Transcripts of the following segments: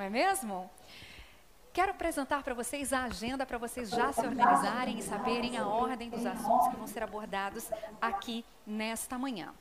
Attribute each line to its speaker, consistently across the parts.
Speaker 1: não é mesmo? Quero apresentar para vocês a agenda para vocês já se organizarem e saberem a ordem dos assuntos que vão ser abordados aqui nesta manhã.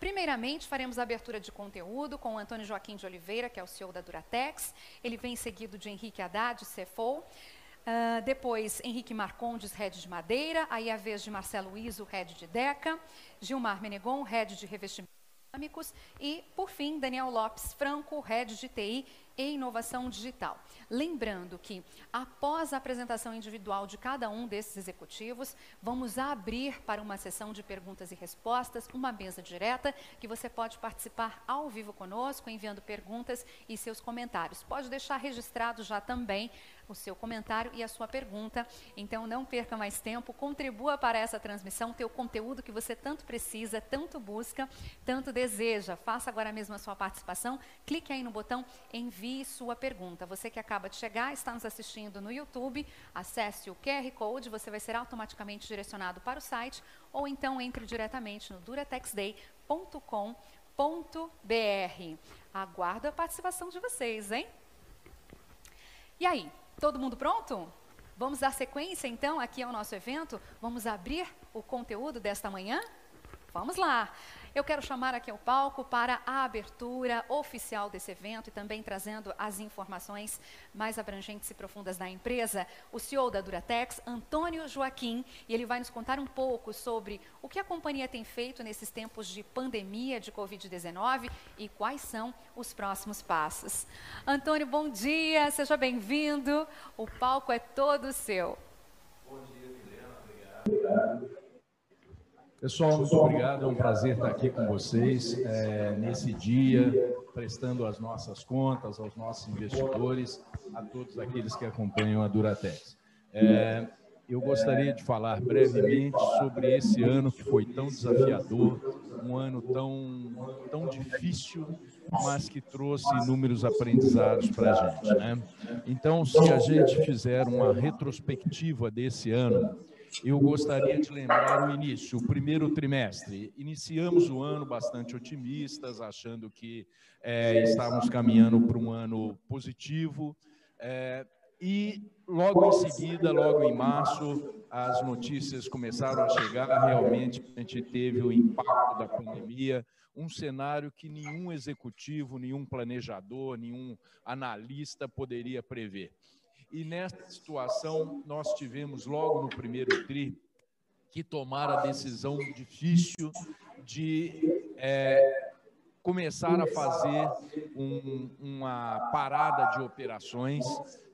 Speaker 1: Primeiramente, faremos a abertura de conteúdo com o Antônio Joaquim de Oliveira, que é o CEO da Duratex. Ele vem seguido de Henrique Haddad, CFO. Uh, depois, Henrique Marcondes, head de madeira. Aí a vez de Marcelo Iso, head de DECA. Gilmar Menegon, head de revestimentos dinâmicos. E, por fim, Daniel Lopes Franco, head de TI e inovação digital. Lembrando que, após a apresentação individual de cada um desses executivos, vamos abrir para uma sessão de perguntas e respostas, uma mesa direta, que você pode participar ao vivo conosco, enviando perguntas e seus comentários. Pode deixar registrado já também o seu comentário e a sua pergunta. Então, não perca mais tempo, contribua para essa transmissão, ter o conteúdo que você tanto precisa, tanto busca, tanto deseja. Faça agora mesmo a sua participação. Clique aí no botão envie sua pergunta. Você que acaba de chegar, está nos assistindo no YouTube, acesse o QR Code, você vai ser automaticamente direcionado para o site ou então entre diretamente no duratexday.com.br. Aguardo a participação de vocês, hein? E aí, Todo mundo pronto? Vamos dar sequência então aqui ao nosso evento? Vamos abrir o conteúdo desta manhã? Vamos lá! Eu quero chamar aqui ao palco para a abertura oficial desse evento e também trazendo as informações mais abrangentes e profundas da empresa, o CEO da Duratex, Antônio Joaquim, e ele vai nos contar um pouco sobre o que a companhia tem feito nesses tempos de pandemia de Covid-19 e quais são os próximos passos. Antônio, bom dia, seja bem-vindo. O palco é todo seu.
Speaker 2: Bom dia, Helena. Obrigado. Pessoal, muito obrigado. É um prazer estar aqui com vocês é, nesse dia, prestando as nossas contas aos nossos investidores, a todos aqueles que acompanham a Duratex. É, eu gostaria de falar brevemente sobre esse ano que foi tão desafiador, um ano tão, tão difícil, mas que trouxe inúmeros aprendizados para a gente. Né? Então, se a gente fizer uma retrospectiva desse ano, eu gostaria de lembrar o início, o primeiro trimestre. Iniciamos o ano bastante otimistas, achando que é, estávamos caminhando para um ano positivo. É, e logo em seguida, logo em março, as notícias começaram a chegar. Realmente, a gente teve o impacto da pandemia, um cenário que nenhum executivo, nenhum planejador, nenhum analista poderia prever. E nessa situação, nós tivemos logo no primeiro TRI que tomar a decisão difícil de é, começar a fazer um, uma parada de operações.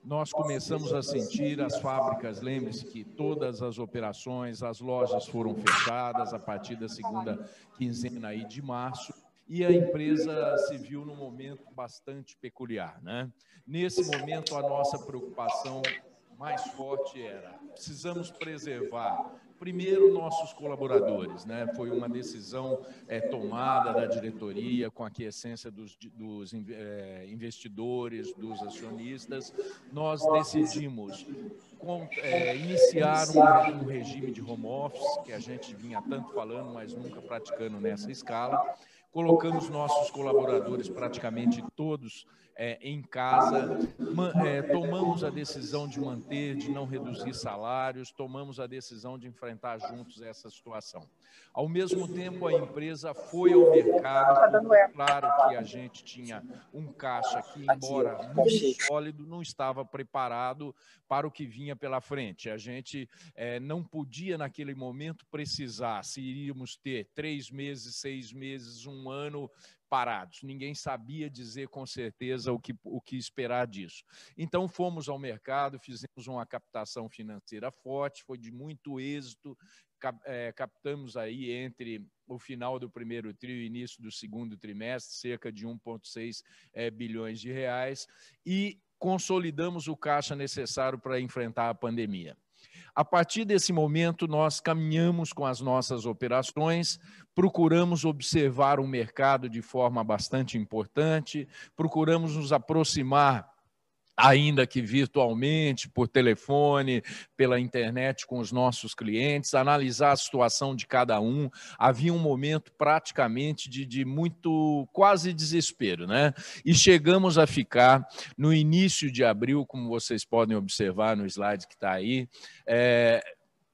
Speaker 2: Nós começamos a sentir as fábricas, lembre-se que todas as operações, as lojas foram fechadas a partir da segunda quinzena aí de março e a empresa se viu num momento bastante peculiar. Né? Nesse momento, a nossa preocupação mais forte era: precisamos preservar primeiro nossos colaboradores, né? Foi uma decisão é, tomada da diretoria com a aquiescência dos, dos é, investidores, dos acionistas. Nós decidimos com, é, iniciar um, um regime de home office que a gente vinha tanto falando, mas nunca praticando nessa escala colocamos nossos colaboradores praticamente todos é, em casa, é, tomamos a decisão de manter, de não reduzir salários, tomamos a decisão de enfrentar juntos essa situação. Ao mesmo tempo, a empresa foi ao mercado, claro que a gente tinha um caixa que, embora muito sólido, não estava preparado para o que vinha pela frente. A gente é, não podia, naquele momento, precisar se iríamos ter três meses, seis meses, um ano parados. Ninguém sabia dizer com certeza o que, o que esperar disso. Então, fomos ao mercado, fizemos uma captação financeira forte, foi de muito êxito. É, captamos aí entre o final do primeiro trio e início do segundo trimestre cerca de 1,6 é, bilhões de reais e consolidamos o caixa necessário para enfrentar a pandemia. A partir desse momento, nós caminhamos com as nossas operações, procuramos observar o mercado de forma bastante importante, procuramos nos aproximar ainda que virtualmente, por telefone, pela internet com os nossos clientes, analisar a situação de cada um. Havia um momento praticamente de, de muito, quase desespero, né? E chegamos a ficar no início de abril, como vocês podem observar no slide que está aí, é,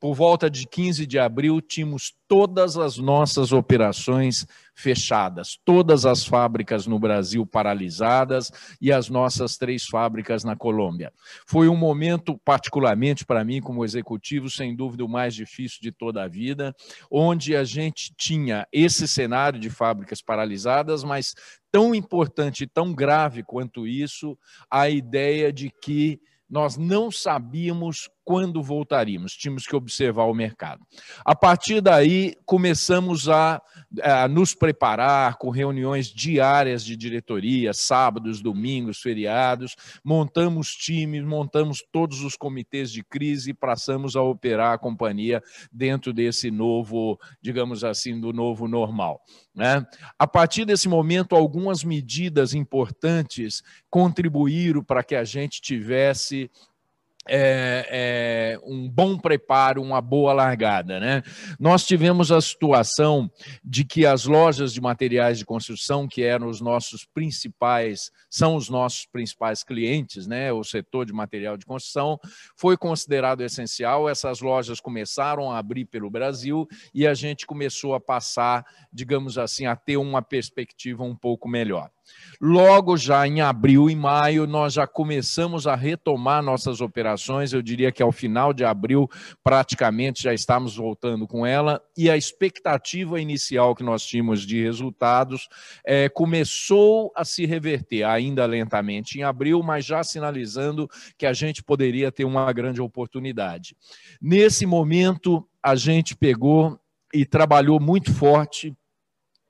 Speaker 2: por volta de 15 de abril, tínhamos todas as nossas operações fechadas, todas as fábricas no Brasil paralisadas e as nossas três fábricas na Colômbia. Foi um momento, particularmente para mim, como executivo, sem dúvida o mais difícil de toda a vida, onde a gente tinha esse cenário de fábricas paralisadas, mas tão importante tão grave quanto isso, a ideia de que nós não sabíamos quando voltaríamos, tínhamos que observar o mercado. A partir daí, começamos a, a, nos preparar com reuniões diárias de diretoria, sábados, domingos, feriados, montamos times, montamos todos os comitês de crise e passamos a operar a companhia dentro desse novo, digamos assim, do novo normal. Né? A partir desse momento, algumas medidas importantes contribuíram para que a gente tivesse é, é, um bom preparo, uma boa largada. Né? Nós tivemos a situação de que as lojas de materiais de construção, que eram os nossos principais, são os nossos principais clientes, né? o setor de material de construção, foi considerado essencial. Essas lojas começaram a abrir pelo Brasil e a gente começou a passar, digamos assim, a ter uma perspectiva um pouco melhor. Logo já em abril e maio, nós já começamos a retomar nossas operações. Eu diria que ao final de abril, praticamente já estamos voltando com ela. E a expectativa inicial que nós tínhamos de resultados é, começou a se reverter, ainda lentamente em abril, mas já sinalizando que a gente poderia ter uma grande oportunidade. Nesse momento, a gente pegou e trabalhou muito forte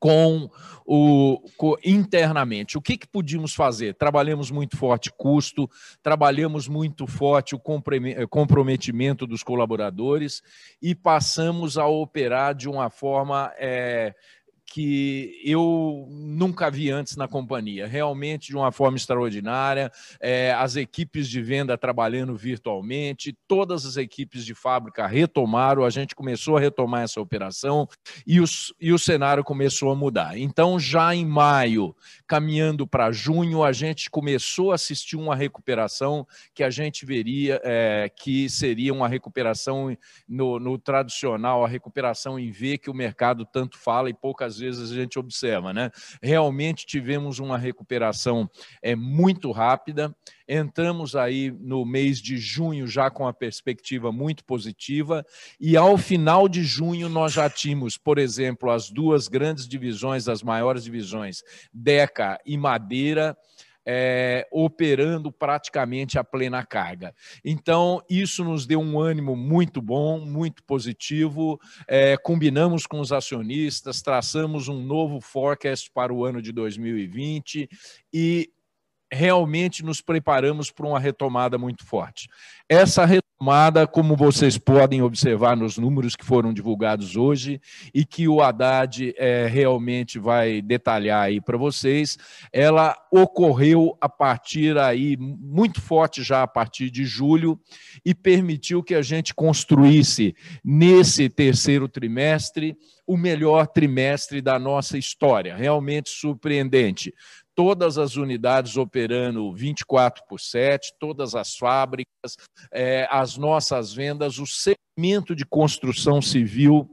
Speaker 2: com o com, internamente. O que, que podíamos fazer? Trabalhamos muito forte custo, trabalhamos muito forte o comprometimento dos colaboradores e passamos a operar de uma forma é, que eu nunca vi antes na companhia. Realmente de uma forma extraordinária, é, as equipes de venda trabalhando virtualmente, todas as equipes de fábrica retomaram, a gente começou a retomar essa operação e, os, e o cenário começou a mudar. Então, já em maio, caminhando para junho, a gente começou a assistir uma recuperação que a gente veria é, que seria uma recuperação no, no tradicional, a recuperação em V que o mercado tanto fala e poucas vezes a gente observa, né? Realmente tivemos uma recuperação é, muito rápida. Entramos aí no mês de junho já com a perspectiva muito positiva e ao final de junho nós já tínhamos, por exemplo, as duas grandes divisões, as maiores divisões, Deca e Madeira, é, operando praticamente a plena carga. Então, isso nos deu um ânimo muito bom, muito positivo. É, combinamos com os acionistas, traçamos um novo forecast para o ano de 2020 e realmente nos preparamos para uma retomada muito forte. Essa retomada, como vocês podem observar nos números que foram divulgados hoje e que o Haddad é, realmente vai detalhar aí para vocês, ela ocorreu a partir aí, muito forte já a partir de julho, e permitiu que a gente construísse nesse terceiro trimestre o melhor trimestre da nossa história, realmente surpreendente todas as unidades operando 24 por 7, todas as fábricas, é, as nossas vendas, o segmento de construção civil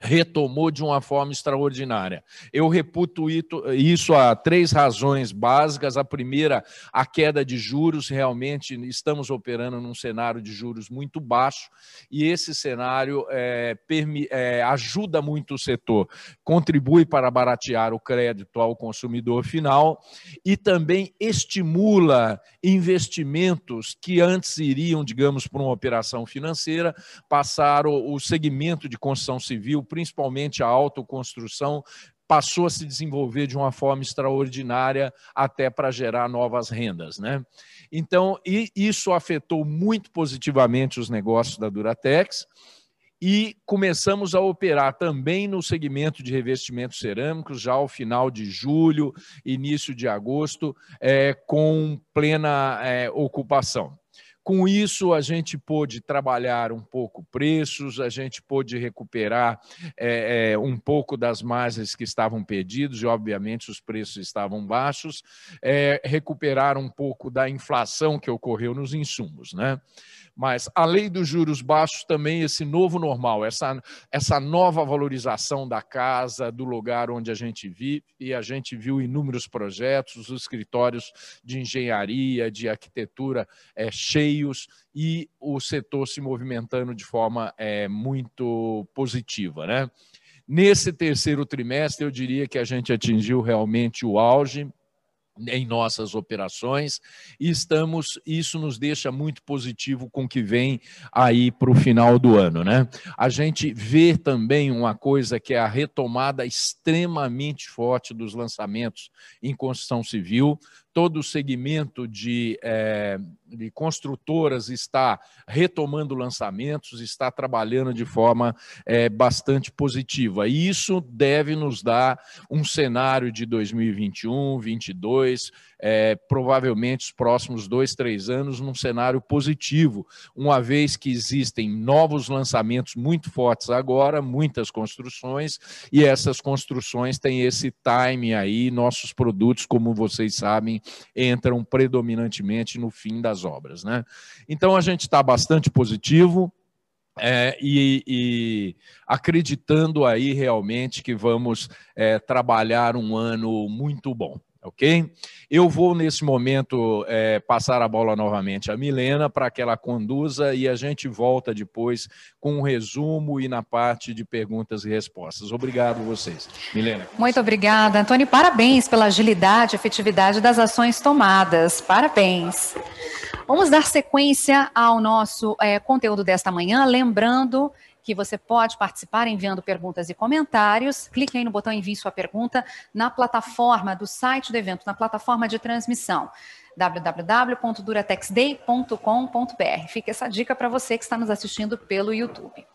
Speaker 2: retomou de uma forma extraordinária. Eu reputo isso a três razões básicas. A primeira, a queda de juros. Realmente estamos operando num cenário de juros muito baixo e esse cenário é, é, ajuda muito o setor, contribui para baratear o crédito ao consumidor final e também estimula investimentos que antes iriam, digamos, para uma operação financeira, passaram o segmento de construção civil principalmente a autoconstrução, passou a se desenvolver de uma forma extraordinária até para gerar novas rendas. Né? Então, isso afetou muito positivamente os negócios da Duratex e começamos a operar também no segmento de revestimentos cerâmicos já ao final de julho, início de agosto, é, com plena é, ocupação. Com isso, a gente pôde trabalhar um pouco preços, a gente pôde recuperar é, é, um pouco das margens que estavam perdidos, e obviamente os preços estavam baixos, é, recuperar um pouco da inflação que ocorreu nos insumos. Né? Mas, além dos juros baixos, também esse novo normal, essa, essa nova valorização da casa, do lugar onde a gente vive, e a gente viu inúmeros projetos, os escritórios de engenharia, de arquitetura é, cheios, e o setor se movimentando de forma é, muito positiva. Né? Nesse terceiro trimestre, eu diria que a gente atingiu realmente o auge em nossas operações e estamos isso nos deixa muito positivo com o que vem aí para o final do ano, né? A gente vê também uma coisa que é a retomada extremamente forte dos lançamentos em construção civil todo o segmento de, é, de, construtoras está retomando lançamentos, está trabalhando de forma é, bastante positiva. E isso deve nos dar um cenário de 2021, 2022, é, provavelmente os próximos dois, três anos, num cenário positivo, uma vez que existem novos lançamentos muito fortes agora, muitas construções, e essas construções têm esse time aí, nossos produtos, como vocês sabem, entram predominantemente no fim das obras. Né? Então, a gente está bastante positivo, é, e, e, acreditando aí realmente que vamos é, trabalhar um ano muito bom ok? Eu vou, nesse momento, é, passar a bola novamente à Milena para que ela conduza e a gente volta depois com um resumo e na parte de perguntas e respostas. Obrigado vocês. Milena.
Speaker 1: Muito obrigada, Antônio. Parabéns pela agilidade e efetividade das ações tomadas. Parabéns. Vamos dar sequência ao nosso é, conteúdo desta manhã, lembrando que você pode participar enviando perguntas e comentários. Clique aí no botão envie sua pergunta na plataforma do site do evento, na plataforma de transmissão www.duratexday.com.br. Fica essa dica para você que está nos assistindo pelo YouTube.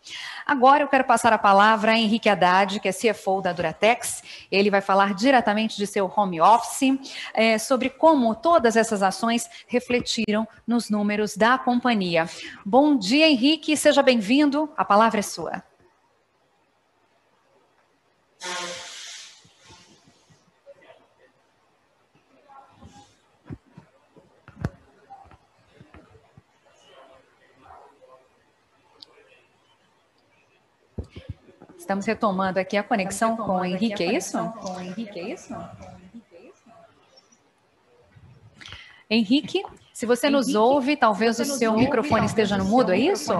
Speaker 1: Agora eu quero passar a palavra a Henrique Haddad, que é CFO da Duratex. Ele vai falar diretamente de seu home office, é, sobre como todas essas ações refletiram nos números da companhia. Bom dia, Henrique, seja bem-vindo. A palavra é sua. Estamos retomando aqui a conexão com o Henrique, é isso? Com o Henrique, é isso? Henrique, se você nos ouve, talvez o seu microfone esteja no mudo, é isso?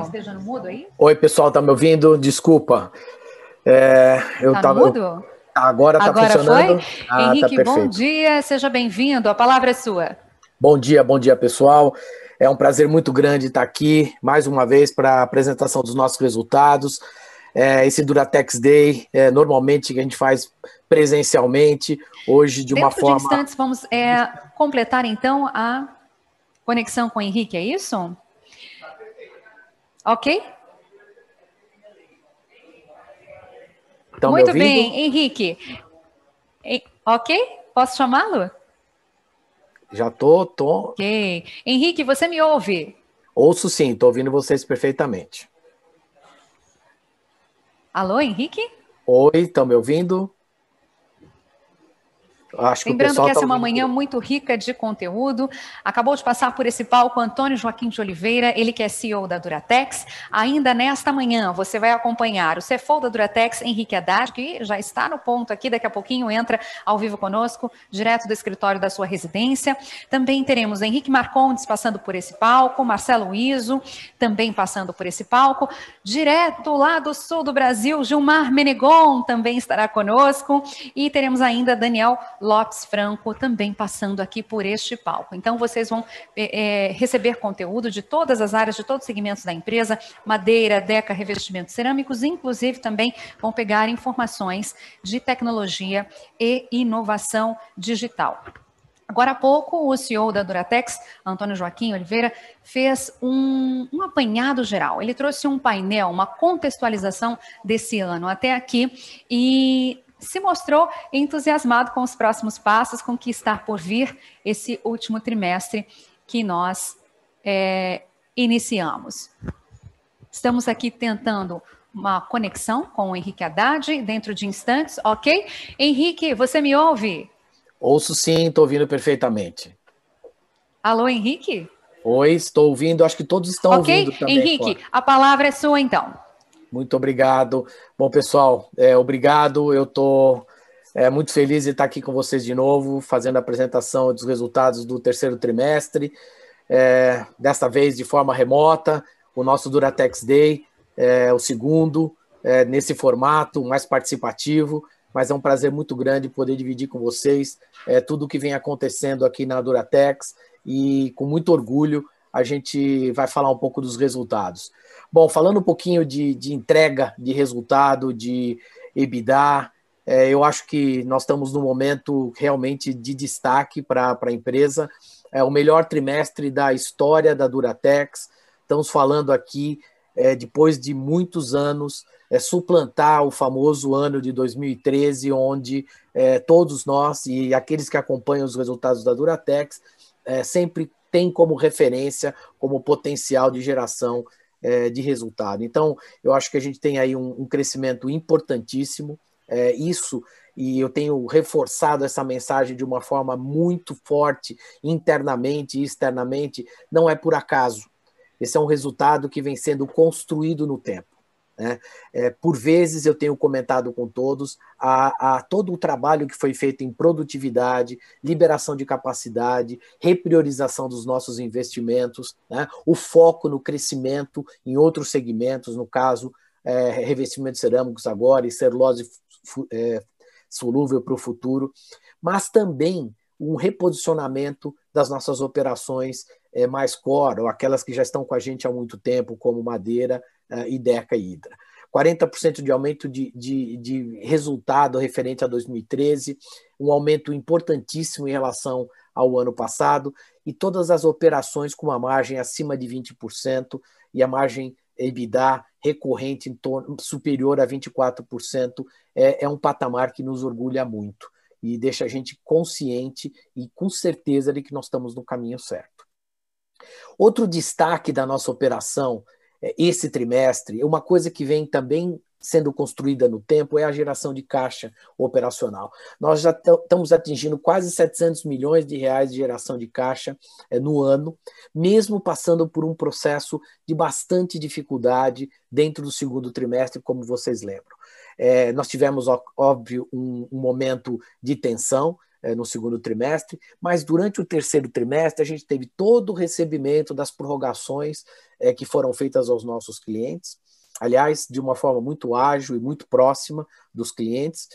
Speaker 3: Oi, pessoal, tá me ouvindo? Desculpa.
Speaker 1: É, eu tá tava, mudo? Eu,
Speaker 3: agora tá
Speaker 1: agora
Speaker 3: funcionando.
Speaker 1: Foi? Ah, Henrique, tá bom dia, seja bem-vindo. A palavra é sua.
Speaker 3: Bom dia, bom dia, pessoal. É um prazer muito grande estar aqui mais uma vez para a apresentação dos nossos resultados é, esse Duratex Day, é, normalmente a gente faz presencialmente, hoje de
Speaker 1: Dentro
Speaker 3: uma forma.
Speaker 1: De instantes, vamos é, completar então a conexão com o Henrique, é isso? Ok? Estão Muito bem, Henrique. Ok? Posso chamá-lo?
Speaker 3: Já tô, tô.
Speaker 1: Ok. Henrique, você me ouve?
Speaker 3: Ouço sim, estou ouvindo vocês perfeitamente.
Speaker 1: Alô, Henrique?
Speaker 3: Oi, estão me ouvindo?
Speaker 1: Acho Lembrando que, que essa tá é uma manhã muito rica de conteúdo. Acabou de passar por esse palco Antônio Joaquim de Oliveira, ele que é CEO da Duratex. Ainda nesta manhã você vai acompanhar o CFO da Duratex, Henrique Haddad, que já está no ponto aqui, daqui a pouquinho entra ao vivo conosco, direto do escritório da sua residência. Também teremos Henrique Marcondes passando por esse palco, Marcelo Iso também passando por esse palco. Direto lá do sul do Brasil, Gilmar Menegon também estará conosco. E teremos ainda Daniel Lopes Franco também passando aqui por este palco. Então, vocês vão é, receber conteúdo de todas as áreas, de todos os segmentos da empresa, madeira, deca, revestimentos cerâmicos, inclusive também vão pegar informações de tecnologia e inovação digital. Agora há pouco, o CEO da Duratex, Antônio Joaquim Oliveira, fez um, um, apanhado geral. Ele trouxe um painel, uma contextualização desse ano até aqui e se mostrou entusiasmado com os próximos passos, com o que está por vir esse último trimestre que nós é, iniciamos. Estamos aqui tentando uma conexão com o Henrique Haddad dentro de instantes, ok? Henrique, você me ouve?
Speaker 3: Ouço sim, estou ouvindo perfeitamente.
Speaker 1: Alô, Henrique?
Speaker 3: Oi, estou ouvindo, acho que todos estão
Speaker 1: okay.
Speaker 3: ouvindo também.
Speaker 1: Henrique, a palavra é sua então.
Speaker 3: Muito obrigado. Bom, pessoal, é, obrigado. Eu estou é, muito feliz de estar aqui com vocês de novo, fazendo a apresentação dos resultados do terceiro trimestre, é, desta vez de forma remota, o nosso Duratex Day, é, o segundo, é, nesse formato mais participativo mas é um prazer muito grande poder dividir com vocês é, tudo o que vem acontecendo aqui na Duratex e com muito orgulho a gente vai falar um pouco dos resultados. Bom, falando um pouquinho de, de entrega de resultado, de EBITDA, é, eu acho que nós estamos num momento realmente de destaque para a empresa. É o melhor trimestre da história da Duratex. Estamos falando aqui, é, depois de muitos anos, é, suplantar o famoso ano de 2013, onde é, todos nós e aqueles que acompanham os resultados da Duratex é, sempre têm como referência, como potencial de geração é, de resultado. Então, eu acho que a gente tem aí um, um crescimento importantíssimo. É, isso e eu tenho reforçado essa mensagem de uma forma muito forte, internamente e externamente, não é por acaso. Esse é um resultado que vem sendo construído no tempo. Né? É, por vezes eu tenho comentado com todos a, a, todo o trabalho que foi feito em produtividade, liberação de capacidade, repriorização dos nossos investimentos, né? o foco no crescimento em outros segmentos, no caso, é, revestimentos cerâmicos agora e celulose é, solúvel para o futuro, mas também um reposicionamento das nossas operações é, mais core, ou aquelas que já estão com a gente há muito tempo, como madeira, uh, IDECA e Hidra. 40% de aumento de, de, de resultado referente a 2013, um aumento importantíssimo em relação ao ano passado, e todas as operações com uma margem acima de 20% e a margem EBITDA recorrente torno, superior a 24%, é, é um patamar que nos orgulha muito e deixa a gente consciente e com certeza de que nós estamos no caminho certo. Outro destaque da nossa operação esse trimestre, uma coisa que vem também sendo construída no tempo é a geração de caixa operacional. Nós já estamos atingindo quase 700 milhões de reais de geração de caixa é, no ano, mesmo passando por um processo de bastante dificuldade dentro do segundo trimestre, como vocês lembram. É, nós tivemos, óbvio, um, um momento de tensão, é, no segundo trimestre, mas durante o terceiro trimestre a gente teve todo o recebimento das prorrogações é, que foram feitas aos nossos clientes, aliás, de uma forma muito ágil e muito próxima dos clientes,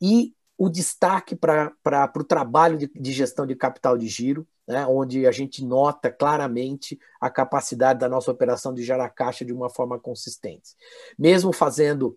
Speaker 3: e o destaque para o trabalho de, de, gestão de capital de giro, né, onde a gente nota claramente a capacidade da nossa operação de gerar caixa de uma forma consistente. Mesmo fazendo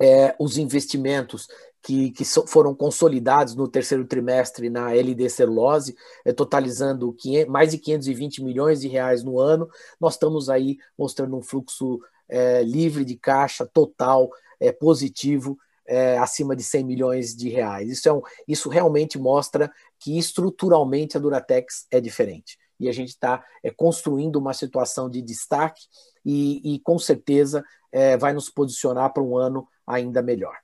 Speaker 3: é, os investimentos que, que so, foram consolidados no terceiro trimestre na LD Celulose, é, totalizando 500, mais de 520 milhões de reais no ano, nós estamos aí mostrando um fluxo é, livre de caixa total é, positivo é, acima de 100 milhões de reais. Isso, é um, isso realmente mostra que estruturalmente a Duratex é diferente. E a gente está é, construindo uma situação de destaque e, e com certeza vai nos posicionar para um ano ainda melhor.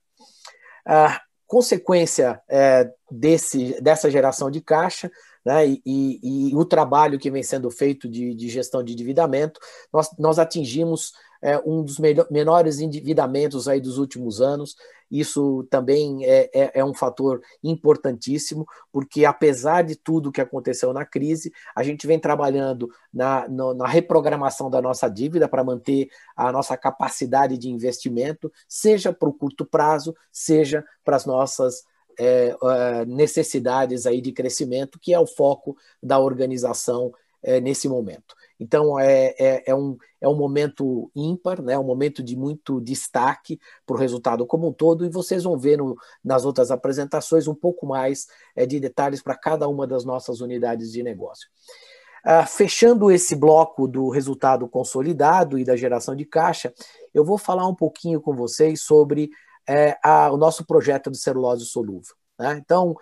Speaker 3: Consequência é, desse, dessa geração de caixa né, e, e, e, o trabalho que vem sendo feito de, de gestão de endividamento, nós, nós atingimos é, um dos menores endividamentos aí dos últimos anos. Isso também é, é, é, um fator importantíssimo, porque apesar de tudo que aconteceu na crise, a gente vem trabalhando na, no, na reprogramação da nossa dívida para manter a nossa capacidade de investimento, seja para o curto prazo, seja para as nossas é, é, necessidades aí de crescimento, que é o foco da organização é, nesse momento. Então, é, é, é, um, é um momento ímpar, né? um momento de muito destaque para o resultado como um todo, e vocês vão ver no, nas outras apresentações um pouco mais é, de detalhes para cada uma das nossas unidades de negócio. Ah, fechando esse bloco do resultado consolidado e da geração de caixa, eu vou falar um pouquinho com vocês sobre é, a, o nosso projeto de celulose solúvel. Né? Então,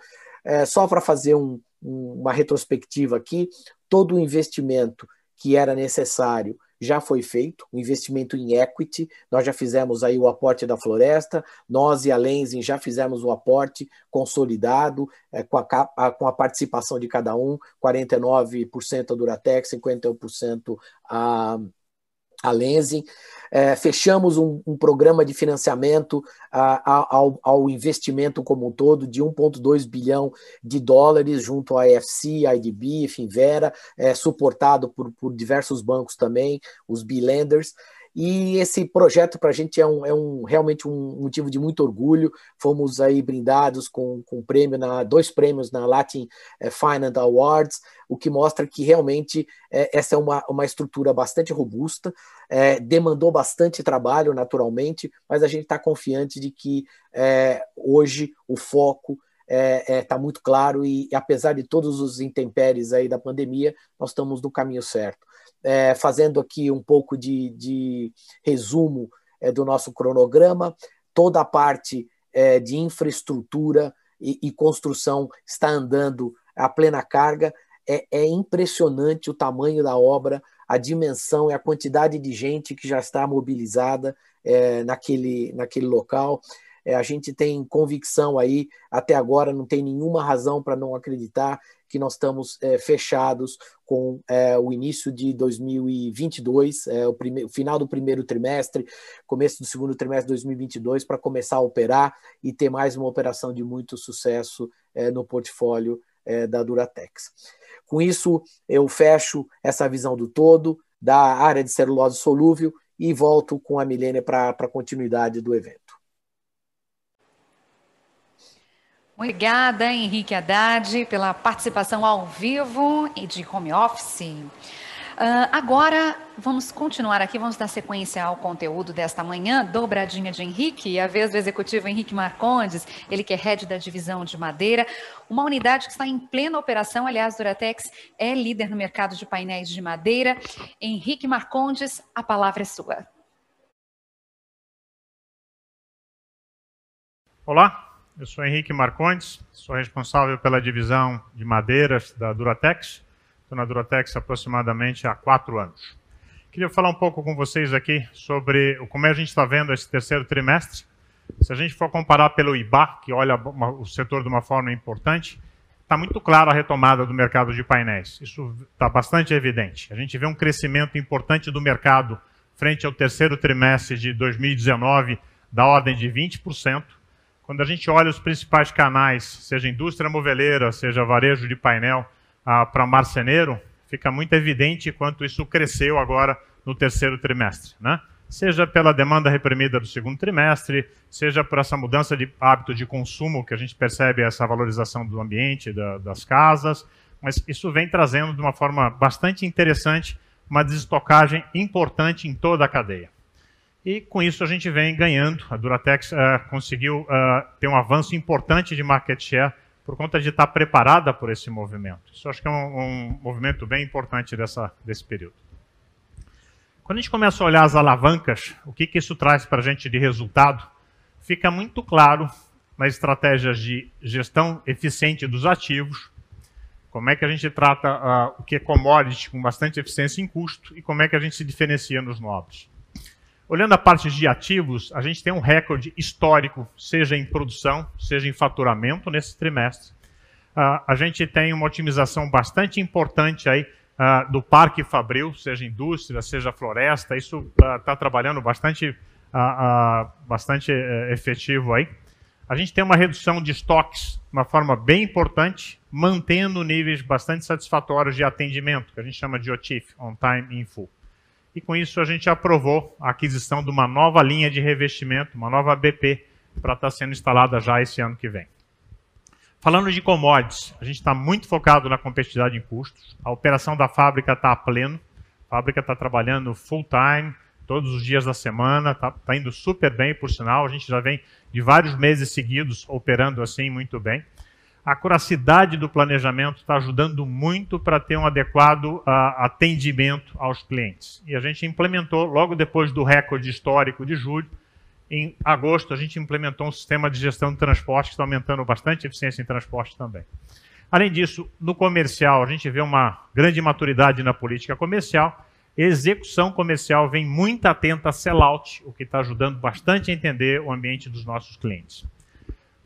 Speaker 3: é, só para fazer um, um, uma retrospectiva aqui, todo o investimento que era necessário já foi feito, o investimento em equity, nós já fizemos aí o aporte da floresta, nós e a Lenzing já fizemos o aporte consolidado, é, com, a, a, com a participação de cada um, 49% a Duratex, 51% a, a Lenzing. É, fechamos um, um, programa de financiamento a, a, ao, ao, investimento como um todo de 1,2 bilhão de dólares junto à IFC, IDB, Finvera, é, suportado por, por diversos bancos também, os B-Lenders. E esse projeto para a gente é, um, é um, realmente um motivo de muito orgulho. Fomos aí brindados com, com prêmio na, dois prêmios na Latin eh, Finance Awards, o que mostra que realmente é, essa é uma, uma estrutura bastante robusta, é, demandou bastante trabalho, naturalmente, mas a gente está confiante de que é, hoje o foco está é, é, muito claro e, apesar de todos os intempéries aí da pandemia, nós estamos no caminho certo é, fazendo aqui um pouco de, de resumo é, do nosso cronograma, toda a parte é, de infraestrutura e, e, construção está andando a plena carga. É, é impressionante o tamanho da obra, a dimensão e a quantidade de gente que já está mobilizada é, naquele, naquele local. É, a gente tem convicção aí, até agora não tem nenhuma razão para não acreditar que nós estamos é, fechados com é, o início de 2022, é, o, final do primeiro trimestre, começo do segundo trimestre de 2022, para começar a operar e ter mais uma operação de muito sucesso é, no portfólio é, da Duratex. Com isso, eu fecho essa visão do todo da área de celulose solúvel e volto com a Milênia para a continuidade do evento.
Speaker 1: Obrigada, Henrique Haddad, pela participação ao vivo e de home office. Uh, agora, vamos continuar aqui, vamos dar sequência ao conteúdo desta manhã, dobradinha de Henrique, a vez do executivo Henrique Marcondes, ele que é head da divisão de madeira, uma unidade que está em plena operação, aliás, Duratex é líder no mercado de painéis de madeira. Henrique Marcondes, a palavra é sua.
Speaker 4: Olá, eu sou Henrique Marcondes, sou responsável pela divisão de madeiras da Duratex. Estou na Duratex aproximadamente há quatro anos. Queria falar um pouco com vocês aqui sobre como a gente está vendo esse terceiro trimestre. Se a gente for comparar pelo IBA, que olha o setor de uma forma importante, está muito claro a retomada do mercado de painéis. Isso está bastante evidente. A gente vê um crescimento importante do mercado frente ao terceiro trimestre de 2019 da ordem de 20%. Quando a gente olha os principais canais, seja indústria moveleira, seja varejo de painel, ah, para marceneiro, fica muito evidente quanto isso cresceu agora no terceiro trimestre. Né? Seja pela demanda reprimida do segundo trimestre, seja por essa mudança de hábito de consumo, que a gente percebe essa valorização do ambiente, da, das casas, mas isso vem trazendo de uma forma bastante interessante uma desestocagem importante em toda a cadeia. E com isso a gente vem ganhando. A Duratex uh, conseguiu uh, ter um avanço importante de market share por conta de estar preparada por esse movimento. Isso acho que é um, um movimento bem importante dessa, desse período. Quando a gente começa a olhar as alavancas, o que, que isso traz para a gente de resultado, fica muito claro nas estratégias de gestão eficiente dos ativos, como é que a gente trata uh, o que é commodity com bastante eficiência em custo e como é que a gente se diferencia nos nobres. Olhando a parte de ativos, a gente tem um recorde histórico, seja em produção, seja em faturamento nesse trimestre. Uh, a gente tem uma otimização bastante importante aí uh, do parque fabril, seja indústria, seja floresta. Isso está uh, trabalhando bastante, bastante uh, efetivo aí. A gente tem uma redução de estoques de uma forma bem importante, mantendo níveis bastante satisfatórios de atendimento, que a gente chama de OTIF, On Time In Full e com isso a gente aprovou a aquisição de uma nova linha de revestimento, uma nova BP, para estar tá sendo instalada já esse ano que vem. Falando de commodities, a gente está muito focado na competitividade em custos, a operação da fábrica está a pleno, A fábrica está trabalhando full time, todos os dias da semana, está tá indo super bem, por sinal. A gente já vem de vários meses seguidos operando assim muito bem. A curacidade do planejamento está ajudando muito para ter um adequado uh, atendimento aos clientes. E a gente implementou, logo depois do recorde histórico de julho, em agosto, a gente implementou um sistema de gestão de transporte que está aumentando bastante a eficiência em transporte também. Além disso, no comercial, a gente vê uma grande maturidade na política comercial Execução comercial vem muito atenta a sellout, o que está ajudando bastante a entender o ambiente dos nossos clientes.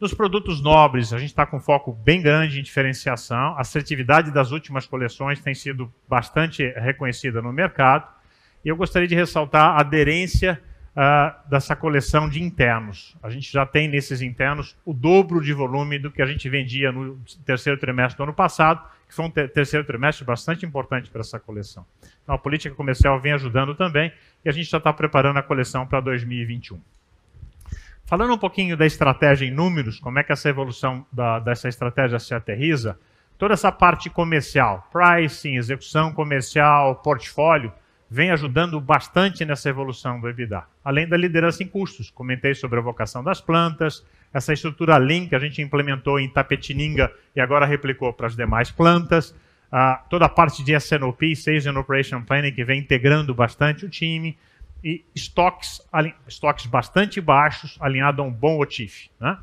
Speaker 4: Nos produtos nobres, a gente está com foco bem grande em diferenciação. A assertividade das últimas coleções tem sido bastante reconhecida no mercado. E eu gostaria de ressaltar a aderência uh, dessa coleção de internos. A gente já tem nesses internos o dobro de volume do que a gente vendia no terceiro trimestre do ano passado, que foi um ter terceiro trimestre bastante importante para essa coleção. Então, a política comercial vem ajudando também e a gente já está preparando a coleção para 2021. Falando um pouquinho da estratégia em números, como é que essa evolução da, dessa estratégia se aterriza, toda essa parte comercial, pricing, execução comercial, portfólio, vem ajudando bastante nessa evolução do EBITDA. Além da liderança em custos, comentei sobre a vocação das plantas, essa estrutura Lean que a gente implementou em Tapetininga e agora replicou para as demais plantas, uh, toda a parte de SNOP, Sales and Operation Planning, que vem integrando bastante o time, e estoques, estoques bastante baixos, alinhado a um bom OTIF. Né?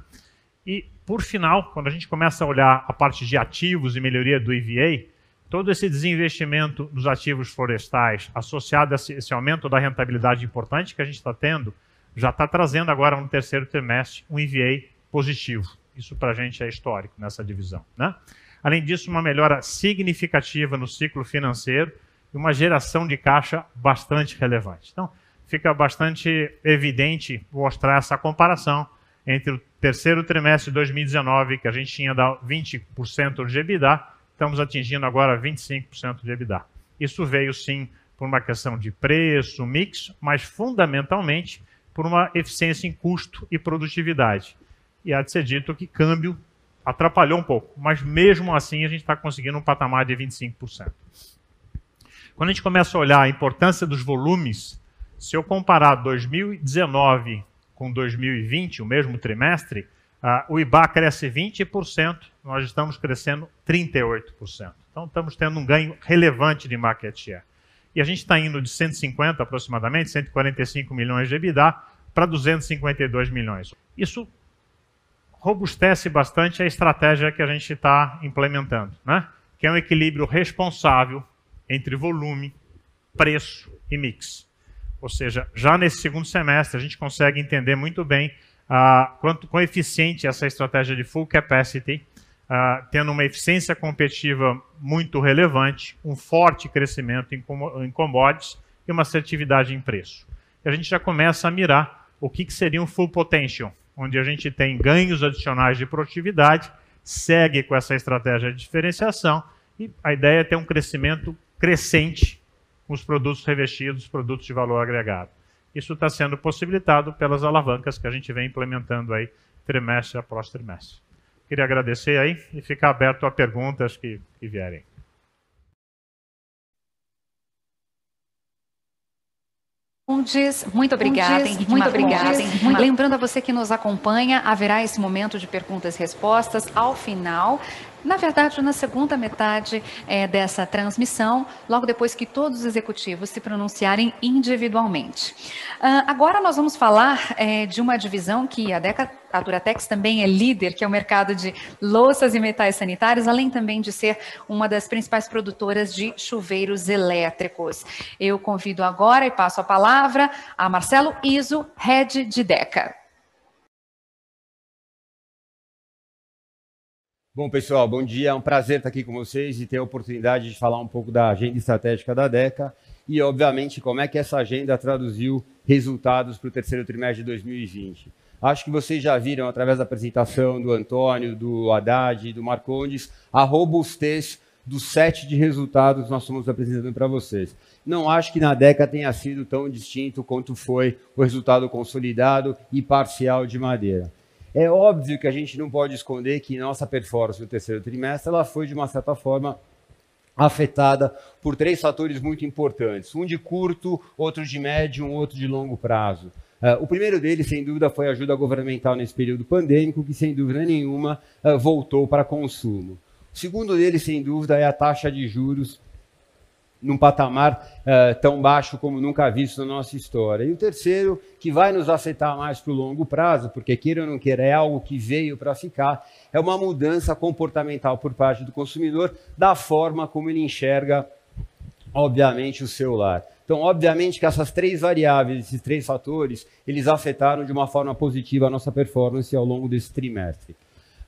Speaker 4: E, por final, quando a gente começa a olhar a parte de ativos e melhoria do EVA, todo esse desinvestimento nos ativos florestais, associado a esse aumento da rentabilidade importante que a gente está tendo, já está trazendo agora no terceiro trimestre um EVA positivo. Isso para a gente é histórico nessa divisão. Né? Além disso, uma melhora significativa no ciclo financeiro e uma geração de caixa bastante relevante. Então, fica bastante evidente mostrar essa comparação entre o terceiro trimestre de 2019, que a gente tinha dado 20% de EBITDA, estamos atingindo agora 25% de EBITDA. Isso veio sim por uma questão de preço, mix, mas fundamentalmente por uma eficiência em custo e produtividade. E há de ser dito que câmbio atrapalhou um pouco, mas mesmo assim a gente está conseguindo um patamar de 25%. Quando a gente começa a olhar a importância dos volumes, se eu comparar 2019 com 2020, o mesmo trimestre, Uh, o IBA cresce 20%, nós estamos crescendo 38%. Então, estamos tendo um ganho relevante de market share. E a gente está indo de 150 aproximadamente, 145 milhões de EBITDA, para 252 milhões. Isso robustece bastante a estratégia que a gente está implementando, né? que é um equilíbrio responsável entre volume, preço e mix. Ou seja, já nesse segundo semestre a gente consegue entender muito bem uh, quanto quão eficiente essa estratégia de full capacity, uh, tendo uma eficiência competitiva muito relevante, um forte crescimento em, em commodities e uma assertividade em preço. E a gente já começa a mirar o que, que seria um full potential, onde a gente tem ganhos adicionais de produtividade, segue com essa estratégia de diferenciação e a ideia é ter um crescimento crescente com os produtos revestidos, produtos de valor agregado. Isso está sendo possibilitado pelas alavancas que a gente vem implementando aí trimestre após trimestre. Queria agradecer aí e ficar aberto a perguntas que, que vierem.
Speaker 1: Muito obrigada, muito obrigada. Lembrando a você que nos acompanha, haverá esse momento de perguntas e respostas ao final na verdade, na segunda metade é, dessa transmissão, logo depois que todos os executivos se pronunciarem individualmente. Uh, agora nós vamos falar é, de uma divisão que a Deca a Duratex também é líder, que é o mercado de louças e metais sanitários, além também de ser uma das principais produtoras de chuveiros elétricos. Eu convido agora e passo a palavra a Marcelo Iso, head de Deca.
Speaker 5: Bom, pessoal, bom dia. É um prazer estar aqui com vocês e ter a oportunidade de falar um pouco da agenda estratégica da DECA e, obviamente, como é que essa agenda traduziu resultados para o terceiro trimestre de 2020. Acho que vocês já viram, através da apresentação do Antônio, do Haddad e do Marcondes, a robustez do set de resultados que nós estamos apresentando para vocês. Não acho que na DECA tenha sido tão distinto quanto foi o resultado consolidado e parcial de Madeira. É óbvio que a gente não pode esconder que nossa performance no terceiro trimestre ela foi, de uma certa forma, afetada por três fatores muito importantes: um de curto, outro de médio, um outro de longo prazo. Uh, o primeiro deles, sem dúvida, foi a ajuda governamental nesse período pandêmico, que sem dúvida nenhuma uh, voltou para consumo. O segundo deles, sem dúvida, é a taxa de juros num patamar uh, tão baixo como nunca visto na nossa história. E o terceiro, que vai nos afetar mais para o longo prazo, porque queira ou não queira, é algo que veio para ficar, é uma mudança comportamental por parte do consumidor da forma como ele enxerga, obviamente, o celular. Então, obviamente que essas três variáveis, esses três fatores, eles afetaram de uma forma positiva a nossa performance ao longo desse trimestre.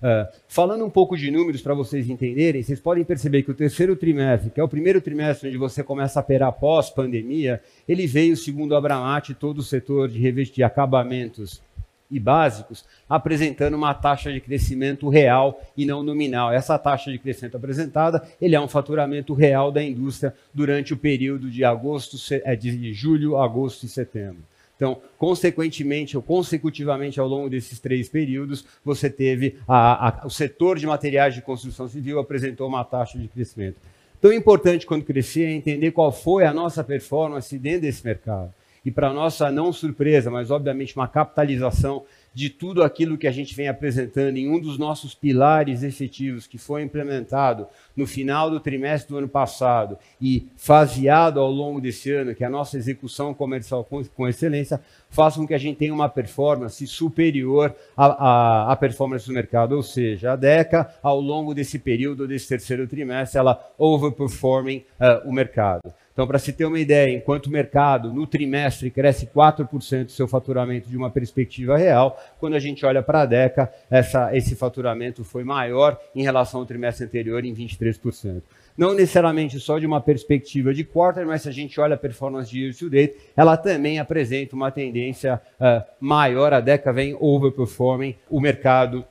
Speaker 5: Uh, falando um pouco de números para vocês entenderem, vocês podem perceber que o terceiro trimestre, que é o primeiro trimestre onde você começa a operar pós-pandemia, ele veio, segundo a Abramati, todo o setor de revestir acabamentos e básicos, apresentando uma taxa de crescimento real e não nominal. Essa taxa de crescimento apresentada, ele é um faturamento real da indústria durante o período de agosto, é, de julho, agosto e setembro. Então, consequentemente ou consecutivamente ao longo desses três períodos, você teve a, a, o setor de materiais de construção civil apresentou uma taxa de crescimento. Tão importante quando crescer é entender qual foi a nossa performance dentro desse mercado. E para nossa não surpresa, mas obviamente uma capitalização de tudo aquilo que a gente vem apresentando em um dos nossos pilares efetivos que foi implementado no final do trimestre do ano passado e faseado ao longo desse ano, que é a nossa execução comercial com, excelência, faz com que a gente tenha uma performance superior à, à, à performance do mercado, ou seja, a DECA, ao longo desse período, desse terceiro trimestre, ela overperforming uh, o mercado. Então, para se ter uma ideia, enquanto o mercado no trimestre cresce 4% do seu faturamento de uma perspectiva real, quando a gente olha para a DECA, essa, esse faturamento foi maior em relação ao trimestre anterior em 23%. Não necessariamente só de uma perspectiva de quarter, mas se a gente olha a performance de year to date, ela também apresenta uma tendência uh, maior. A DECA vem overperforming o mercado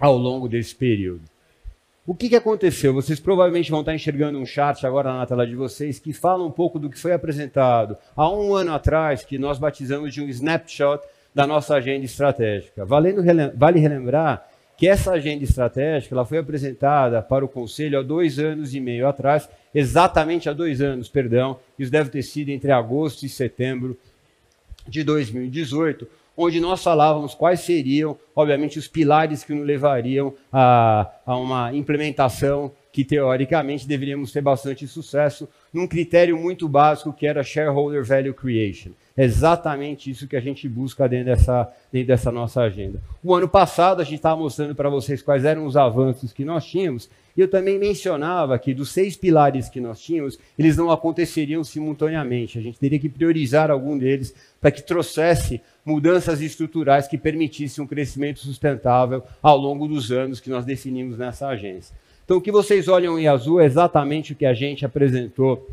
Speaker 5: ao longo desse período. O que, que aconteceu? Vocês provavelmente vão estar enxergando um chart agora na tela de vocês que fala um pouco do que foi apresentado há um ano atrás, que nós batizamos de um snapshot da nossa agenda estratégica. Valendo, vale relembrar que essa agenda estratégica ela foi apresentada para o Conselho há dois anos e meio atrás, exatamente há dois anos, perdão, isso deve ter sido entre agosto e setembro de 2018, onde nós falávamos quais seriam, obviamente, os pilares que nos levariam a, a uma implementação que, teoricamente, deveríamos ter bastante sucesso, num critério muito básico que era shareholder value creation. É exatamente isso que a gente busca dentro dessa, dentro dessa nossa agenda. O ano passado, a gente estava mostrando para vocês quais eram os avanços que nós tínhamos, e eu também mencionava que dos seis pilares que nós tínhamos, eles não aconteceriam simultaneamente. A gente teria que priorizar algum deles para que trouxesse mudanças estruturais que permitissem um crescimento sustentável ao longo dos anos que nós definimos nessa agência. Então, o que vocês olham em azul é exatamente o que a gente apresentou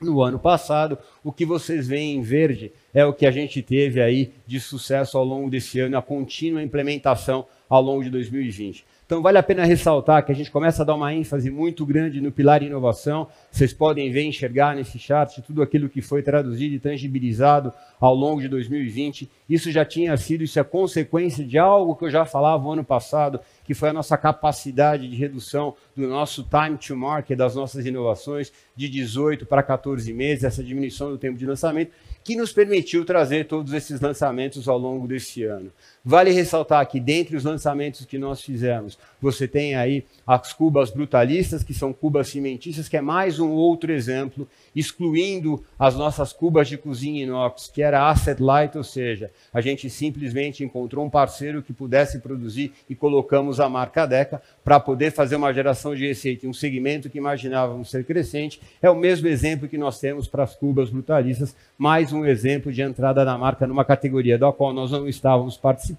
Speaker 5: no ano passado. O que vocês veem em verde é o que a gente teve aí de sucesso ao longo desse ano, a contínua implementação ao longo de 2020. Então, vale a pena ressaltar que a gente começa a dar uma ênfase muito grande no pilar inovação. Vocês podem ver, enxergar nesse chart tudo aquilo que foi traduzido e tangibilizado ao longo de 2020. Isso já tinha sido, isso é consequência de algo que eu já falava no ano passado, que foi a nossa capacidade de redução do nosso time to market, das nossas inovações, de 18 para 14 meses, essa diminuição do tempo de lançamento, que nos permitiu trazer todos esses lançamentos ao longo desse ano. Vale ressaltar que, dentre os lançamentos que nós fizemos, você tem aí as cubas brutalistas, que são cubas cimentícias, que é mais um outro exemplo, excluindo as nossas cubas de cozinha inox, que era asset light, ou seja, a gente simplesmente encontrou um parceiro que pudesse produzir e colocamos a marca Deca para poder fazer uma geração de receita em um segmento que imaginávamos ser crescente. É o mesmo exemplo que nós temos para as cubas brutalistas, mais um exemplo de entrada da marca numa categoria da qual nós não estávamos participando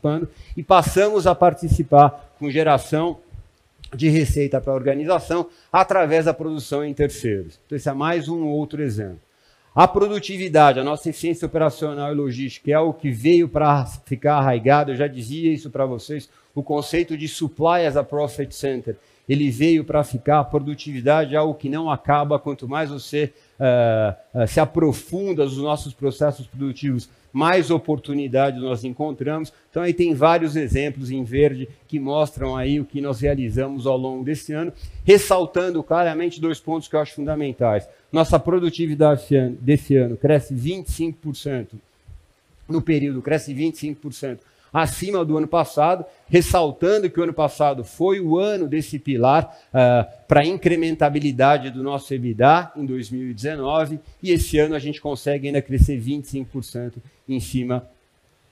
Speaker 5: e passamos a participar com geração de receita para a organização através da produção em terceiros. Então, esse é mais um outro exemplo. A produtividade, a nossa eficiência operacional e logística, é o que veio para ficar arraigado. Eu já dizia isso para vocês. O conceito de supply as a profit center, ele veio para ficar. A produtividade é algo que não acaba, quanto mais você uh, se aprofunda nos nossos processos produtivos, mais oportunidades nós encontramos. Então aí tem vários exemplos em verde que mostram aí o que nós realizamos ao longo desse ano, ressaltando claramente dois pontos que eu acho fundamentais. Nossa produtividade desse ano cresce 25%, no período cresce 25% acima do ano passado, ressaltando que o ano passado foi o ano desse pilar uh, para a incrementabilidade do nosso EBITDA em 2019, e esse ano a gente consegue ainda crescer 25% em cima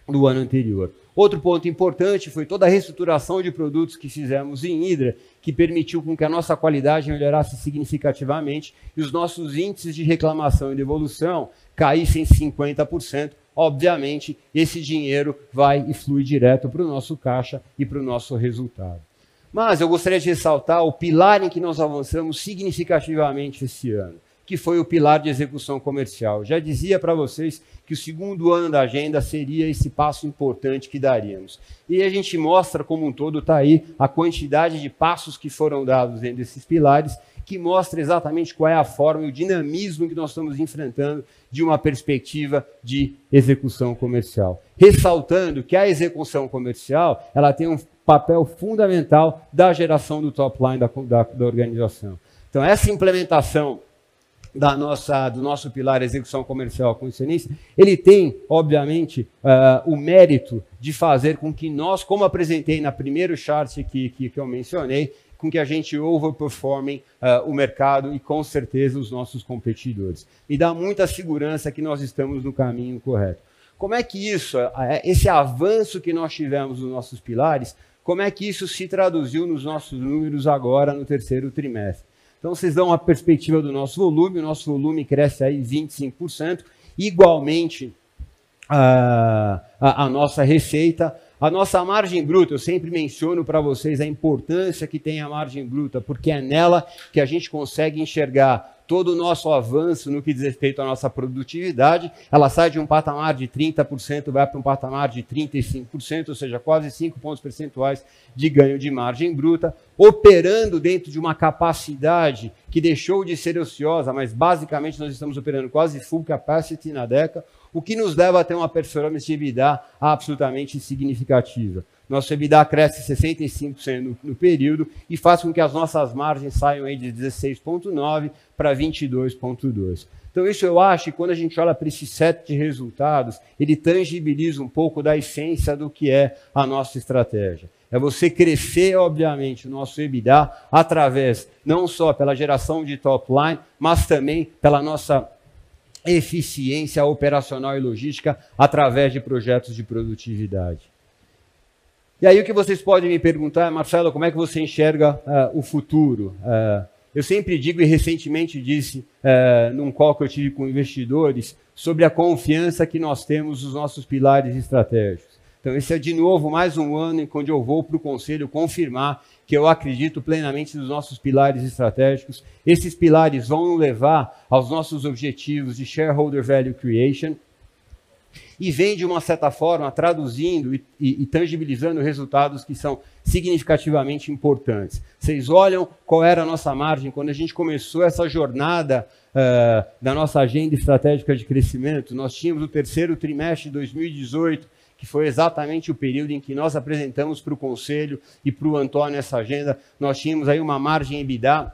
Speaker 5: do ano anterior. Outro ponto importante foi toda a reestruturação de produtos que fizemos em Hidra, que permitiu com que a nossa qualidade melhorasse significativamente e os nossos índices de reclamação e devolução caíssem 50%, obviamente, esse dinheiro vai e flui direto para o nosso caixa e para o nosso resultado. Mas eu gostaria de ressaltar o pilar em que nós avançamos significativamente esse ano, que foi o pilar de execução comercial. Já dizia para vocês que o segundo ano da agenda seria esse passo importante que daríamos. E a gente mostra como um todo, está aí, a quantidade de passos que foram dados dentro desses pilares que mostra exatamente qual é a forma e o dinamismo que nós estamos enfrentando de uma perspectiva de execução comercial. Ressaltando que a execução comercial ela tem um papel fundamental da geração do top line da, da, da organização. Então, essa implementação da nossa, do nosso pilar execução comercial com o ele tem, obviamente, uh, o mérito de fazer com que nós, como apresentei na primeiro chart que, que, que eu mencionei, com que a gente overperforme uh, o mercado e com certeza os nossos competidores. Me dá muita segurança que nós estamos no caminho correto. Como é que isso, esse avanço que nós tivemos nos nossos pilares, como é que isso se traduziu nos nossos números agora no terceiro trimestre? Então, vocês dão uma perspectiva do nosso volume, o nosso volume cresce aí 25%, igualmente a, a, a nossa receita. A nossa margem bruta, eu sempre menciono para vocês a importância que tem a margem bruta, porque é nela que a gente consegue enxergar todo o nosso avanço no que diz respeito à nossa produtividade. Ela sai de um patamar de 30%, vai para um patamar de 35%, ou seja, quase 5 pontos percentuais de ganho de margem bruta, operando dentro de uma capacidade que deixou de ser ociosa, mas basicamente nós estamos operando quase full capacity na década o que nos leva a ter uma performance de EBITDA absolutamente significativa. Nosso EBITDA cresce 65% no, no, período e faz com que as nossas margens saiam aí de 16,9% para 22,2%. Então, isso eu acho que quando a gente olha para esse set de resultados, ele tangibiliza um pouco da essência do que é a nossa estratégia. É você crescer, obviamente, o nosso EBITDA através, não só pela geração de top line, mas também pela nossa eficiência operacional e logística através de projetos de produtividade. E aí o que vocês podem me perguntar, Marcelo, como é que você enxerga uh, o futuro? Uh, eu sempre digo e recentemente disse uh, num call que eu tive com investidores sobre a confiança que nós temos nos nossos pilares estratégicos. Então, esse é de novo mais um ano em que eu vou para o conselho confirmar que eu acredito plenamente nos nossos pilares estratégicos. Esses pilares vão levar aos nossos objetivos de shareholder value creation e vem, de uma certa forma, traduzindo e, e, e, tangibilizando resultados que são significativamente importantes. Vocês olham qual era a nossa margem quando a gente começou essa jornada uh, da nossa agenda estratégica de crescimento. Nós tínhamos o terceiro trimestre de 2018 que foi exatamente o período em que nós apresentamos para o Conselho e para o Antônio essa agenda. Nós tínhamos aí uma margem EBITDA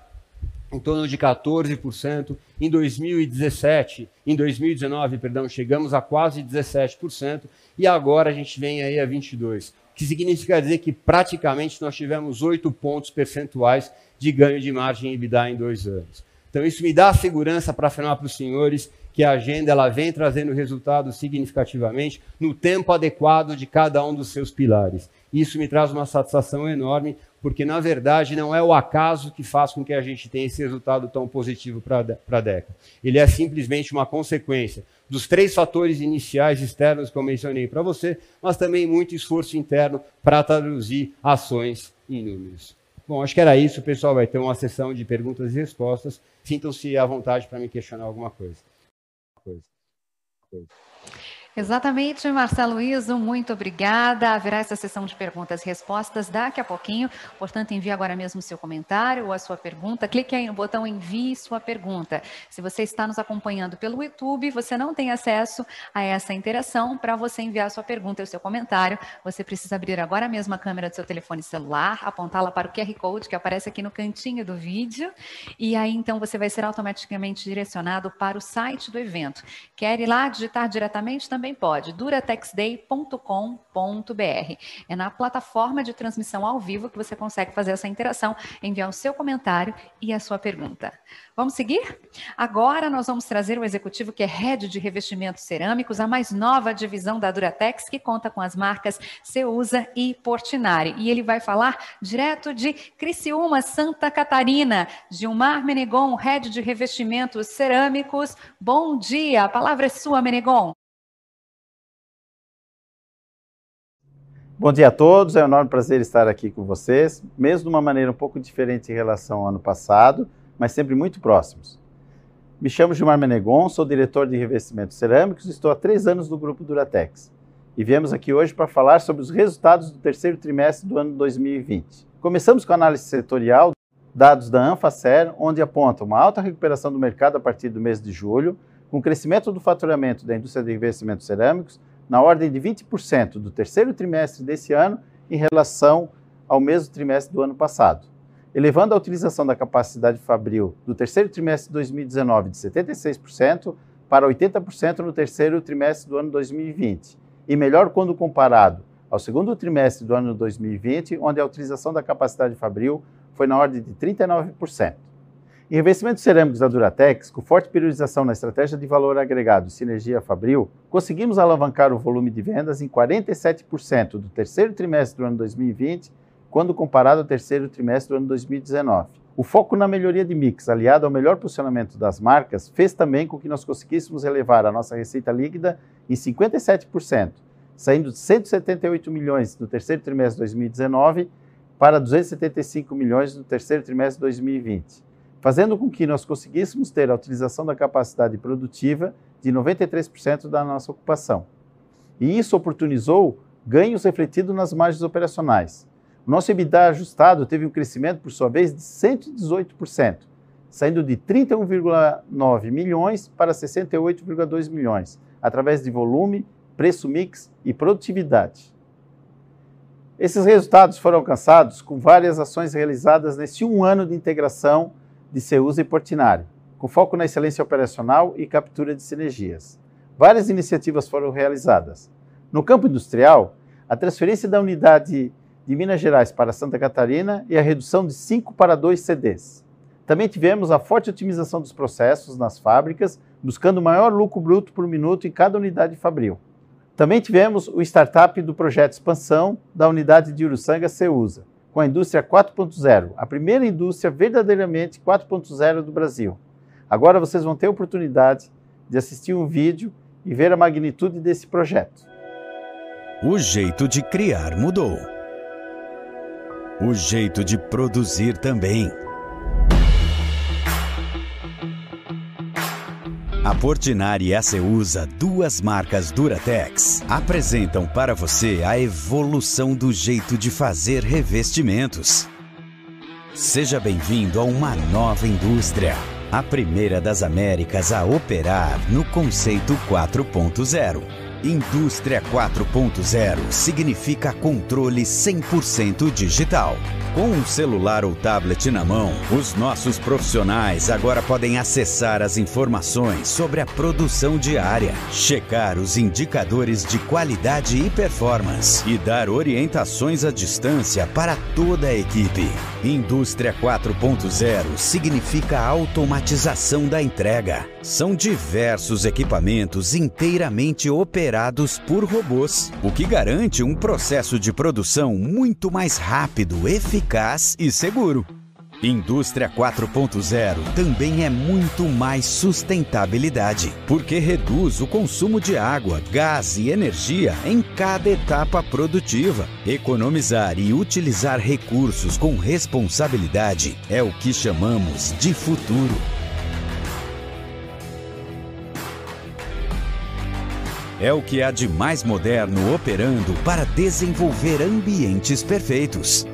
Speaker 5: em torno de 14%. Em 2017, em 2019, perdão, chegamos a quase 17% e agora a gente vem aí a 22, que significa dizer que praticamente nós tivemos 8 pontos percentuais de ganho de margem EBITDA em dois anos. Então isso me dá segurança para afirmar para os senhores que a agenda ela vem trazendo resultados significativamente no tempo adequado de cada um dos seus pilares. Isso me traz uma satisfação enorme, porque na verdade não é o acaso que faz com que a gente tenha esse resultado tão positivo para a DECA. Ele é simplesmente uma consequência dos três fatores iniciais externos que eu mencionei para você, mas também muito esforço interno para traduzir ações em números. Bom, acho que era isso, pessoal. Vai ter uma sessão de perguntas e respostas. Sintam-se à vontade para me questionar alguma coisa coisa.
Speaker 1: coisa. Exatamente, Marcelo Iso, muito obrigada. Haverá essa sessão de perguntas e respostas daqui a pouquinho. Portanto, envie agora mesmo seu comentário ou a sua pergunta. Clique aí no botão envie sua pergunta. Se você está nos acompanhando pelo YouTube, você não tem acesso a essa interação. Para você enviar sua pergunta e o seu comentário, você precisa abrir agora mesmo a câmera do seu telefone celular, apontá-la para o QR Code que aparece aqui no cantinho do vídeo. E aí, então, você vai ser automaticamente direcionado para o site do evento. Quer ir lá digitar diretamente também? Também pode, duratexday.com.br. É na plataforma de transmissão ao vivo que você consegue fazer essa interação, enviar o seu comentário e a sua pergunta. Vamos seguir? Agora nós vamos trazer o executivo que é head de revestimentos cerâmicos, a mais nova divisão da Duratex, que conta com as marcas Ceusa e Portinari. E ele vai falar direto de Criciúma, Santa Catarina. Gilmar Menegon, head de revestimentos cerâmicos. Bom dia, a palavra é sua, Menegon.
Speaker 6: Bom dia a todos, é um enorme prazer estar aqui com vocês, mesmo de uma maneira um pouco diferente em relação ao ano passado, mas sempre muito próximos. Me chamo Gilmar Menegon, sou diretor de revestimentos cerâmicos e estou há três anos no grupo Duratex. E viemos aqui hoje para falar sobre os resultados do terceiro trimestre do ano 2020. Começamos com a análise setorial, dados da Anfacer, onde aponta uma alta recuperação do mercado a partir do mês de julho, com crescimento do faturamento da indústria de revestimentos cerâmicos na ordem de 20% do terceiro trimestre desse ano em relação ao mesmo trimestre do ano passado, elevando a utilização da capacidade fabril do terceiro trimestre de 2019 de 76% para 80% no terceiro trimestre do ano 2020, e melhor quando comparado ao segundo trimestre do ano 2020, onde a utilização da capacidade fabril foi na ordem de 39%. Em revestimentos cerâmicos da Duratex, com forte priorização na estratégia de valor agregado e sinergia Fabril, conseguimos alavancar o volume de vendas em 47% do terceiro trimestre do ano 2020, quando comparado ao terceiro trimestre do ano 2019. O foco na melhoria de mix, aliado ao melhor posicionamento das marcas, fez também com que nós conseguíssemos elevar a nossa receita líquida em 57%, saindo de 178 milhões no terceiro trimestre de 2019 para 275 milhões no terceiro trimestre de 2020 fazendo com que nós conseguíssemos ter a utilização da capacidade produtiva de 93% da nossa ocupação. E isso oportunizou ganhos refletidos nas margens operacionais. O nosso EBITDA ajustado teve um crescimento, por sua vez, de 118%, saindo de 31,9 milhões para 68,2 milhões, através de volume, preço mix e produtividade. Esses resultados foram alcançados com várias ações realizadas nesse um ano de integração de Ceusa e Portinari, com foco na excelência operacional e captura de sinergias. Várias iniciativas foram realizadas. No campo industrial, a transferência da unidade de Minas Gerais para Santa Catarina e a redução de 5 para 2 CDs. Também tivemos a forte otimização dos processos nas fábricas, buscando maior lucro bruto por minuto em cada unidade fabril. Também tivemos o startup do projeto expansão da unidade de Uruçanga Ceusa, com a indústria 4.0, a primeira indústria verdadeiramente 4.0 do Brasil. Agora vocês vão ter a oportunidade de assistir um vídeo e ver a magnitude desse projeto.
Speaker 7: O jeito de criar mudou. O jeito de produzir também. A Portinari e a Ceusa, duas marcas Duratex, apresentam para você a evolução do jeito de fazer revestimentos. Seja bem-vindo a uma nova indústria, a primeira das Américas a operar no conceito 4.0. Indústria 4.0 significa controle 100% digital com um celular ou tablet na mão, os nossos profissionais agora podem acessar as informações sobre a produção diária, checar os indicadores de qualidade e performance e dar orientações à distância para toda a equipe. Indústria 4.0 significa automatização da entrega. São diversos equipamentos inteiramente operados por robôs, o que garante um processo de produção muito mais rápido, eficaz e seguro. Indústria 4.0 também é muito mais sustentabilidade, porque reduz o consumo de água, gás e energia em cada etapa produtiva. Economizar e utilizar recursos com responsabilidade é o que chamamos de futuro. é o que há de mais moderno operando para desenvolver ambientes perfeitos,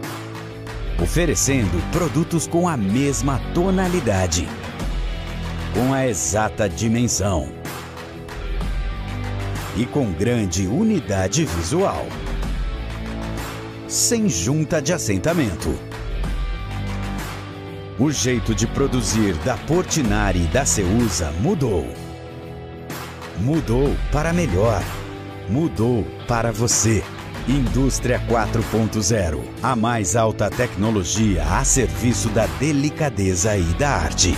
Speaker 7: oferecendo produtos com a mesma tonalidade, com a exata dimensão e com grande unidade visual, sem junta de assentamento. O jeito de produzir da Portinari e da Ceusa mudou mudou para melhor. Mudou para você. Indústria 4.0. A mais alta tecnologia a serviço da delicadeza e da arte.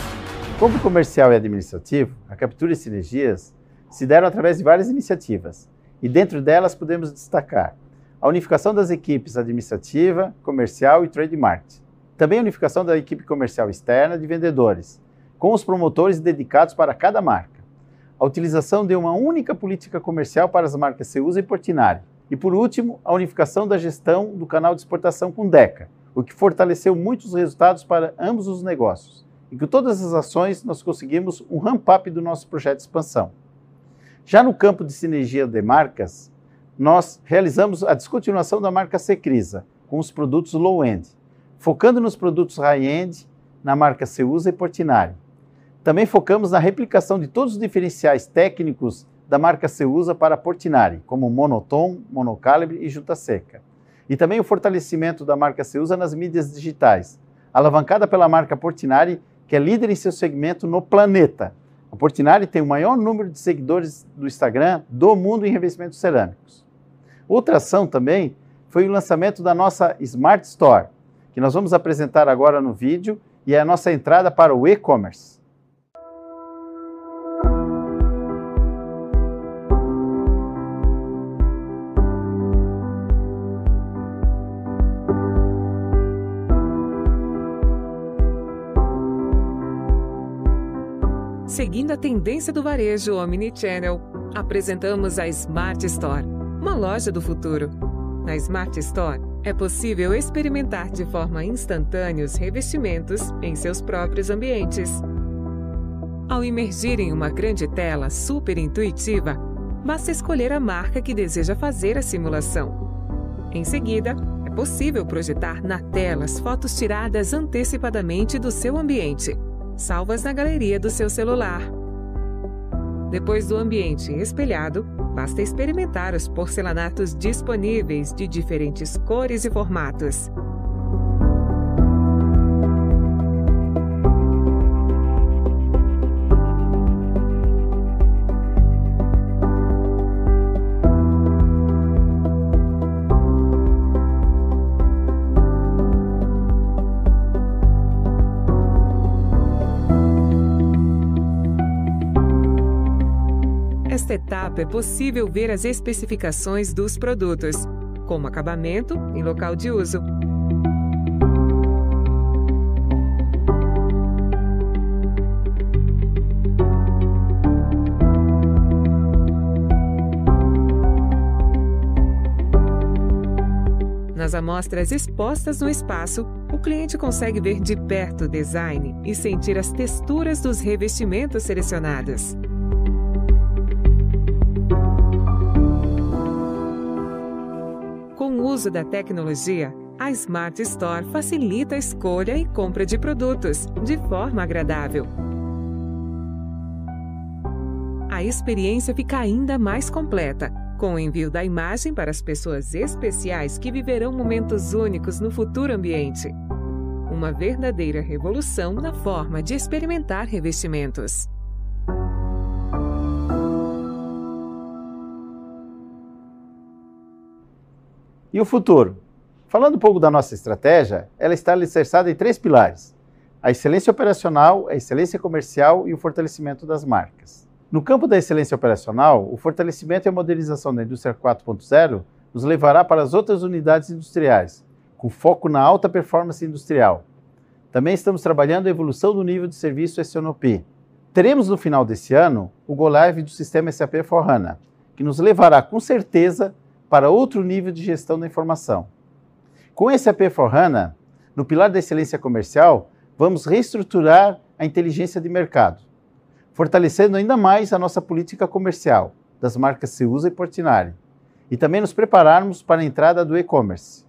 Speaker 6: Como comercial e administrativo, a captura de sinergias se deram através de várias iniciativas. E dentro delas podemos destacar a unificação das equipes administrativa, comercial e trade. Também a unificação da equipe comercial externa de vendedores, com os promotores dedicados para cada marca a utilização de uma única política comercial para as marcas Ceusa e Portinari. E por último, a unificação da gestão do canal de exportação com DECA, o que fortaleceu muitos resultados para ambos os negócios. E com todas as ações nós conseguimos um ramp-up do nosso projeto de expansão. Já no campo de sinergia de marcas, nós realizamos a descontinuação da marca Secrisa com os produtos low-end, focando nos produtos high-end na marca Ceusa e Portinari também focamos na replicação de todos os diferenciais técnicos da marca Ceusa para Portinari, como monotom, monocalibre e junta seca. E também o fortalecimento da marca Ceusa nas mídias digitais, alavancada pela marca Portinari, que é líder em seu segmento no planeta. A Portinari tem o maior número de seguidores do Instagram do mundo em revestimentos cerâmicos. Outra ação também foi o lançamento da nossa Smart Store, que nós vamos apresentar agora no vídeo e é a nossa entrada para o e-commerce.
Speaker 8: Seguindo a tendência do varejo Omnichannel, apresentamos a Smart Store, uma loja do futuro. Na Smart Store, é possível experimentar de forma instantânea os revestimentos em seus próprios ambientes. Ao imergir em uma grande tela super intuitiva, basta escolher a marca que deseja fazer a simulação. Em seguida, é possível projetar na tela as fotos tiradas antecipadamente do seu ambiente salvas na galeria do seu celular. Depois do ambiente espelhado, basta experimentar os porcelanatos disponíveis de diferentes cores e formatos. É possível ver as especificações dos produtos, como acabamento em local de uso. Nas amostras expostas no espaço, o cliente consegue ver de perto o design e sentir as texturas dos revestimentos selecionados. Uso da tecnologia, a Smart Store facilita a escolha e compra de produtos de forma agradável. A experiência fica ainda mais completa com o envio da imagem para as pessoas especiais que viverão momentos únicos no futuro ambiente. Uma verdadeira revolução na forma de experimentar revestimentos.
Speaker 6: E o futuro? Falando um pouco da nossa estratégia, ela está alicerçada em três pilares: a excelência operacional, a excelência comercial e o fortalecimento das marcas. No campo da excelência operacional, o fortalecimento e a modernização da indústria 4.0 nos levará para as outras unidades industriais, com foco na alta performance industrial. Também estamos trabalhando a evolução do nível de serviço SNOP. Teremos no final desse ano o Go Live do sistema SAP for que nos levará com certeza para outro nível de gestão da informação. Com esse AP HANA, no pilar da excelência comercial, vamos reestruturar a inteligência de mercado, fortalecendo ainda mais a nossa política comercial, das marcas Ceusa e Portinari, e também nos prepararmos para a entrada do e-commerce.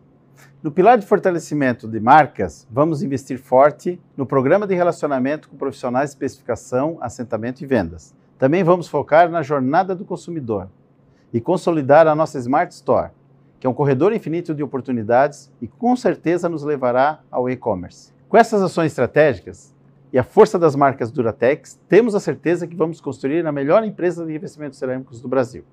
Speaker 6: No pilar de fortalecimento de marcas, vamos investir forte no programa de relacionamento com profissionais de especificação, assentamento e vendas. Também vamos focar na jornada do consumidor e consolidar a nossa Smart Store, que é um corredor infinito de oportunidades e com certeza nos levará ao e-commerce. Com essas ações estratégicas e a força das marcas Duratex, temos a certeza que vamos construir a melhor empresa de revestimentos cerâmicos do Brasil.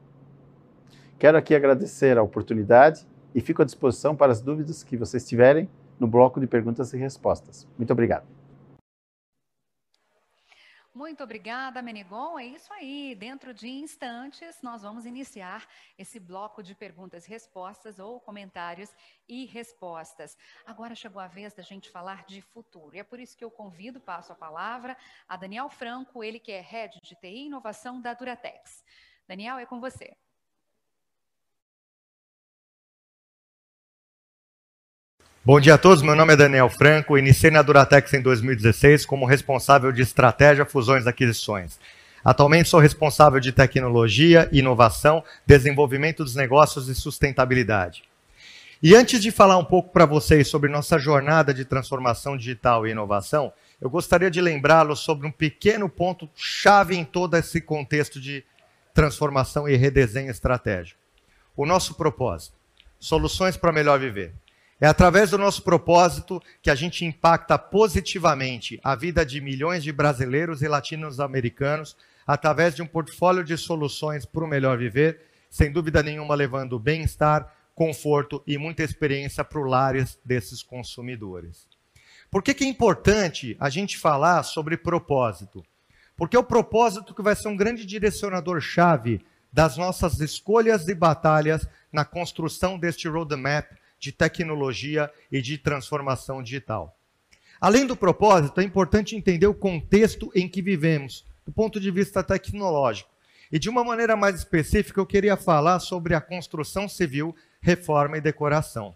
Speaker 6: Quero aqui agradecer a oportunidade e fico à disposição para as dúvidas que vocês tiverem no bloco de perguntas e respostas. Muito obrigado.
Speaker 1: Muito obrigada, Menegon. É isso aí. Dentro de instantes, nós vamos iniciar esse bloco de perguntas e respostas ou comentários e respostas. Agora chegou a vez da gente falar de futuro. E é por isso que eu convido, passo a palavra a Daniel Franco, ele que é Head de TI e Inovação da Duratex. Daniel, é com você.
Speaker 9: Bom dia a todos, meu nome é Daniel Franco, iniciei na Duratex em 2016 como responsável de estratégia, fusões e aquisições. Atualmente sou responsável de tecnologia, inovação, desenvolvimento dos negócios e sustentabilidade. E antes de falar um pouco para vocês sobre nossa jornada de transformação digital e inovação, eu gostaria de lembrá-los sobre um pequeno ponto chave em todo esse contexto de transformação e redesenho estratégico. O nosso propósito: soluções para melhor viver. É através do nosso propósito que a gente impacta positivamente a vida de milhões de brasileiros e latino-americanos através de um portfólio de soluções para o melhor viver, sem dúvida nenhuma levando bem-estar, conforto e muita experiência para os lares desses consumidores. Por que, que é importante a gente falar sobre propósito? Porque é o propósito que vai ser um grande direcionador-chave das nossas escolhas e batalhas na construção deste roadmap de tecnologia e de transformação digital. Além do propósito, é importante entender o contexto em que vivemos, do ponto de vista tecnológico. E de uma maneira mais específica, eu queria falar sobre a construção civil, reforma e decoração.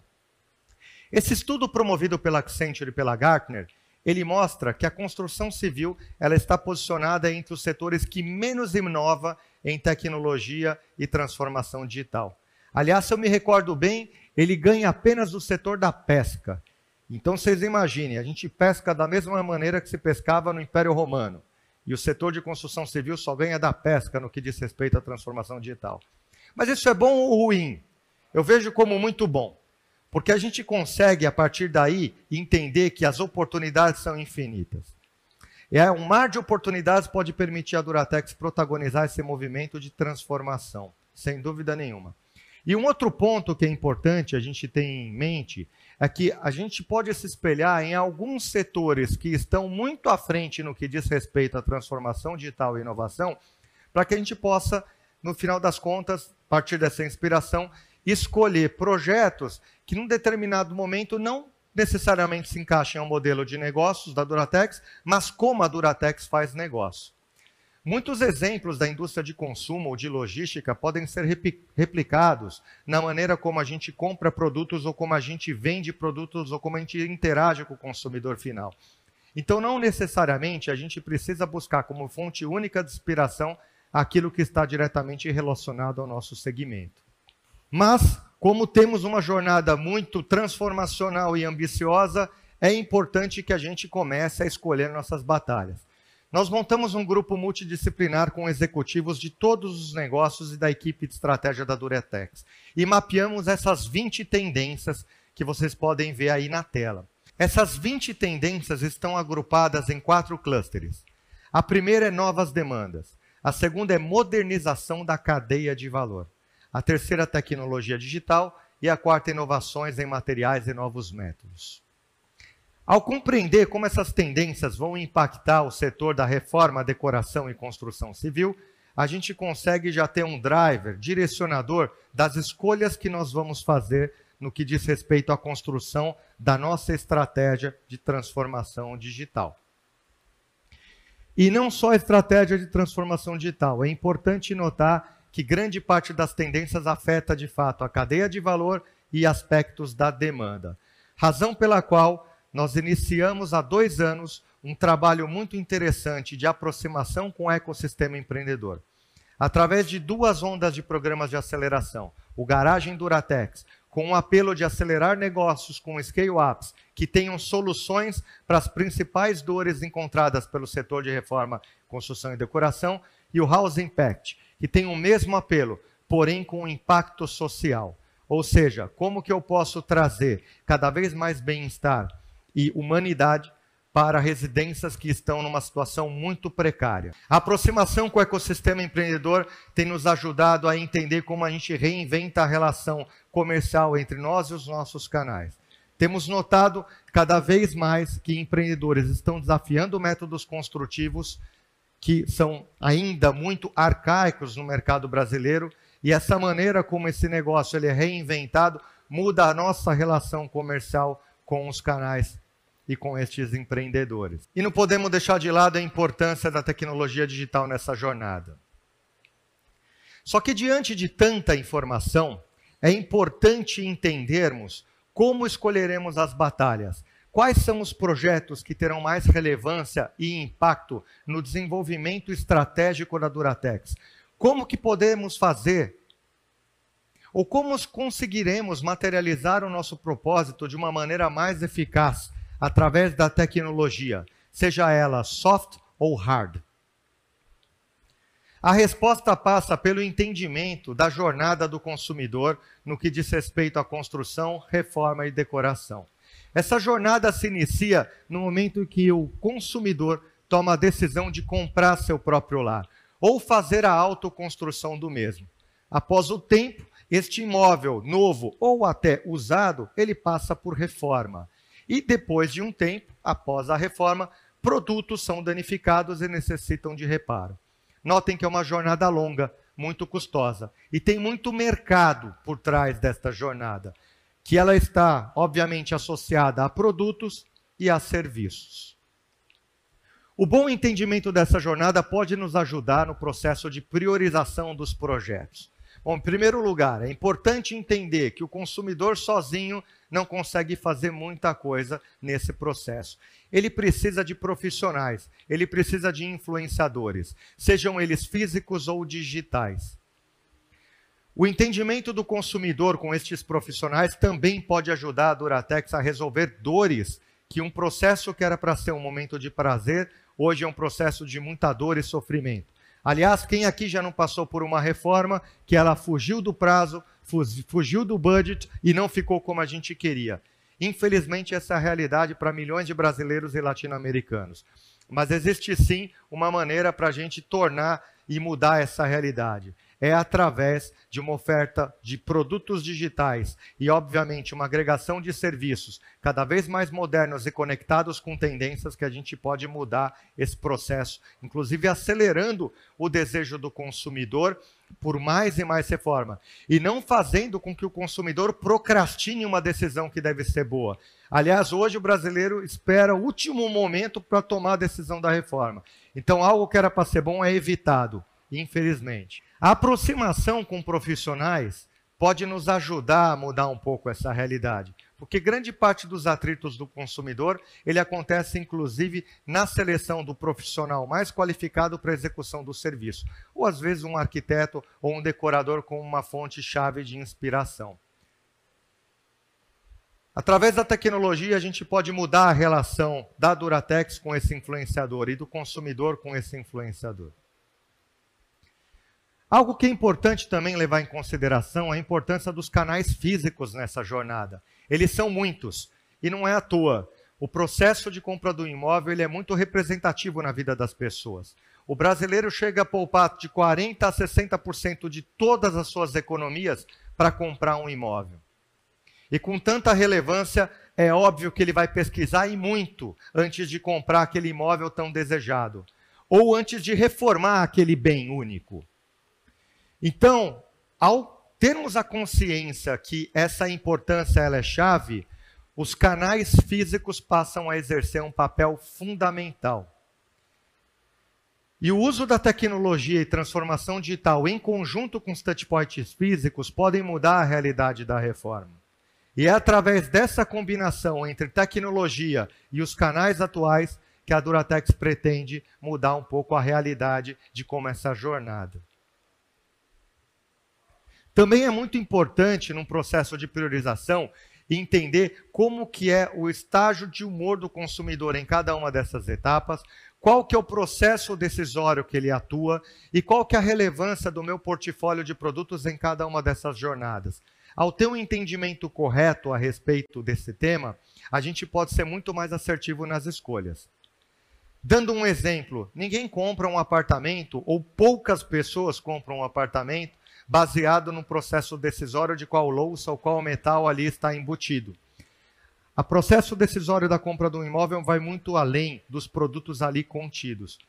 Speaker 9: Esse estudo promovido pela Accenture e pela Gartner, ele mostra que a construção civil ela está posicionada entre os setores que menos inova em tecnologia e transformação digital. Aliás, se eu me recordo bem, ele ganha apenas do setor da pesca. Então vocês imaginem, a gente pesca da mesma maneira que se pescava no Império Romano. E o setor de construção civil só ganha da pesca no que diz respeito à transformação digital. Mas isso é bom ou ruim? Eu vejo como muito bom. Porque a gente consegue, a partir daí, entender que as oportunidades são infinitas. É, um mar de oportunidades pode permitir a Duratex protagonizar esse movimento de transformação, sem dúvida nenhuma. E um outro ponto que é importante a gente ter em mente é que a gente pode se espelhar em alguns setores que estão muito à frente no que diz respeito à transformação digital e inovação, para que a gente possa, no final das contas, a partir dessa inspiração, escolher projetos que, num determinado momento, não necessariamente se encaixem ao modelo de negócios da Duratex, mas como a Duratex faz negócio. Muitos exemplos da indústria de consumo ou de logística podem ser replicados na maneira como a gente compra produtos ou como a gente vende produtos ou como a gente interage com o consumidor final. Então, não necessariamente a gente precisa buscar como fonte única de inspiração aquilo que está diretamente relacionado ao nosso segmento. Mas, como temos uma jornada muito transformacional e ambiciosa, é importante que a gente comece a escolher nossas batalhas. Nós montamos um grupo multidisciplinar com executivos de todos os negócios e da equipe de estratégia da Duretex. E mapeamos essas 20 tendências que vocês podem ver aí na tela. Essas 20 tendências estão agrupadas em quatro clusters. A primeira é novas demandas. A segunda é modernização da cadeia de valor. A terceira, tecnologia digital. E a quarta, inovações em materiais e novos métodos. Ao compreender como essas tendências vão impactar o setor da reforma, decoração e construção civil, a gente consegue já ter um driver, direcionador das escolhas que nós vamos fazer no que diz respeito à construção da nossa estratégia de transformação digital. E não só a estratégia de transformação digital, é importante notar que grande parte das tendências afeta de fato a cadeia de valor e aspectos da demanda. Razão pela qual nós iniciamos há dois anos um trabalho muito interessante de aproximação com o ecossistema empreendedor. através de duas ondas de programas de aceleração. O Garagem Duratex, com um apelo de acelerar negócios com scale-ups que tenham soluções para as principais dores encontradas pelo setor de reforma, construção e decoração, e o House Impact, que tem o mesmo apelo, porém com um impacto social. Ou seja, como que eu posso trazer cada vez mais bem-estar e humanidade para residências que estão numa situação muito precária. A aproximação com o ecossistema empreendedor tem nos ajudado a entender como a gente reinventa a relação comercial entre nós e os nossos canais. Temos notado cada vez mais que empreendedores estão desafiando métodos construtivos que são ainda muito arcaicos no mercado brasileiro e essa maneira como esse negócio ele é reinventado muda a nossa relação comercial com os canais e com estes empreendedores. E não podemos deixar de lado a importância da tecnologia digital nessa jornada. Só que diante de tanta informação, é importante entendermos como escolheremos as batalhas. Quais são os projetos que terão mais relevância e impacto no desenvolvimento estratégico da Duratex? Como que podemos fazer ou como conseguiremos materializar o nosso propósito de uma maneira mais eficaz através da tecnologia, seja ela soft ou hard? A resposta passa pelo entendimento da jornada do consumidor no que diz respeito à construção, reforma e decoração. Essa jornada se inicia no momento em que o consumidor toma a decisão de comprar seu próprio lar ou fazer a autoconstrução do mesmo. Após o tempo, este imóvel novo ou até usado, ele passa por reforma. E depois de um tempo, após a reforma, produtos são danificados e necessitam de reparo. Notem que é uma jornada longa, muito custosa. E tem muito mercado por trás desta jornada, que ela está, obviamente, associada a produtos e a serviços. O bom entendimento dessa jornada pode nos ajudar no processo de priorização dos projetos. Bom, em primeiro lugar, é importante entender que o consumidor sozinho não consegue fazer muita coisa nesse processo. Ele precisa de profissionais, ele precisa de influenciadores, sejam eles físicos ou digitais. O entendimento do consumidor com estes profissionais também pode ajudar a Duratex a resolver dores que um processo que era para ser um momento de prazer, hoje é um processo de muita dor e sofrimento. Aliás, quem aqui já não passou por uma reforma que ela fugiu do prazo, fugiu do budget e não ficou como a gente queria? Infelizmente, essa é a realidade para milhões de brasileiros e latino-americanos. Mas existe sim uma maneira para a gente tornar e mudar essa realidade é através de uma oferta de produtos digitais e, obviamente, uma agregação de serviços cada vez mais modernos e conectados com tendências que a gente pode mudar esse processo, inclusive acelerando o desejo do consumidor por mais e mais reforma e não fazendo com que o consumidor procrastine uma decisão que deve ser boa. Aliás, hoje o brasileiro espera o último momento para tomar a decisão da reforma. Então, algo que era para ser bom é evitado, infelizmente. A aproximação com profissionais pode nos ajudar a mudar um pouco essa realidade, porque grande parte dos atritos do consumidor, ele acontece inclusive na seleção do profissional mais qualificado para a execução do serviço, ou às vezes um arquiteto ou um decorador com uma fonte-chave de inspiração. Através da tecnologia, a gente pode mudar a relação da Duratex com esse influenciador e do consumidor com esse influenciador. Algo que é importante também levar em consideração é a importância dos canais físicos nessa jornada. Eles são muitos e não é à toa. O processo de compra do imóvel ele é muito representativo na vida das pessoas. O brasileiro chega a poupar de 40% a 60% de todas as suas economias para comprar um imóvel. E com tanta relevância, é óbvio que ele vai pesquisar e muito antes de comprar aquele imóvel tão desejado. Ou antes de reformar aquele bem único. Então, ao termos a consciência que essa importância ela é chave, os canais físicos passam a exercer um papel fundamental. E o uso da tecnologia e transformação digital em conjunto com os touchpoints físicos podem mudar a realidade da reforma. E é através dessa combinação entre tecnologia e os canais atuais que a Duratex pretende mudar um pouco a realidade de como essa jornada. Também é muito importante, num processo de priorização, entender como que é o estágio de humor do consumidor em cada uma dessas etapas, qual que é o processo decisório que ele atua e qual que é a relevância do meu portfólio de produtos em cada uma dessas jornadas. Ao ter um entendimento correto a respeito desse tema, a gente pode ser muito mais assertivo nas escolhas. Dando um exemplo, ninguém compra um apartamento, ou poucas pessoas compram um apartamento, baseado no processo decisório de qual louça ou qual metal ali está embutido. O processo decisório da compra do imóvel vai muito além dos produtos ali contidos.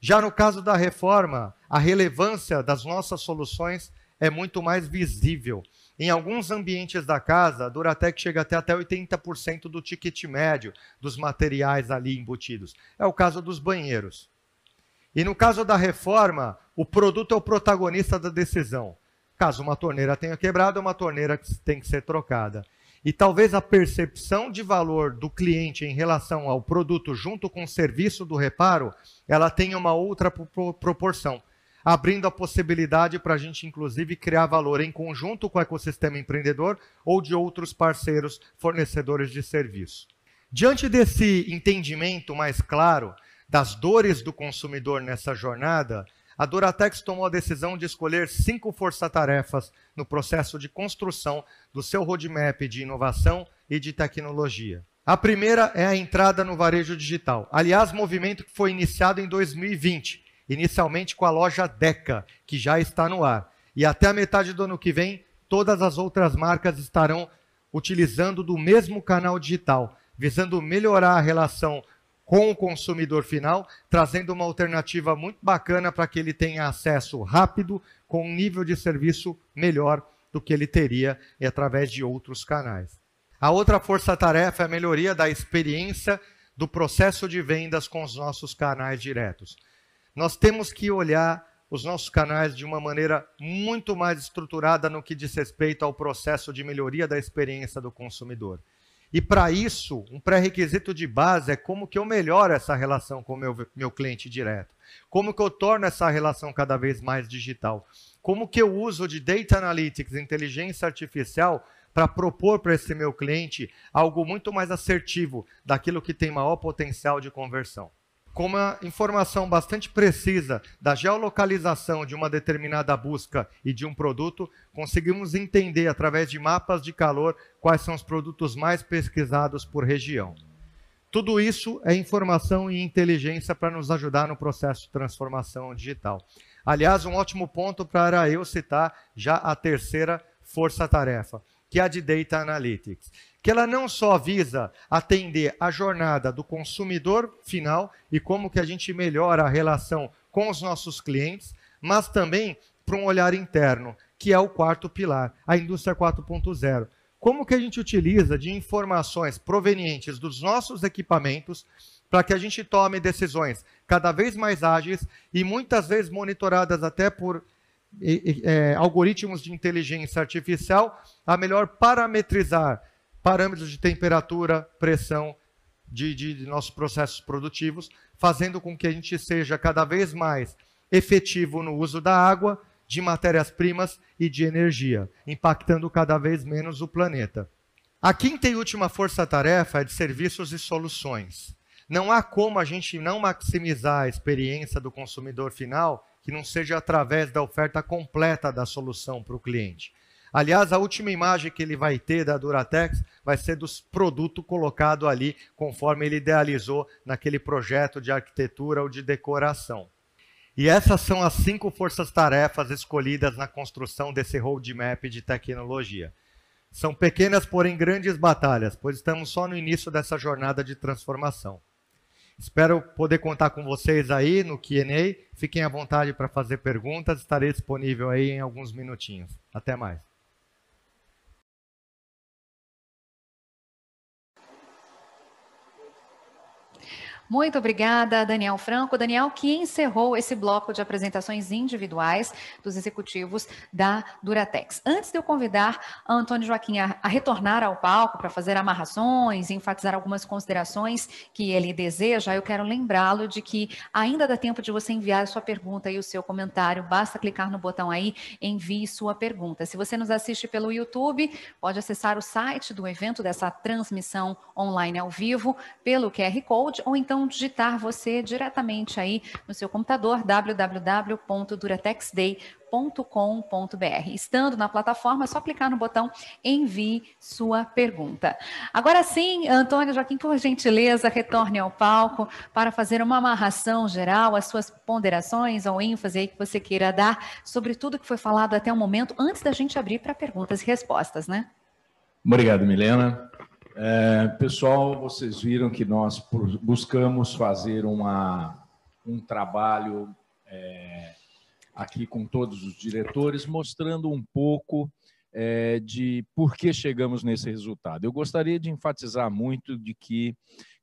Speaker 9: Já no caso da reforma, a relevância das nossas soluções é muito mais visível. Em alguns ambientes da casa, a Duratec chega até, até 80% do ticket médio dos materiais ali embutidos. É o caso dos banheiros. E no caso da reforma, o produto é o protagonista da decisão. Caso uma torneira tenha quebrado, é uma torneira que tem que ser trocada. E talvez a percepção de valor do cliente em relação ao produto junto com o serviço do reparo, ela tenha uma outra proporção abrindo a possibilidade para a gente, inclusive, criar valor em conjunto com o ecossistema empreendedor ou de outros parceiros fornecedores de serviço. Diante desse entendimento mais claro das dores do consumidor nessa jornada, a Duratex tomou a decisão de escolher cinco força-tarefas no processo de construção do seu roadmap de inovação e de tecnologia. A primeira é a entrada no varejo digital. Aliás, movimento que foi iniciado em 2020 inicialmente com a loja Deca, que já está no ar. E até a metade do ano que vem, todas as outras marcas estarão utilizando do mesmo canal digital, visando melhorar a relação com o consumidor final, trazendo uma alternativa muito bacana para que ele tenha acesso rápido, com um nível de serviço melhor do que ele teria através de outros canais. A outra força-tarefa é a melhoria da experiência do processo de vendas com os nossos canais diretos. Nós temos que olhar os nossos canais de uma maneira muito mais estruturada no que diz respeito ao processo de melhoria da experiência do consumidor. E para isso, um pré-requisito de base é como que eu melhoro essa relação com o meu, meu cliente direto. Como que eu torno essa relação cada vez mais digital. Como que eu uso de Data Analytics, inteligência artificial, para propor para esse meu cliente algo muito mais assertivo daquilo que tem maior potencial de conversão com uma informação bastante precisa da geolocalização de uma determinada busca e de um produto, conseguimos entender através de mapas de calor quais são os produtos mais pesquisados por região. Tudo isso é informação e inteligência para nos ajudar no processo de transformação digital. Aliás, um ótimo ponto para eu citar já a terceira força-tarefa, que é a de Data Analytics que ela não só visa atender a jornada do consumidor final e como que a gente melhora a relação com os nossos clientes, mas também para um olhar interno, que é o quarto pilar, a indústria 4.0. Como que a gente utiliza de informações provenientes dos nossos equipamentos para que a gente tome decisões cada vez mais ágeis e muitas vezes monitoradas até por é, algoritmos de inteligência artificial, a melhor parametrizar parâmetros de temperatura, pressão de, de, de nossos processos produtivos, fazendo com que a gente seja cada vez mais efetivo no uso da água, de matérias-primas e de energia, impactando cada vez menos o planeta. A quinta e última força-tarefa é de serviços e soluções. Não há como a gente não maximizar a experiência do consumidor final que não seja através da oferta completa da solução para o cliente. Aliás, a última imagem que ele vai ter da Duratex vai ser dos produtos colocados ali, conforme ele idealizou naquele projeto de arquitetura ou de decoração. E essas são as cinco forças-tarefas escolhidas na construção desse roadmap de tecnologia. São pequenas, porém grandes batalhas, pois estamos só no início dessa jornada de transformação. Espero poder contar com vocês aí no Q&A. Fiquem à vontade para fazer perguntas, estarei disponível aí em alguns minutinhos. Até mais.
Speaker 1: Muito obrigada, Daniel Franco. Daniel, que encerrou esse bloco de apresentações individuais dos executivos da Duratex. Antes de eu convidar a Antônio Joaquim a, a retornar ao palco para fazer amarrações, enfatizar algumas considerações que ele deseja, eu quero lembrá-lo de que ainda dá tempo de você enviar a sua pergunta e o seu comentário. Basta clicar no botão aí, envie sua pergunta. Se você nos assiste pelo YouTube, pode acessar o site do evento dessa transmissão online ao vivo pelo QR Code ou então digitar você diretamente aí no seu computador www.duratexday.com.br. Estando na plataforma, é só clicar no botão envie sua pergunta. Agora sim, Antônio Joaquim, por gentileza, retorne ao palco para fazer uma amarração geral, as suas ponderações ou ênfase aí que você queira dar sobre tudo que foi falado até o momento, antes da gente abrir para perguntas e respostas, né?
Speaker 2: Obrigado, Milena. É, pessoal, vocês viram que nós buscamos fazer uma, um trabalho é, aqui com todos os diretores, mostrando um pouco é, de por que chegamos nesse resultado. Eu gostaria de enfatizar muito de que,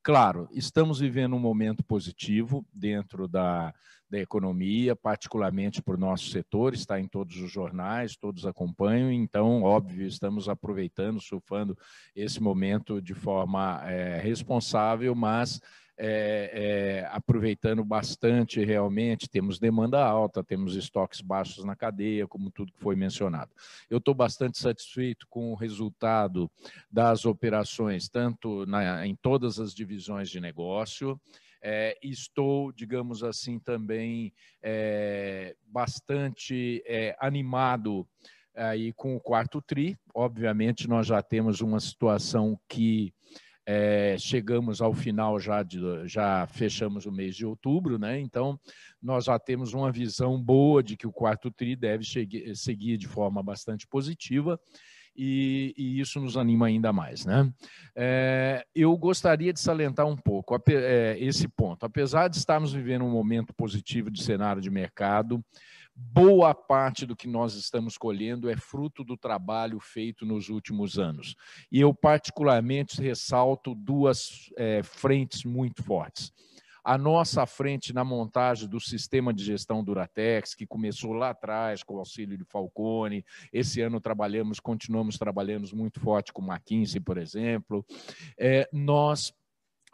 Speaker 2: claro, estamos vivendo um momento positivo dentro da, da economia, particularmente para o nosso setor, está em todos os jornais, todos acompanham, então, óbvio, estamos aproveitando, surfando esse momento de forma é, responsável, mas é, é, aproveitando bastante realmente, temos demanda alta, temos estoques baixos na cadeia, como tudo que foi mencionado. Eu estou bastante satisfeito com o resultado das operações, tanto na, em todas as divisões de negócio, é, estou, digamos assim, também é, bastante é, animado aí com o quarto tri. Obviamente, nós já temos uma situação que é, chegamos ao final já de, já fechamos o mês de outubro, né? Então nós já temos uma visão boa de que o quarto tri deve chegue, seguir de forma bastante positiva. E, e, isso nos anima ainda mais. Né? É, eu gostaria de salientar um pouco é, esse ponto. Apesar de estarmos vivendo um momento positivo de cenário de mercado, boa parte do que nós estamos colhendo é fruto do trabalho feito nos últimos anos. E eu, particularmente, ressalto duas é, frentes muito fortes. A nossa frente na montagem do sistema de gestão Duratex, que começou lá atrás com o auxílio de Falcone, esse ano trabalhamos, continuamos trabalhando muito forte com McKinsey, por exemplo. É, nós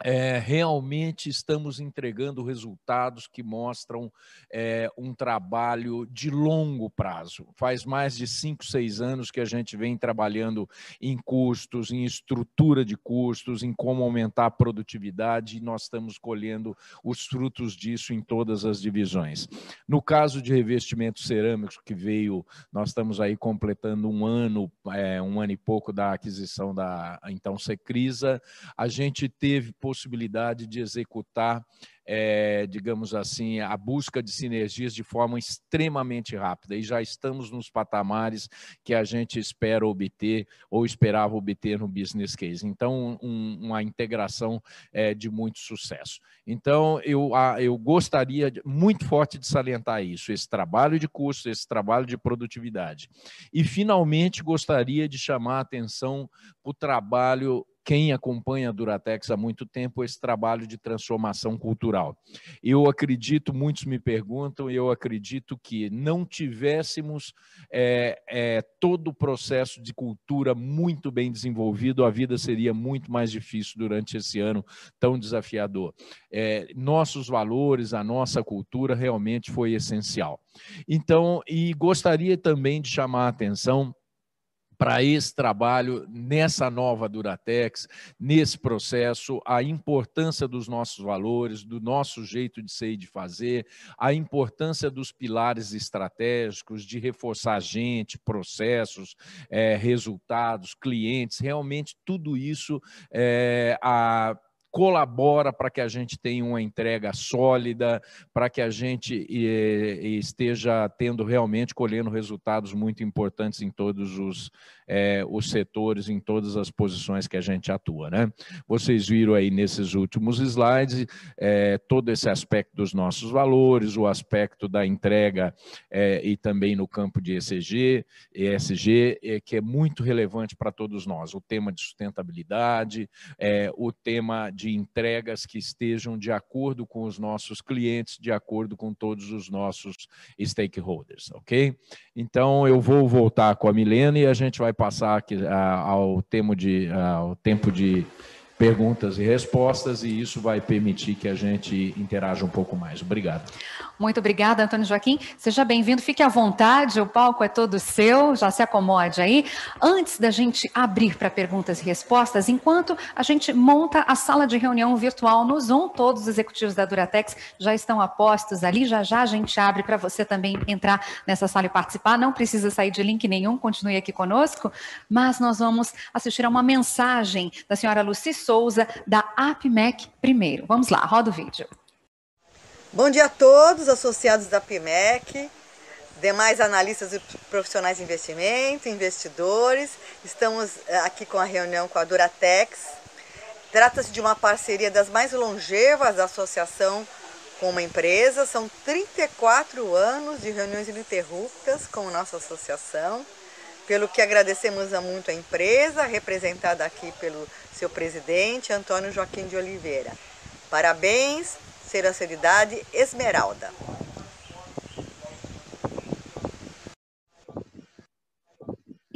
Speaker 2: é, realmente estamos entregando resultados que mostram é, um trabalho de longo prazo. Faz mais de cinco, seis anos que a gente vem trabalhando em custos, em estrutura de custos, em como aumentar a produtividade, e nós estamos colhendo os frutos disso em todas as divisões. No caso de revestimentos cerâmicos, que veio, nós estamos aí completando um ano, é, um ano e pouco da aquisição da então Secrisa, a gente teve possibilidade de executar é, digamos assim, a busca de sinergias de forma extremamente rápida e já estamos nos patamares que a gente espera obter ou esperava obter no business case. Então, um, uma integração é, de muito sucesso. Então, eu, eu gostaria de, muito forte de salientar isso, esse trabalho de custo, esse trabalho de produtividade. E, finalmente, gostaria de chamar a atenção para o trabalho quem acompanha a Duratex há muito tempo esse trabalho de transformação cultural. Eu acredito, muitos me perguntam, eu acredito que não tivéssemos é, é, todo o processo de cultura muito bem desenvolvido, a vida seria muito mais difícil durante esse ano tão desafiador. É, nossos valores, a nossa cultura realmente foi essencial. Então, e gostaria também de chamar a atenção para esse trabalho nessa nova Duratex, nesse processo, a importância dos nossos valores, do nosso jeito de ser e de fazer, a importância dos pilares estratégicos, de reforçar gente, processos, é, resultados, clientes, realmente tudo isso é, a colabora para que a gente tenha uma entrega sólida, para que a gente esteja tendo realmente colhendo resultados muito importantes em todos os, é, os setores, em todas as posições que a gente atua. Né? Vocês viram aí nesses últimos slides é, todo esse aspecto dos nossos valores, o aspecto da entrega é, e também no campo de ECG, ESG, é, que é muito relevante para todos nós. O tema de sustentabilidade, é, o tema de entregas que estejam de acordo com os nossos clientes, de acordo com todos os nossos stakeholders, ok? Então, eu vou voltar com a Milena e a gente vai passar aqui, ao, tempo de, ao tempo de perguntas e respostas, e isso vai permitir que a gente interaja um pouco mais. Obrigado.
Speaker 1: Muito obrigada, Antônio Joaquim. Seja bem-vindo, fique à vontade, o palco é todo seu, já se acomode aí. Antes da gente abrir para perguntas e respostas, enquanto a gente monta a sala de reunião virtual no Zoom, todos os executivos da Duratex já estão apostos ali, já já a gente abre para você também entrar nessa sala e participar, não precisa sair de link nenhum, continue aqui conosco, mas nós vamos assistir a uma mensagem da senhora Luci Souza, da APMEC primeiro. Vamos lá, roda o vídeo.
Speaker 10: Bom dia a todos, associados da PIMEC, demais analistas e profissionais de investimento, investidores. Estamos eh, aqui com a reunião com a Duratex. Trata-se de uma parceria das mais longevas da associação com uma empresa. São 34 anos de reuniões ininterruptas com nossa associação, pelo que agradecemos muito a empresa, representada aqui pelo seu presidente, Antônio Joaquim de Oliveira. Parabéns ser a seriedade Esmeralda.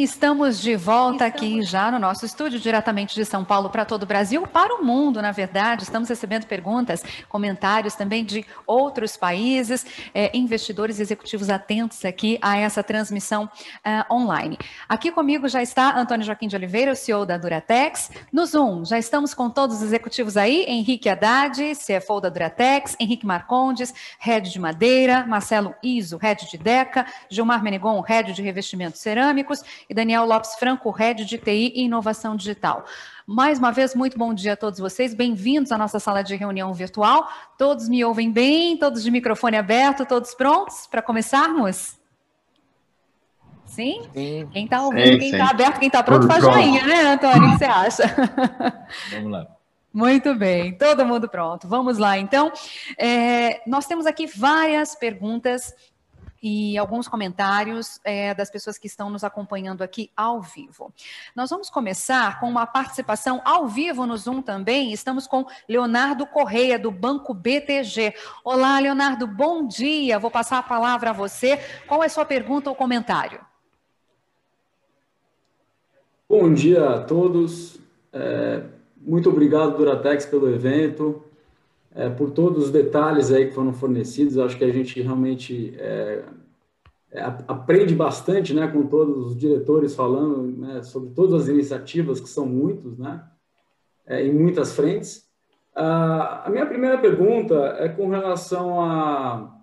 Speaker 1: Estamos de volta aqui já no nosso estúdio, diretamente de São Paulo para todo o Brasil, para o mundo, na verdade. Estamos recebendo perguntas, comentários também de outros países, é, investidores executivos atentos aqui a essa transmissão uh, online. Aqui comigo já está Antônio Joaquim de Oliveira, o CEO da Duratex. No Zoom, já estamos com todos os executivos aí: Henrique Haddad, CFO da Duratex, Henrique Marcondes, Head de Madeira, Marcelo Iso, Head de Deca, Gilmar Menegon, Head de Revestimentos Cerâmicos e Daniel Lopes Franco, Head de TI e Inovação Digital. Mais uma vez, muito bom dia a todos vocês. Bem-vindos à nossa sala de reunião virtual. Todos me ouvem bem? Todos de microfone aberto? Todos prontos para começarmos? Sim? sim? Quem está ouvindo, sim, quem está aberto, quem está pronto, faz joinha, né, Antônio? O que você acha?
Speaker 2: Vamos lá.
Speaker 1: Muito bem, todo mundo pronto. Vamos lá, então. É, nós temos aqui várias perguntas e alguns comentários é, das pessoas que estão nos acompanhando aqui ao vivo. Nós vamos começar com uma participação ao vivo no Zoom também. Estamos com Leonardo Correia, do Banco BTG. Olá, Leonardo, bom dia. Vou passar a palavra a você. Qual é a sua pergunta ou comentário?
Speaker 11: Bom dia a todos. É, muito obrigado, Duratex, pelo evento é, por todos os detalhes aí que foram fornecidos. Acho que a gente realmente é, é, aprende bastante, né, com todos os diretores falando né, sobre todas as iniciativas que são muitos, né, é, em muitas frentes. a minha primeira pergunta é com relação à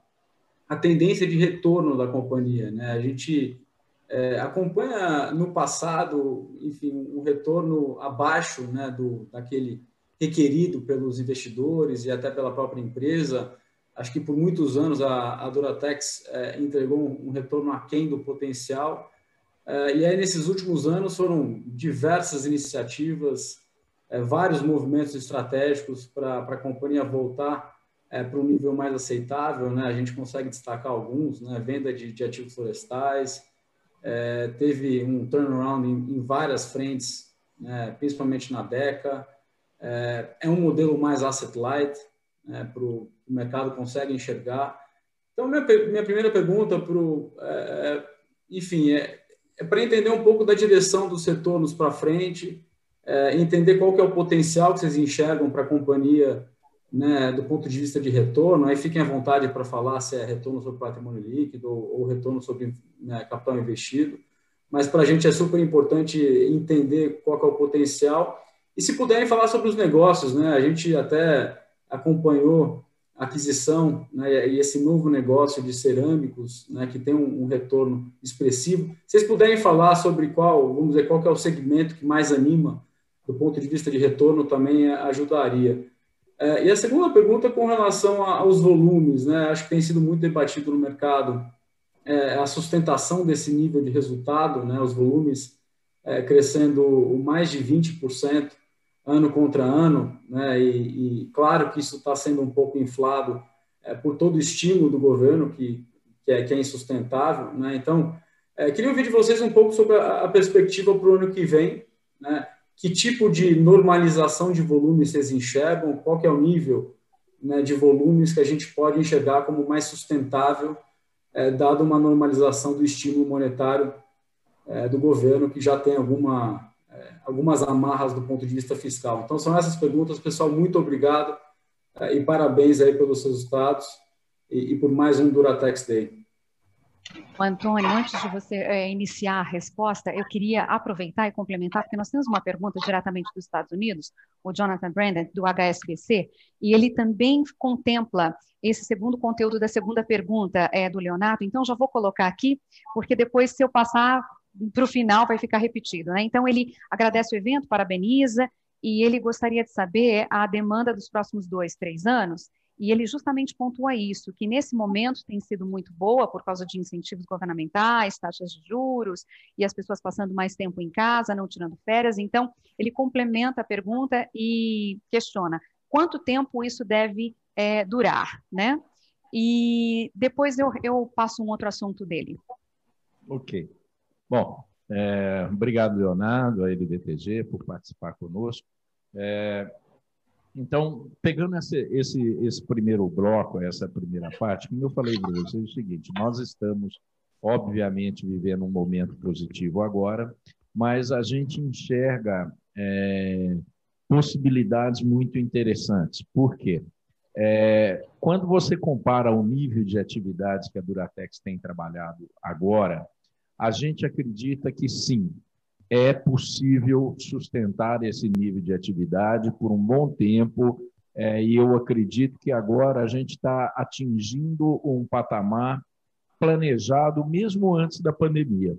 Speaker 11: a, a, tendência de retorno da companhia, né? A gente é, acompanha no passado, enfim, um retorno abaixo, né, do daquele requerido pelos investidores e até pela própria empresa. Acho que por muitos anos a, a Duratex é, entregou um, um, retorno aquém do potencial. É, e aí, nesses últimos anos, foram diversas iniciativas, é, vários movimentos estratégicos para a companhia voltar para um nível mais aceitável. Né? A gente consegue destacar alguns: né? venda de, de ativos florestais, teve um turnaround em, em várias frentes, né? principalmente na DECA. É, é um modelo mais asset light, né, para o mercado consegue enxergar. Então, minha, minha primeira pergunta para o. É, é, enfim, é, é para entender um pouco da direção do setor nos para frente, é, entender qual que é o potencial que vocês enxergam para a companhia né, do ponto de vista de retorno. Aí fiquem à vontade para falar se é retorno sobre patrimônio líquido ou, ou retorno sobre né, capital investido. Mas para a gente é super importante entender qual que é o potencial e se puderem falar sobre os negócios, né? A gente até acompanhou a aquisição né, e esse novo negócio de cerâmicos, né, que tem um, um, retorno expressivo. Vocês puderem falar sobre qual, vamos dizer, qual é o segmento que mais anima do ponto de vista de retorno, também ajudaria. É, e a segunda pergunta com relação a, aos volumes, né? Acho que tem sido muito debatido no mercado é, a sustentação desse nível de resultado, né? Os volumes é, crescendo mais de 20% ano contra ano, né? E, e claro que isso está sendo um pouco inflado é, por todo o estímulo do governo que, que, é, que é insustentável, né? Então, é, queria ouvir de vocês um pouco sobre a, a perspectiva para o ano que vem, né? que tipo de normalização de volumes vocês enxergam? Qual que é o nível né, de volumes que a gente pode enxergar como mais sustentável, é, dado uma normalização do estímulo monetário é, do governo, que já tem alguma, algumas amarras do ponto de vista fiscal? Então, são essas perguntas. Pessoal, muito obrigado é, e parabéns aí pelos resultados e, e por mais um Duratex Day.
Speaker 1: Antônio, antes de você é, iniciar a resposta, eu queria aproveitar e complementar, porque nós temos uma pergunta diretamente dos Estados Unidos, o Jonathan Brandon, do HSBC, e ele também contempla esse segundo conteúdo da segunda pergunta é, do Leonardo, então já vou colocar aqui, porque depois, se eu passar para o final, vai ficar repetido. Né? Então, ele agradece o evento, parabeniza, e ele gostaria de saber a demanda dos próximos dois, três anos, e ele justamente pontua isso, que nesse momento tem sido muito boa por causa de incentivos governamentais, taxas de juros e as pessoas passando mais tempo em casa, não tirando férias. Então, ele complementa a pergunta e questiona quanto tempo isso deve é, durar, né? E depois eu, eu passo um outro assunto dele.
Speaker 2: Ok. Bom, é, obrado, Leonardo, a LBTG, por participar conosco. É, então, pegando esse, esse, esse primeiro bloco, essa primeira parte, como eu falei para vocês, é o seguinte: nós estamos, obviamente, vivendo um momento positivo agora, mas a gente enxerga é, possibilidades muito interessantes. Por quê? É, quando você compara o nível de atividades que a Duratex tem trabalhado agora, a gente acredita que sim, é possível sustentar esse nível de atividade por um bom tempo, é, e eu acredito que agora a gente está atingindo um patamar planejado mesmo antes da pandemia.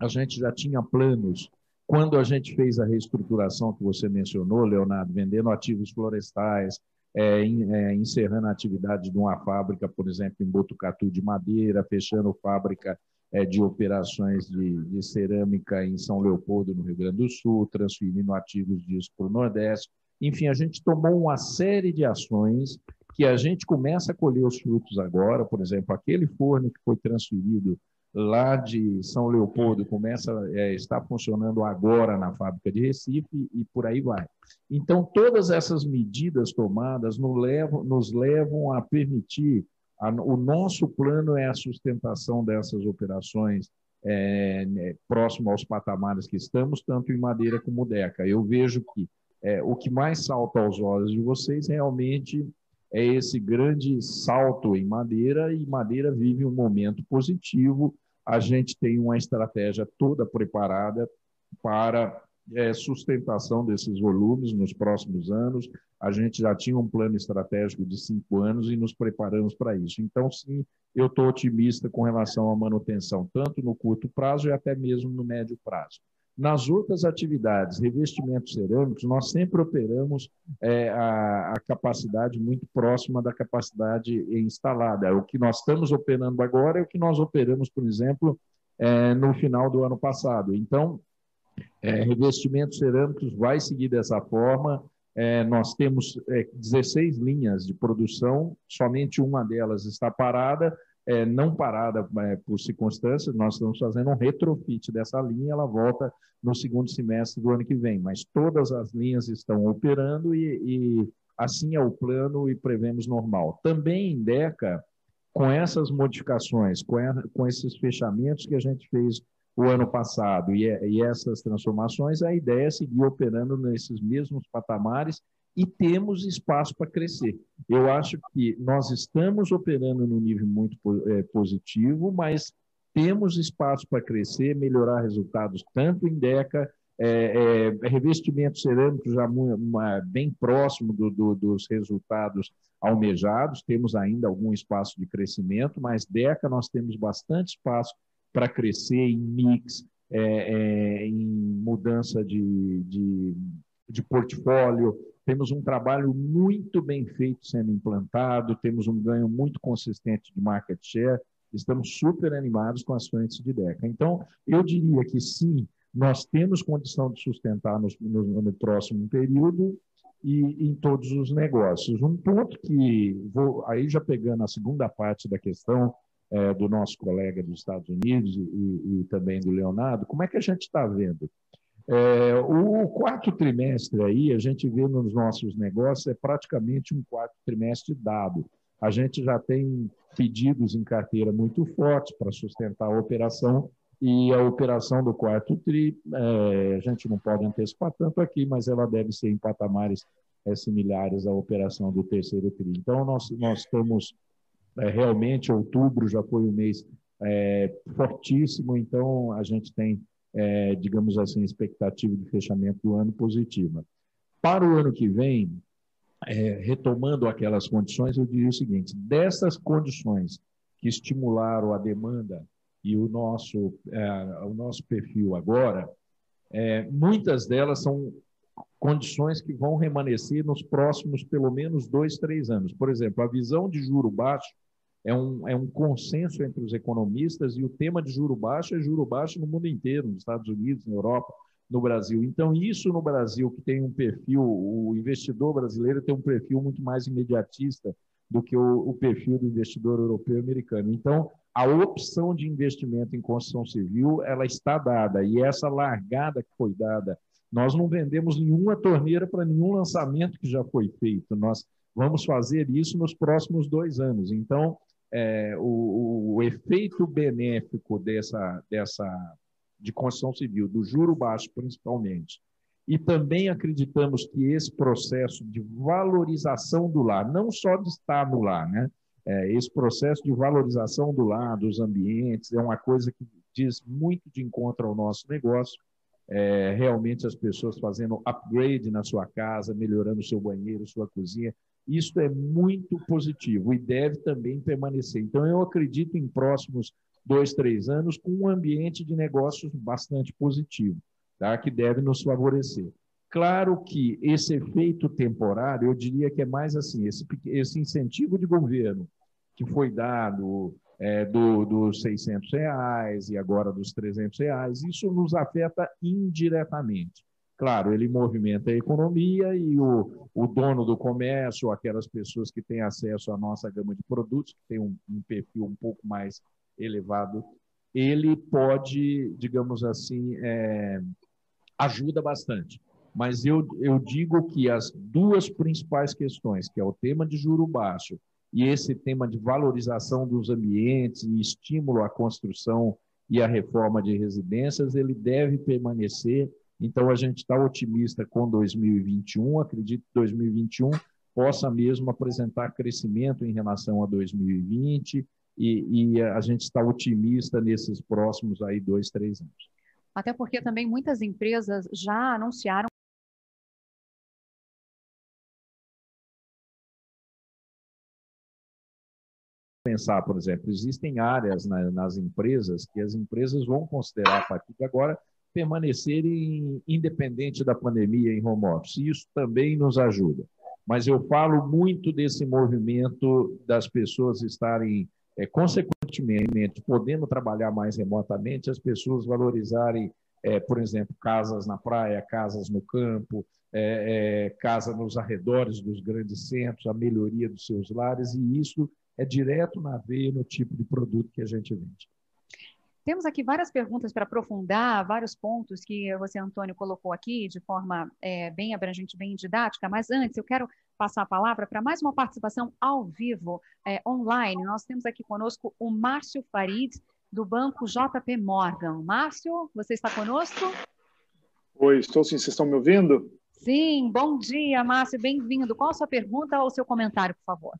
Speaker 2: A gente já tinha planos quando a gente fez a reestruturação que você mencionou, Leonardo, vendendo ativos florestais, é, é, encerrando a atividade de uma fábrica, por exemplo, em Botucatu de madeira, fechando fábrica de operações de, de, cerâmica em São Leopoldo, no Rio Grande do Sul, transferindo ativos disso para o Nordeste. Enfim, a gente tomou uma série de ações que a gente começa a colher os frutos agora. Por exemplo, aquele forno que foi transferido lá de São Leopoldo começa é, está funcionando agora na fábrica de Recife e por aí vai. Então, todas essas medidas tomadas nos levam, nos levam a permitir o nosso plano é a sustentação dessas operações é, né, próximo aos patamares que estamos, tanto em madeira como deca. Eu vejo que é, o que mais salta aos olhos de vocês realmente é esse grande salto em madeira, e madeira vive um momento positivo. A gente tem uma estratégia toda preparada para é, sustentação desses volumes nos próximos anos. A gente já tinha um plano estratégico de cinco anos e nos preparamos para isso. Então, sim, eu estou otimista com relação à manutenção, tanto no curto prazo e até mesmo no médio prazo. Nas outras atividades, revestimentos cerâmicos, nós sempre operamos é, a, a, capacidade muito próxima da capacidade instalada. O que nós estamos operando agora é o que nós operamos, por exemplo, é, no final do ano passado. Então, é, revestimentos cerâmicos vai seguir dessa forma. É, nós temos é, 16 linhas de produção, somente uma delas está parada, é, não parada é, por circunstâncias, nós estamos fazendo um retrofit dessa linha, ela volta no segundo semestre do ano que vem, mas todas as linhas estão operando e, e assim é o plano e prevemos normal. Também em DECA, com essas modificações, com, a, com esses fechamentos que a gente fez o ano passado e, e essas transformações, a ideia é seguir operando nesses mesmos patamares e temos espaço para crescer. Eu acho que nós estamos operando num nível muito é, positivo, mas temos espaço para crescer, melhorar resultados tanto em DECA, é, é, revestimento cerâmico já uma, bem próximo do, do, dos resultados almejados, temos ainda algum espaço de crescimento, mas DECA nós temos bastante espaço para crescer em mix, é, é, em mudança de, de, de portfólio. Temos um trabalho muito bem feito sendo implantado, temos um ganho muito consistente de market share, estamos super animados com as frentes de DECA. Então, eu diria que sim, nós temos condição de sustentar no, no, no próximo período e em todos os negócios. Um ponto que, vou aí já pegando a segunda parte da questão, é, do nosso colega dos Estados Unidos e, e, também do Leonardo, como é que a gente está vendo? É, o quarto trimestre aí, a gente vê nos nossos negócios, é praticamente um quarto trimestre dado. A gente já tem pedidos em carteira muito fortes para sustentar a operação e a operação do quarto TRI, é, a gente não pode antecipar tanto aqui, mas ela deve ser em patamares é, similares à operação do terceiro TRI. Então, nós, nós estamos é, realmente, outubro já foi um mês é, fortíssimo, então a gente tem é, digamos assim, expectativa de fechamento do ano positiva. Para o ano que vem, é, retomando aquelas condições, eu diria o seguinte: dessas condições que estimularam a demanda e o nosso, é, o nosso perfil agora, é, muitas delas são condições que vão remanescer nos próximos pelo menos dois, três anos. Por exemplo, a visão de juro baixo é um, é um consenso entre os economistas e o tema de juro baixo é juro baixo no mundo inteiro, nos Estados Unidos, na Europa, no Brasil. Então, isso no Brasil, que tem um perfil, o investidor brasileiro tem um perfil muito mais imediatista do que o, o perfil do investidor europeu e americano. Então, a opção de investimento em construção civil, ela está dada, e essa largada que foi dada, nós não vendemos nenhuma torneira para nenhum lançamento que já foi feito, nós vamos fazer isso nos próximos dois anos. Então, é, o, o, efeito benéfico dessa, dessa de construção civil, do juro baixo principalmente, e também acreditamos que esse processo de valorização do lar, não só de estar no lar, né? É, esse processo de valorização do lar, dos ambientes, é uma coisa que diz muito de encontro ao nosso negócio. É, realmente as pessoas fazendo upgrade na sua casa, melhorando o seu banheiro, sua cozinha, isso é muito positivo e deve também permanecer. Então, eu acredito em próximos dois, três anos com um ambiente de negócios bastante positivo, tá? que deve nos favorecer. Claro que esse efeito temporário, eu diria que é mais assim, esse, esse incentivo de governo que foi dado é, do, dos 600 reais e agora dos 300 reais, isso nos afeta indiretamente. Claro, ele movimenta a economia e o, o dono do comércio, aquelas pessoas que têm acesso à nossa gama de produtos, que tem um, um perfil um pouco mais elevado, ele pode, digamos assim, é, ajuda bastante. Mas eu, eu digo que as duas principais questões, que é o tema de juro baixo e esse tema de valorização dos ambientes e estímulo à construção e à reforma de residências, ele deve permanecer então, a gente está otimista com 2021, acredito que 2021 possa mesmo apresentar crescimento em relação a 2020 e, e a gente está otimista nesses próximos aí dois, três anos.
Speaker 1: Até porque também muitas empresas já anunciaram
Speaker 2: pensar, por exemplo, existem áreas na, nas empresas que as empresas vão considerar a partir de agora permanecerem independente da pandemia em home office. Isso também nos ajuda. Mas eu falo muito desse movimento das pessoas estarem, é, consequentemente, podendo trabalhar mais remotamente, as pessoas valorizarem, é, por exemplo, casas na praia, casas no campo, é, é, casa nos arredores dos grandes centros, a melhoria dos seus lares, e isso é direto na veia no tipo de produto que a gente vende.
Speaker 1: Temos aqui várias perguntas para aprofundar, vários pontos que você, Antônio, colocou aqui de forma é, bem abrangente, bem didática, mas antes eu quero passar a palavra para mais uma participação ao vivo, é, online. Nós temos aqui conosco o Márcio Farid, do Banco JP Morgan. Márcio, você está conosco?
Speaker 12: Oi, estou sim. Vocês estão me ouvindo?
Speaker 1: Sim, bom dia, Márcio, bem-vindo. Qual a sua pergunta ou seu comentário, por favor?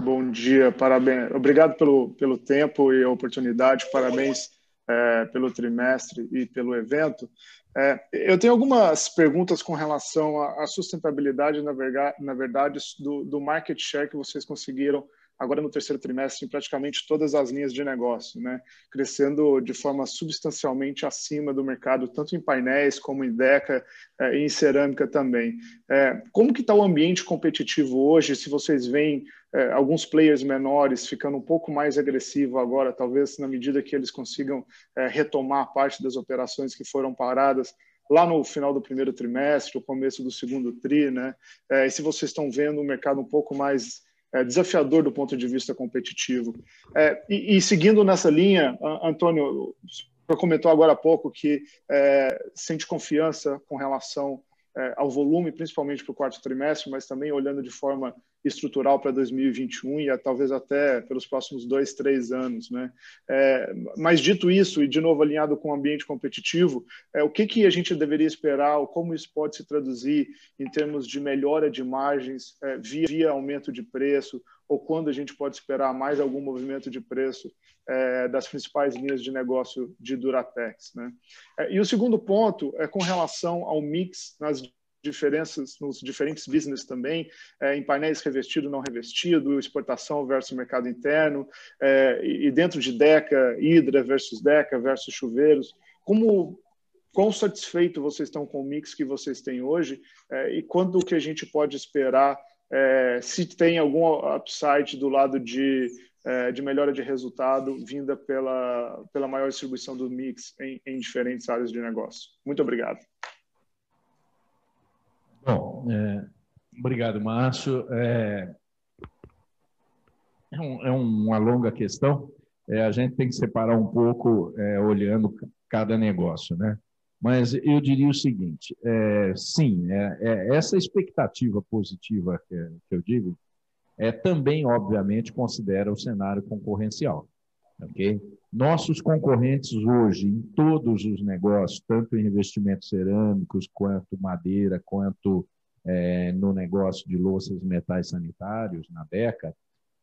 Speaker 12: Bom dia, parabéns. Obrigado pelo, pelo tempo e a oportunidade, parabéns é, pelo trimestre e pelo evento. É, eu tenho algumas perguntas com relação à, sustentabilidade, na verdade, do, do market share que vocês conseguiram agora no terceiro trimestre em praticamente todas as linhas de negócio, né? crescendo de forma substancialmente acima do mercado, tanto em painéis como em deca eh, e em cerâmica também. Eh, como que está o ambiente competitivo hoje, se vocês veem eh, alguns players menores ficando um pouco mais agressivo agora, talvez na medida que eles consigam retomar parte das operações que foram paradas, lá no final do primeiro trimestre, o começo do segundo tri, né? e se vocês estão vendo o mercado um pouco mais é, desafiador do ponto de vista competitivo. É, e, e, seguindo nessa linha, Antônio, comentou agora há pouco que é, sente confiança com relação é, ao volume, principalmente para o quarto trimestre, mas também olhando de forma estrutural para 2021 e talvez até pelos próximos dois, três anos. Né? É, mas dito isso, e de novo alinhado com o ambiente competitivo, é, o que, que a gente deveria esperar, ou como isso pode se traduzir em termos de melhora de margens é, via, via aumento de preço, ou quando a gente pode esperar mais algum movimento de preço é, das principais linhas de negócio de Duratex. Né? É, e o segundo ponto é com relação ao mix nas diferenças nos diferentes business também, é, em painéis revestido, não revestido, exportação versus mercado interno, é, e dentro de Deca, Hidra versus Deca versus chuveiros. Como quão satisfeito vocês estão com o mix que vocês têm hoje é, e quando que a gente pode esperar é, se tem algum upside do lado de, é, de melhora de resultado vinda pela, pela maior distribuição do mix em, em diferentes áreas de negócio. Muito obrigado.
Speaker 2: Bom, é, obrigado, Márcio. É, é, um, é, uma longa questão. É, a gente tem que separar um pouco, é, olhando cada negócio, né? Mas eu diria o seguinte: é, sim, é, é, essa expectativa positiva que, que, eu digo é também, obviamente, considera o cenário concorrencial. ok? Nossos concorrentes hoje, em todos os negócios, tanto em investimentos cerâmicos, quanto madeira, quanto é, no negócio de louças e metais sanitários, na DECA,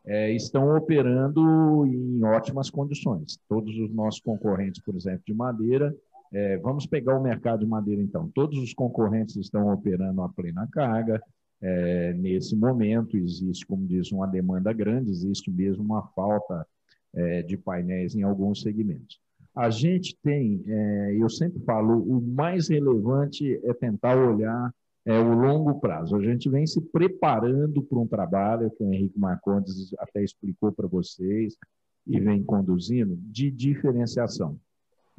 Speaker 2: é, estão operando em ótimas condições. Todos os nossos concorrentes, por exemplo, de madeira, é, vamos pegar o mercado de madeira, então. Todos os concorrentes estão operando a plena carga. É, nesse momento, existe, como diz, uma demanda grande, existe mesmo uma falta é, de painéis em alguns segmentos. A gente tem, é, eu sempre falo, o mais relevante é tentar olhar é, o longo prazo. A gente vem se preparando para um trabalho que o Henrique Marcondes até explicou para vocês e vem conduzindo, de diferenciação.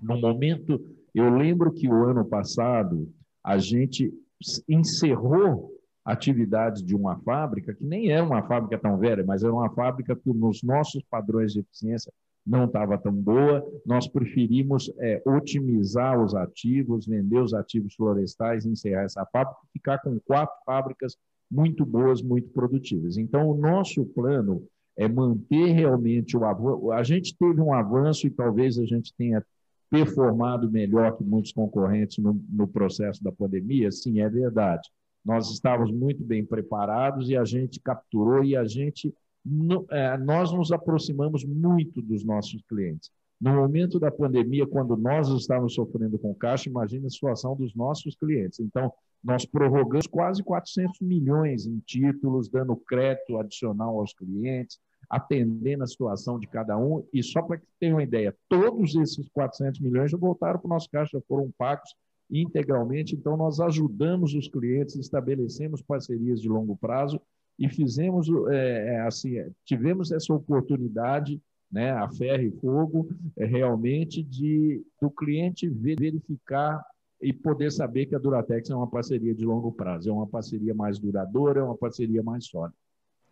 Speaker 2: No momento eu lembro que o ano passado a gente encerrou atividades de uma fábrica que nem era uma fábrica tão velha, mas era uma fábrica que nos nossos padrões de eficiência não estava tão boa. Nós preferimos é, otimizar os ativos, vender os ativos florestais, encerrar essa fábrica ficar com quatro fábricas muito boas, muito produtivas. Então, o nosso plano é manter realmente o avanço. A gente teve um avanço e talvez a gente tenha performado melhor que muitos concorrentes no, no processo da pandemia? Sim, é verdade. Nós estávamos muito bem preparados e a gente capturou e a gente é, nós nos aproximamos muito dos nossos clientes. No momento da pandemia, quando nós estávamos sofrendo com caixa, imagine a situação dos nossos clientes. Então, nós prorrogamos quase 400 milhões em títulos, dando crédito adicional aos clientes, atendendo a situação de cada um. E só para que tenha uma ideia, todos esses 400 milhões já voltaram para o nosso caixa, foram pagos integralmente. Então, nós ajudamos os clientes, estabelecemos parcerias de longo prazo e fizemos, é, é assim, tivemos essa oportunidade, né, a ferro e fogo, é, realmente, de do cliente verificar e poder saber que a Duratex é uma parceria de longo prazo, é uma parceria mais duradoura, é uma parceria mais sólida.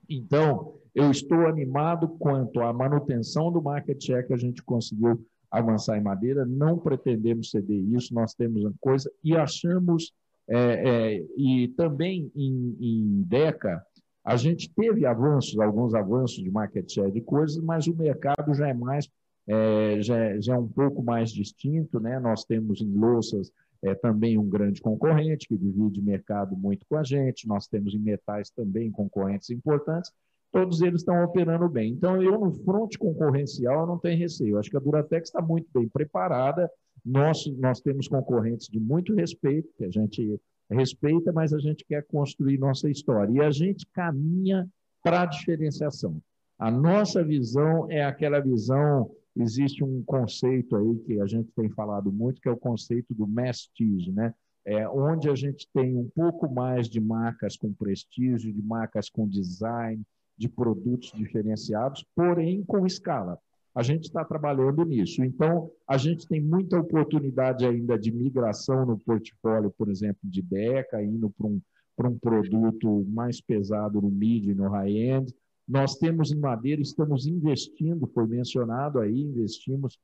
Speaker 2: Então, eu estou animado quanto à manutenção do market share que a gente conseguiu avançar em madeira, não pretendemos ceder isso, nós temos uma coisa e achamos, é, é, e também em, em DECA, a gente teve avanços, alguns avanços de market share de coisas, mas o mercado já é mais, é, já, é, já é um pouco mais distinto, né? Nós temos em louças é também um grande concorrente que divide mercado muito com a gente. Nós temos em metais também concorrentes importantes. Todos eles estão operando bem. Então, eu, no fronte concorrencial, não tenho receio. Acho que a Duratex está muito bem preparada. Nós, nós temos concorrentes de muito respeito, que a gente respeita, mas a gente quer construir nossa história. E a gente caminha para a diferenciação. A nossa visão é aquela visão existe um conceito aí que a gente tem falado muito, que é o conceito do prestige, né? É, onde a gente tem um pouco mais de marcas com prestígio, de marcas com design, de produtos diferenciados, porém com escala. A gente está trabalhando nisso. Então, a gente tem muita oportunidade ainda de migração no portfólio, por exemplo, de DECA, indo para um, um produto mais pesado no mid e no high-end. Nós temos em madeira, estamos investindo, foi mencionado aí, investimos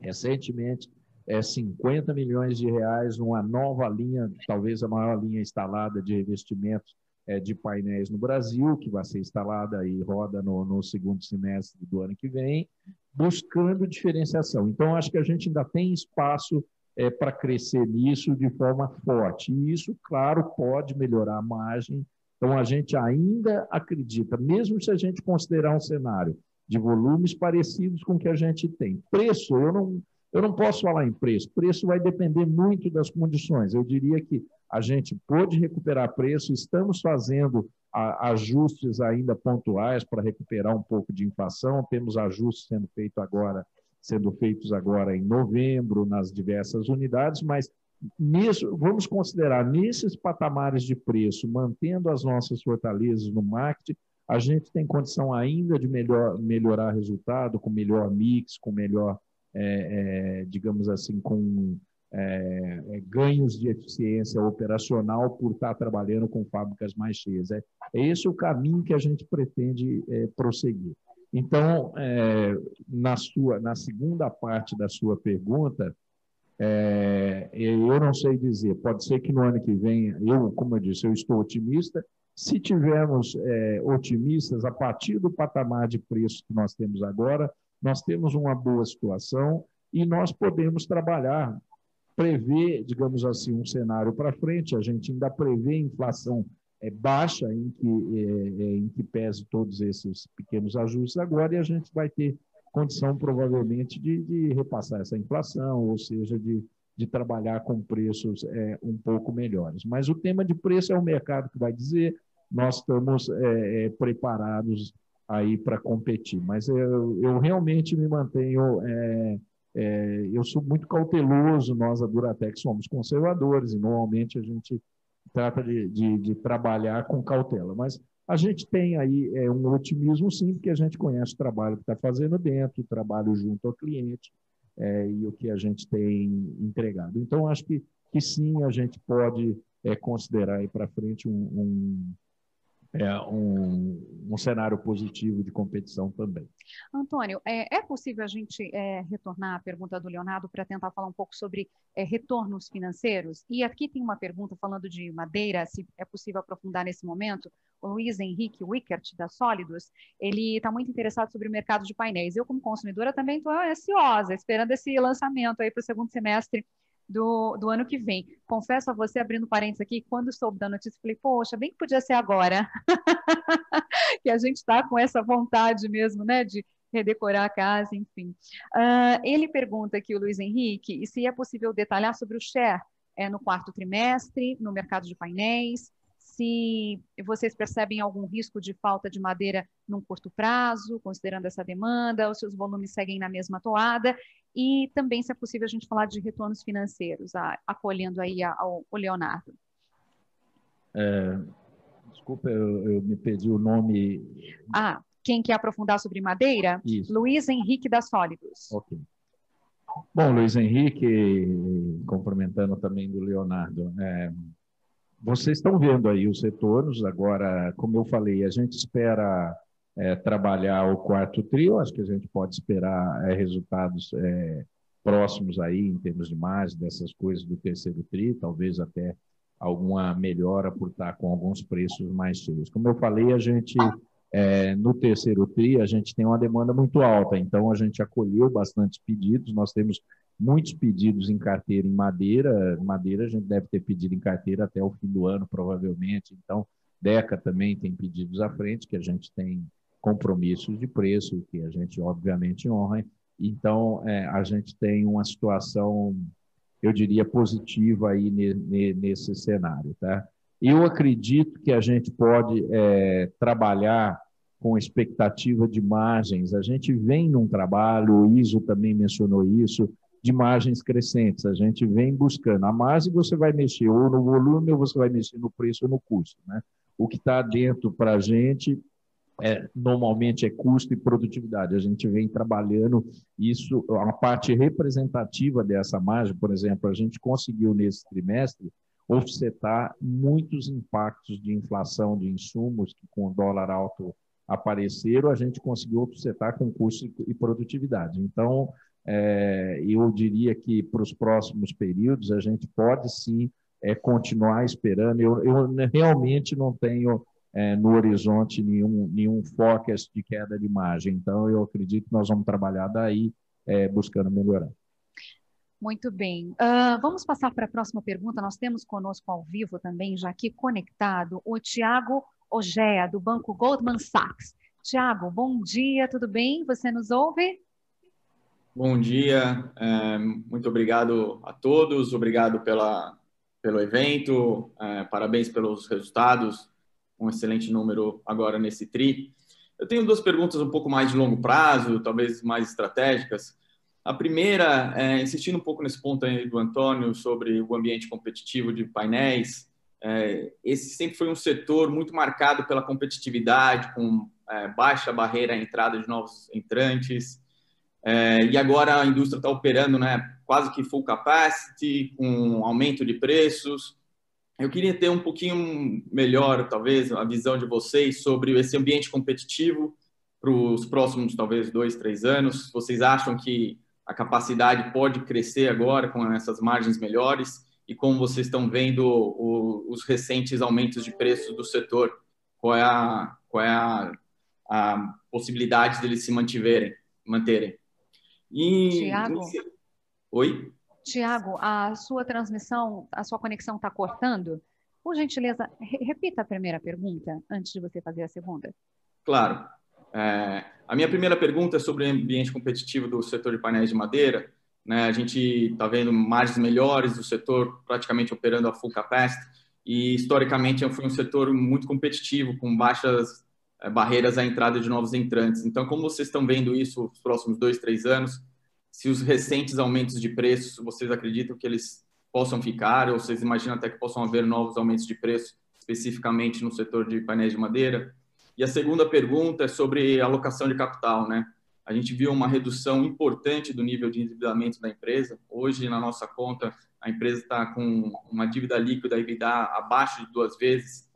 Speaker 2: recentemente é 50 milhões de reais numa nova linha, talvez a maior linha instalada de revestimentos é, de painéis no Brasil, que vai ser instalada e roda no, no segundo semestre do ano que vem, buscando diferenciação. Então, acho que a gente ainda tem espaço é, para crescer nisso de forma forte. E isso, claro, pode melhorar a margem. Então, a gente ainda acredita, mesmo se a gente considerar um cenário de volumes parecidos com o que a gente tem. Preço, eu não, eu não posso falar em preço. Preço vai depender muito das condições. Eu diria que a gente pode recuperar preço, estamos fazendo ajustes ainda pontuais para recuperar um pouco de inflação, temos ajustes sendo feitos agora, sendo feitos agora em novembro nas diversas unidades, mas nisso, vamos considerar nesses patamares de preço, mantendo as nossas fortalezas no marketing, a gente tem condição ainda de melhor, melhorar resultado, com melhor mix, com melhor, é, é, digamos assim, com é, é, ganhos de eficiência operacional por estar trabalhando com fábricas mais cheias. É, é esse o caminho que a gente pretende é, prosseguir. Então, na, sua, na segunda parte da sua pergunta, é, eu não sei dizer, pode ser que no ano que vem, eu, como eu disse, eu estou otimista. Se tivermos é, otimistas, a partir do patamar de preço que nós temos agora, nós temos uma boa situação e nós podemos trabalhar, prever, digamos assim, um cenário para frente. A gente ainda prevê inflação é, baixa, em que, é, é, em que pese todos esses pequenos ajustes agora, e a gente vai ter condição, provavelmente, de, de repassar essa inflação, ou seja, de, de trabalhar com preços é, um pouco melhores. Mas o tema de preço é o mercado que vai dizer, nós estamos é, é, preparados aí para competir. Mas eu, eu, realmente me mantenho, é, é, eu sou muito cauteloso, nós, a Duratec, somos conservadores, e normalmente a gente trata de, de, de trabalhar com cautela. Mas a gente tem aí é, um otimismo, sim, porque a gente conhece o trabalho que está fazendo dentro, o trabalho junto ao cliente é, e o que a gente tem entregado. Então, acho que, que sim, a gente pode é, considerar aí para frente um, um é, um, um, cenário positivo de competição também.
Speaker 1: Antônio, é, é possível a gente é, retornar à pergunta do Leonardo para tentar falar um pouco sobre é, retornos financeiros? E aqui tem uma pergunta falando de madeira, se é possível aprofundar nesse momento. O Luiz Henrique Wickert, da Sólidos, ele está muito interessado sobre o mercado de painéis. Eu, como consumidora, também estou ansiosa, esperando esse lançamento aí para o segundo semestre do, do ano que vem. Confesso a você, abrindo parênteses aqui, quando soube da notícia, falei, poxa, bem que podia ser agora. que a gente está com essa vontade mesmo, né, de redecorar a casa, enfim. Uh, ele pergunta aqui, o Luiz Henrique, se é possível detalhar sobre o share é, no quarto trimestre, no mercado de painéis, se vocês percebem algum risco de falta de madeira num curto prazo, considerando essa demanda, ou se os volumes seguem na mesma toada, e também, se é possível, a gente falar de retornos financeiros, a, acolhendo aí ao, ao Leonardo.
Speaker 2: É, desculpa, eu, eu, me perdi o nome.
Speaker 1: Ah, quem quer aprofundar sobre madeira? Isso. Luiz Henrique da Sólidos.
Speaker 2: Ok. Bom, Luiz Henrique, cumprimentando também do Leonardo, é, vocês estão vendo aí os retornos, agora, como eu falei, a gente espera é, trabalhar o quarto trio, acho que a gente pode esperar é, resultados é, próximos aí em termos de margem dessas coisas do terceiro trio, talvez até alguma melhora por estar com alguns preços mais cheios. Como eu falei, a gente é, no terceiro TRI, a gente tem uma demanda muito alta, então a gente acolheu bastantes pedidos, nós temos muitos pedidos em carteira em madeira, madeira a gente deve ter pedido em carteira até o fim do ano, provavelmente, então DECA também tem pedidos à frente, que a gente tem compromissos de preço, que a gente obviamente honra, então é, a gente tem uma situação, eu diria, positiva aí nesse cenário, tá? Eu acredito que a gente pode é, trabalhar com expectativa de margens. A gente vem num trabalho, o ISO também mencionou isso, de margens crescentes. A gente vem buscando. A margem você vai mexer ou no volume ou você vai mexer no preço ou no custo. Né? O que está dentro para a gente é, normalmente é custo e produtividade. A gente vem trabalhando isso, a parte representativa dessa margem, por exemplo, a gente conseguiu nesse trimestre offsetar muitos impactos de inflação de insumos que com o dólar alto apareceram, a gente conseguiu offsetar com custo e produtividade. Então, é, eu diria que para os próximos períodos a gente pode sim é, continuar esperando. Eu, eu realmente não tenho é, no horizonte nenhum, nenhum forecast de queda de margem, então eu acredito que nós vamos trabalhar daí é, buscando melhorar.
Speaker 1: Muito bem. Uh, vamos passar para a próxima pergunta. Nós temos conosco ao vivo também, já aqui conectado, o Tiago Ogea, do Banco Goldman Sachs. Tiago, bom dia, tudo bem? Você nos ouve?
Speaker 13: Bom dia, é, muito obrigado a todos, obrigado pela, pelo evento, é, parabéns pelos resultados, um excelente número agora nesse TRI. Eu tenho duas perguntas um pouco mais de longo prazo, talvez mais estratégicas. A primeira, é, insistindo um pouco nesse ponto aí do Antônio sobre o ambiente competitivo de painéis, esse sempre foi um setor muito marcado pela competitividade, com é, baixa barreira à entrada de novos entrantes, é, e agora a indústria está operando né, quase que full capacity, com aumento de preços. Eu queria ter um pouquinho melhor, talvez, a visão de vocês sobre esse ambiente competitivo para os próximos, talvez, dois, três anos. Vocês acham que a capacidade pode crescer agora com essas margens melhores? E como vocês estão vendo o, os recentes aumentos de preços do setor? Qual é a, qual é a, a possibilidade deles se mantiverem, manterem?
Speaker 1: Tiago?
Speaker 13: Oi?
Speaker 1: Tiago, a sua transmissão, a sua conexão está cortando? Por gentileza, repita a primeira pergunta antes de você fazer a segunda.
Speaker 13: Claro. É, a minha primeira pergunta é sobre o ambiente competitivo do setor de painéis de madeira. Né? A gente está vendo margens melhores do setor praticamente operando a full capacity e historicamente foi um setor muito competitivo, com baixas é, barreiras à entrada de novos entrantes. Então, como vocês estão vendo isso nos próximos dois, três anos? Se os recentes aumentos de preços, vocês acreditam que eles possam ficar, ou vocês imaginam até que possam haver novos aumentos de preço, especificamente no setor de painéis de madeira? E a segunda pergunta é sobre alocação de capital, né? A gente viu uma redução importante do nível de endividamento da empresa. Hoje, na nossa conta, a empresa está com uma dívida líquida EBITDA abaixo de duas vezes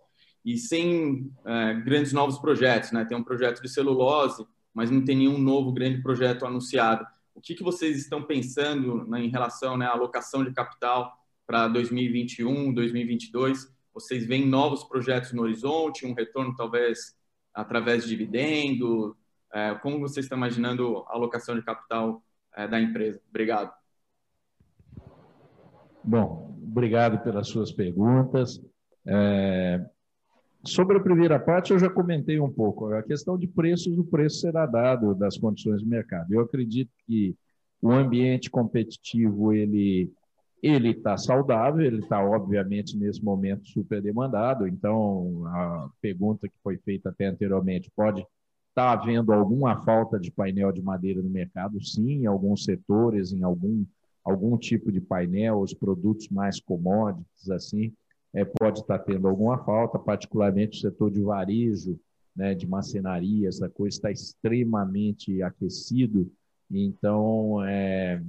Speaker 13: e sem é, grandes novos projetos. Né? Tem um projeto de celulose, mas não tem nenhum novo grande projeto anunciado. O que, que vocês estão pensando né, em relação né, à alocação de capital para 2021, 2022? Vocês veem novos projetos no horizonte, um retorno talvez através de dividendo? É, como vocês estão imaginando a alocação de capital é, da empresa? Obrigado.
Speaker 2: Bom, obrigado pelas suas perguntas. É, Sobre a primeira parte, eu já comentei um pouco. A questão de preços, o preço será dado das condições do mercado. Eu acredito que o ambiente competitivo ele ele está saudável, ele está obviamente nesse momento super demandado. Então, a pergunta que foi feita até anteriormente pode estar tá havendo alguma falta de painel de madeira no mercado? Sim, em alguns setores, em algum algum tipo de painel, os produtos mais commodities assim é, pode estar tendo alguma falta, particularmente o setor de varejo, né, de macenaria, essa coisa está extremamente aquecido, então, é,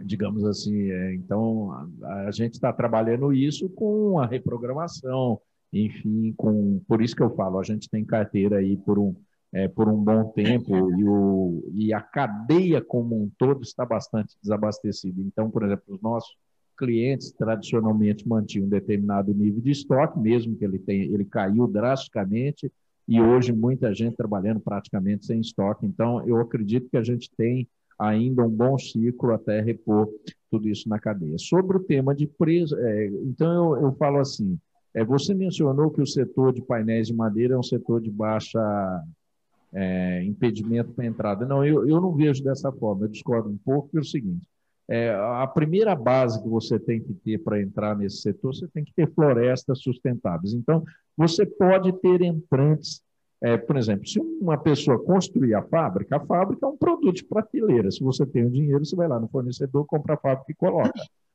Speaker 2: digamos assim, é, então a, a gente está trabalhando isso com a reprogramação, enfim, com, por isso que eu falo, a gente tem carteira aí por um, é, por um bom tempo e, o, e a cadeia como um todo está bastante desabastecida. Então, por exemplo, os nossos clientes tradicionalmente mantinham um determinado nível de estoque, mesmo que ele, tenha, ele caiu drasticamente, e hoje muita gente trabalhando praticamente sem estoque. Então, eu acredito que a gente tem ainda um bom ciclo até repor tudo isso na cadeia. Sobre o tema de preço, é, então eu, eu falo assim, é, você mencionou que o setor de painéis de madeira é um setor de baixa é, impedimento para entrada. Não, eu, eu não vejo dessa forma, eu discordo um pouco, é o seguinte, é, a primeira base que você tem que ter para entrar nesse setor, você tem que ter florestas sustentáveis. Então, você pode ter entrantes. É, por exemplo, se uma pessoa construir a fábrica, a fábrica é um produto de prateleira. Se você tem o dinheiro, você vai lá no fornecedor, compra a fábrica e coloca.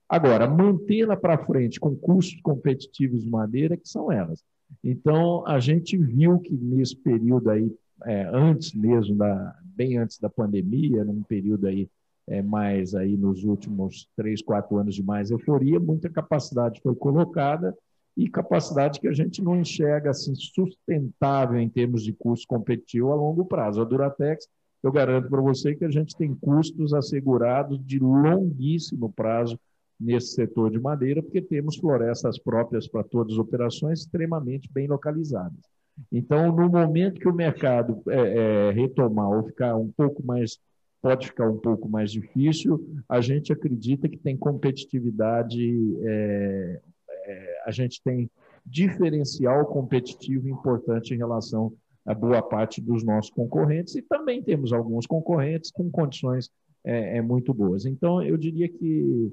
Speaker 2: Agora, mantê-la para frente com custos competitivos de madeira, que são elas. Então, a gente viu que nesse período aí, é, antes mesmo, da, bem antes da pandemia, num período aí é, mais aí nos últimos três, quatro anos de mais euforia, muita capacidade foi colocada e capacidade que a gente não enxerga assim sustentável em termos de custo competitivo a longo prazo. A Duratex, eu garanto para você que a gente tem custos assegurados de longuíssimo prazo nesse setor de madeira, porque temos florestas próprias para todas as operações extremamente bem localizadas. Então, no momento que o mercado é, é, retomar ou ficar um pouco mais, pode ficar um pouco mais difícil, a gente acredita que tem competitividade, é, é a gente tem diferencial competitivo importante em relação a boa parte dos nossos concorrentes e também temos alguns concorrentes com condições é, é muito boas. Então, eu diria que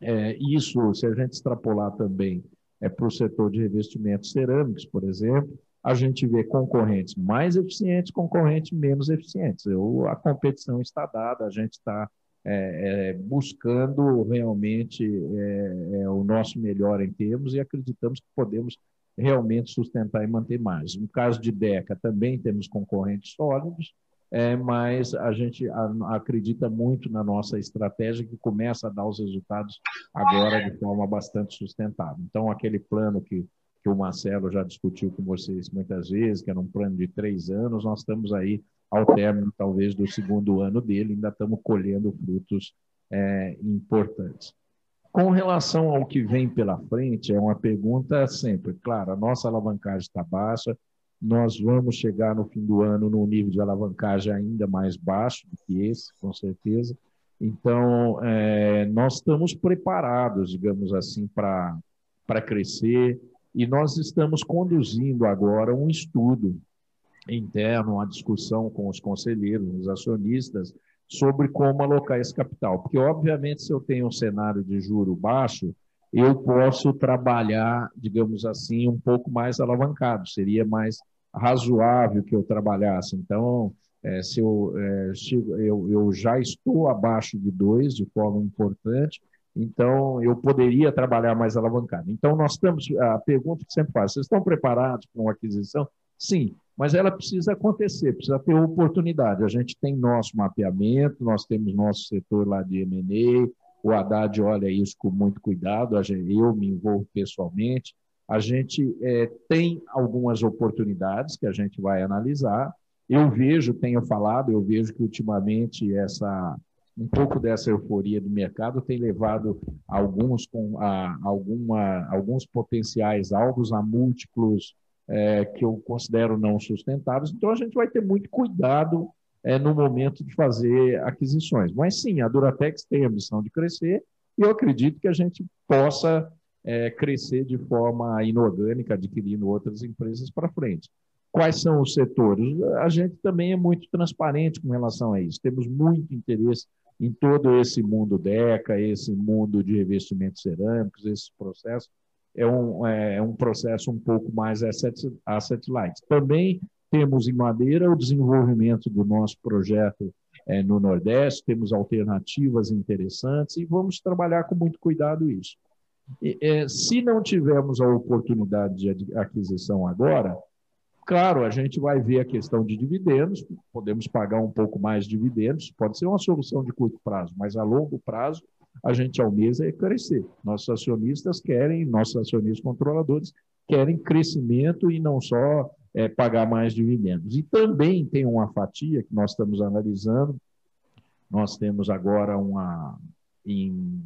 Speaker 2: é, isso, se a gente extrapolar também é, para o setor de revestimentos cerâmicos, por exemplo, a gente vê concorrentes mais eficientes, concorrentes menos eficientes. Eu, a competição está dada, a gente está é, é, buscando realmente é, é, o nosso melhor em termos e acreditamos que podemos realmente sustentar e manter mais. No caso de DECA, também temos concorrentes sólidos, é, mas a gente acredita muito na nossa estratégia que começa a dar os resultados agora de forma bastante sustentável. Então, aquele plano que, que o Marcelo já discutiu com vocês muitas vezes, que era um plano de três anos, nós estamos aí ao término, talvez, do segundo ano dele, ainda estamos colhendo frutos é, importantes. Com relação ao que vem pela frente, é uma pergunta sempre, claro, a nossa alavancagem está baixa, nós vamos chegar no fim do ano num nível de alavancagem ainda mais baixo do que esse, com certeza. Então, é, nós estamos preparados, digamos assim, para crescer e nós estamos conduzindo agora um estudo interno, uma discussão com os conselheiros, os acionistas, sobre como alocar esse capital. Porque, obviamente, se eu tenho um cenário de juro baixo, eu posso trabalhar, digamos assim, um pouco mais alavancado, seria mais razoável que eu trabalhasse. Então, é, se, eu, é, se eu, eu já estou abaixo de dois de forma importante, então eu poderia trabalhar mais alavancado. Então, nós estamos, a pergunta que sempre faz, vocês estão preparados para uma aquisição? Sim, mas ela precisa acontecer, precisa ter oportunidade. A gente tem nosso mapeamento, nós temos nosso setor lá de M&A, o Haddad olha isso com muito cuidado, eu me envolvo pessoalmente, a gente é, tem algumas oportunidades que a gente vai analisar. Eu vejo, tenho falado, eu vejo que ultimamente essa um pouco dessa euforia do mercado tem levado alguns com a, alguma, alguns potenciais alvos a múltiplos é, que eu considero não sustentáveis. Então a gente vai ter muito cuidado é, no momento de fazer aquisições. Mas sim, a Duratex tem a missão de crescer e eu acredito que a gente possa é, crescer de forma inorgânica, adquirindo outras empresas para frente. Quais são os setores? A gente também é muito transparente com relação a isso. Temos muito interesse em todo esse mundo DECA, esse mundo de revestimentos cerâmicos, esse processo. É um, é, é um processo um pouco mais asset, asset light. Também temos em Madeira o desenvolvimento do nosso projeto é, no Nordeste, temos alternativas interessantes e vamos trabalhar com muito cuidado isso. É, se não tivermos a oportunidade de aquisição agora, claro, a gente vai ver a questão de dividendos, podemos pagar um pouco mais de dividendos, pode ser uma solução de curto prazo, mas a longo prazo a gente almeja é crescer. Nossos acionistas querem, nossos acionistas controladores querem crescimento e não só é, pagar mais dividendos. E também tem uma fatia que nós estamos analisando, nós temos agora uma, em,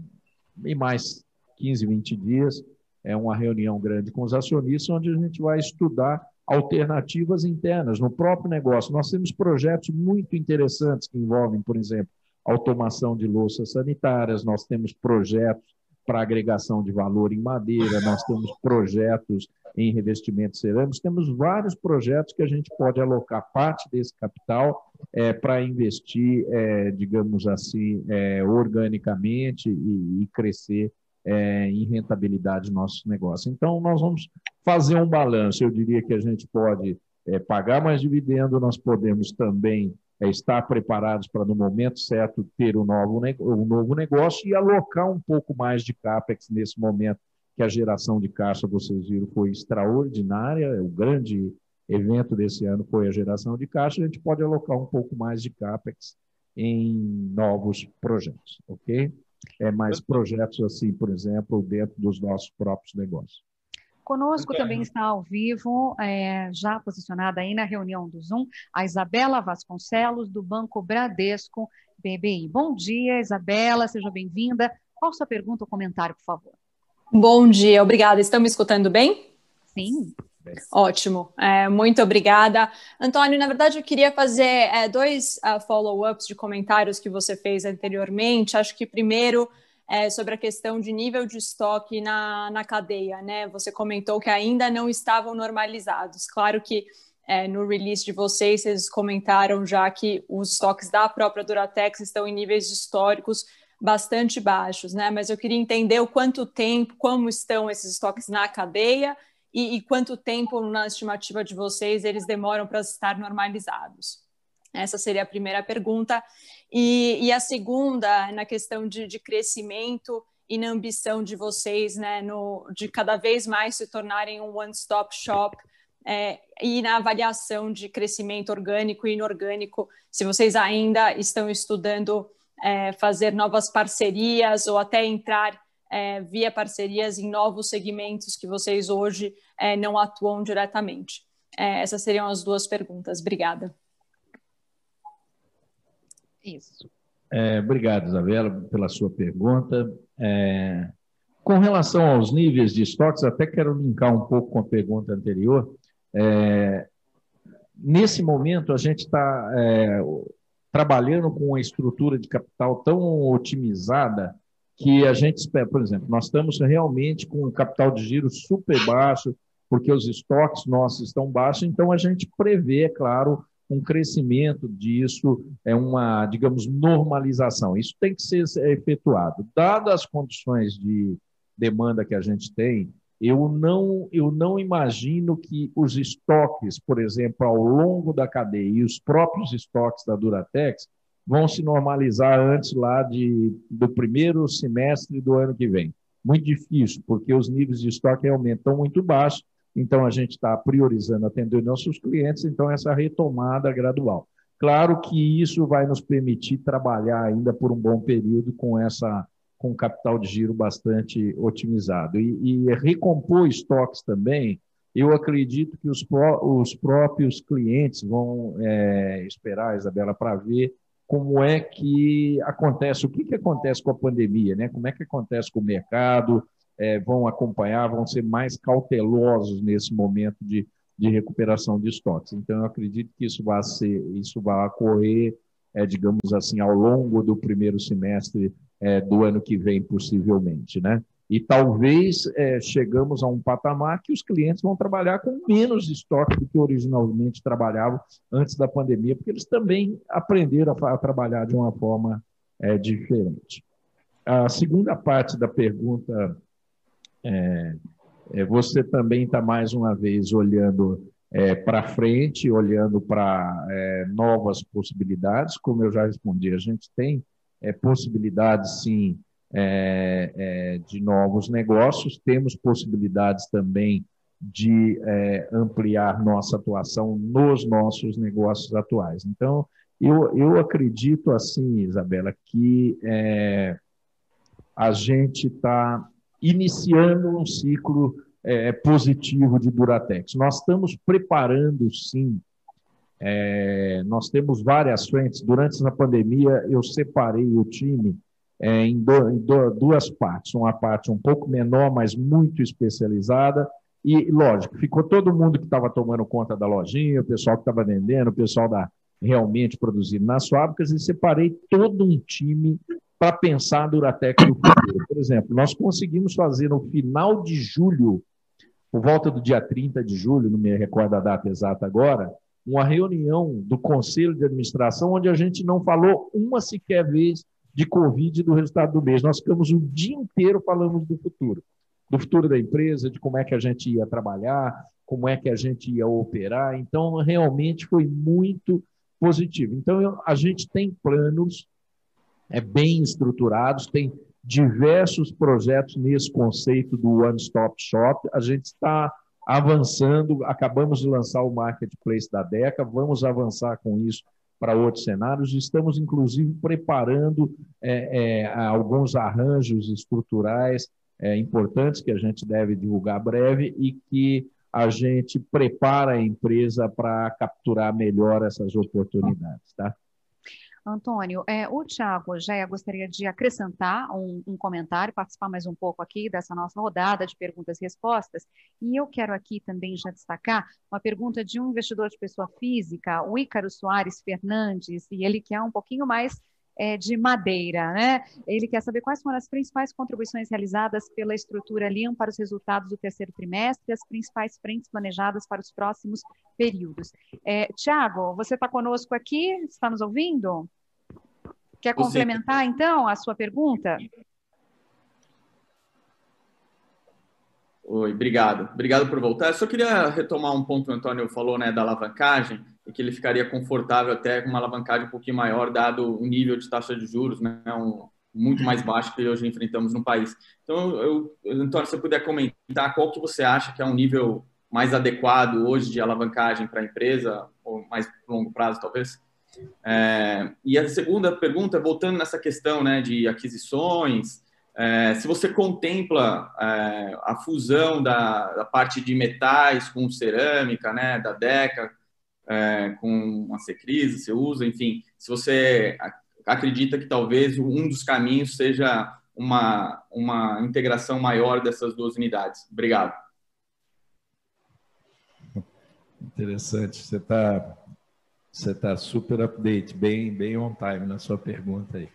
Speaker 2: em mais 15, 20 dias, é uma reunião grande com os acionistas, onde a gente vai estudar alternativas internas no próprio negócio. Nós temos projetos muito interessantes que envolvem, por exemplo, automação de louças sanitárias, nós temos projetos para agregação de valor em madeira, nós temos projetos em revestimentos cerâmicos, temos vários projetos que a gente pode alocar parte desse capital é, para investir, é, digamos assim, é, organicamente e, e crescer é, em rentabilidade dos nossos negócios. Então, nós vamos fazer um balanço. Eu diria que a gente pode é, pagar mais dividendo, nós podemos também é estar preparados para, no momento certo, ter um novo, um novo negócio e alocar um pouco mais de CAPEX nesse momento que a geração de caixa, vocês viram, foi extraordinária. O grande evento desse ano foi a geração de caixa. A gente pode alocar um pouco mais de CAPEX em novos projetos, ok? É mais projetos assim, por exemplo, dentro dos nossos próprios negócios.
Speaker 1: Conosco também está ao vivo, é, já posicionada aí na reunião do Zoom, a Isabela Vasconcelos, do Banco Bradesco BBI. Bom dia, Isabela, seja bem-vinda. Qual sua pergunta ou comentário, por favor?
Speaker 14: Bom dia, obrigada. Estão me escutando bem?
Speaker 1: Sim.
Speaker 14: Ótimo, é, muito obrigada. Antônio, na verdade, eu queria fazer é, dois uh, follow-ups de comentários que você fez anteriormente. Acho que primeiro é, sobre a questão de nível de estoque na, na cadeia, né? Você comentou que ainda não estavam normalizados. Claro que é, no release de vocês, vocês comentaram já que os estoques da própria Duratex estão em níveis históricos bastante baixos, né? Mas eu queria entender o quanto tempo, como estão esses estoques na cadeia e, e quanto tempo, na estimativa de vocês, eles demoram para estar normalizados. Essa seria a primeira pergunta. E, e a segunda, na questão de, de, crescimento e na ambição de vocês, né, no, de cada vez mais se tornarem um one-stop shop é, e na avaliação de crescimento orgânico e inorgânico, se vocês ainda estão estudando é, fazer novas parcerias ou até entrar é, via parcerias em novos segmentos que vocês hoje é, não atuam diretamente? É, essas seriam as duas perguntas. Obrigada.
Speaker 1: Isso.
Speaker 2: É, obrigado, Isabela, pela sua pergunta. É, com relação aos níveis de estoques, até quero linkar um pouco com a pergunta anterior. É, nesse momento, a gente está é, trabalhando com uma estrutura de capital tão otimizada que a gente espera, por exemplo, nós estamos realmente com um capital de giro super baixo, porque os estoques nossos estão baixos, então a gente prevê, é claro, um crescimento disso, é uma, digamos, normalização. Isso tem que ser efetuado. Dadas as condições de demanda que a gente tem, eu não, eu não imagino que os estoques, por exemplo, ao longo da cadeia e os próprios estoques da Duratex vão se normalizar antes lá de, do primeiro semestre do ano que vem. Muito difícil, porque os níveis de estoque realmente estão muito baixos, então a gente está priorizando atender nossos clientes, então essa retomada gradual. Claro que isso vai nos permitir trabalhar ainda por um bom período com essa com capital de giro bastante otimizado. E, e recompor estoques também, eu acredito que os, pró os próprios clientes vão é, esperar, Isabela, para ver como é que acontece, o que, que acontece com a pandemia, né? como é que acontece com o mercado, é, vão acompanhar, vão ser mais cautelosos nesse momento de, de recuperação de estoques. Então, eu acredito que isso vai ser, isso vai ocorrer, é, digamos assim, ao longo do primeiro semestre é, do ano que vem, possivelmente, né? E talvez é, chegamos a um patamar que os clientes vão trabalhar com menos estoque do que originalmente trabalhavam antes da pandemia, porque eles também aprenderam a, a trabalhar de uma forma é, diferente. A segunda parte da pergunta, é, é você também está mais uma vez olhando é, para frente, olhando para é, novas possibilidades, como eu já respondi, a gente tem possibilidades, sim, é, é, de novos negócios, temos possibilidades também de é, ampliar nossa atuação nos nossos negócios atuais. Então, eu, eu acredito assim, Isabela, que é, a gente está iniciando um ciclo é, positivo de Duratex. Nós estamos preparando, sim, é, nós temos várias frentes. Durante a pandemia, eu separei o time é, em, do, em do, duas partes. Uma parte um pouco menor, mas muito especializada. E, lógico, ficou todo mundo que estava tomando conta da lojinha, o pessoal que estava vendendo, o pessoal da realmente produzindo nas fábricas, e separei todo um time para pensar a Duratec no futuro. Por exemplo, nós conseguimos fazer no final de julho, por volta do dia 30 de julho, não me recordo a data exata agora, uma reunião do Conselho de Administração onde a gente não falou uma sequer vez de Covid do resultado do mês. Nós ficamos o dia inteiro falando do futuro, do futuro da empresa, de como é que a gente ia trabalhar, como é que a gente ia operar. Então, realmente foi muito positivo. Então, eu, a gente tem planos é, bem estruturados, tem diversos projetos nesse conceito do One Stop Shop. A gente está avançando, acabamos de lançar o marketplace da DECA, vamos avançar com isso para outros cenários. Estamos, inclusive, preparando é, é, alguns arranjos estruturais é, importantes que a gente deve divulgar breve e que a gente prepara a empresa para capturar melhor essas oportunidades, tá?
Speaker 1: Antônio, é, o Tiago já gostaria de acrescentar um, um, comentário, participar mais um pouco aqui dessa nossa rodada de perguntas e respostas. E eu quero aqui também já destacar uma pergunta de um investidor de pessoa física, o Ícaro Soares Fernandes, e ele quer um pouquinho mais é, de madeira, né? Ele quer saber quais foram as principais contribuições realizadas pela estrutura Lean para os resultados do terceiro trimestre as principais frentes planejadas para os próximos períodos. É, Tiago, você está conosco aqui? Está nos ouvindo? Quer complementar, então, a sua pergunta?
Speaker 13: Oi, obrigado. Obrigado por voltar. Eu só queria retomar um ponto que o Antônio falou, né, da alavancagem, e que ele ficaria confortável até com uma alavancagem um pouquinho maior, dado o nível de taxa de juros, né, um, muito mais baixo que hoje enfrentamos no país. Então, eu, Antônio, se você puder comentar qual que você acha que é um nível mais adequado hoje de alavancagem para a empresa, ou mais longo prazo, talvez? É, e a segunda pergunta, voltando nessa questão né, de aquisições, é, se você contempla é, a fusão da, da, parte de metais com cerâmica, né, da DECA, é, com a Secris, você usa, enfim, se você acredita que talvez um dos caminhos seja uma, uma integração maior dessas duas unidades. Obrigado.
Speaker 2: Interessante. Você está você tá super update, bem, bem on time na sua pergunta aí.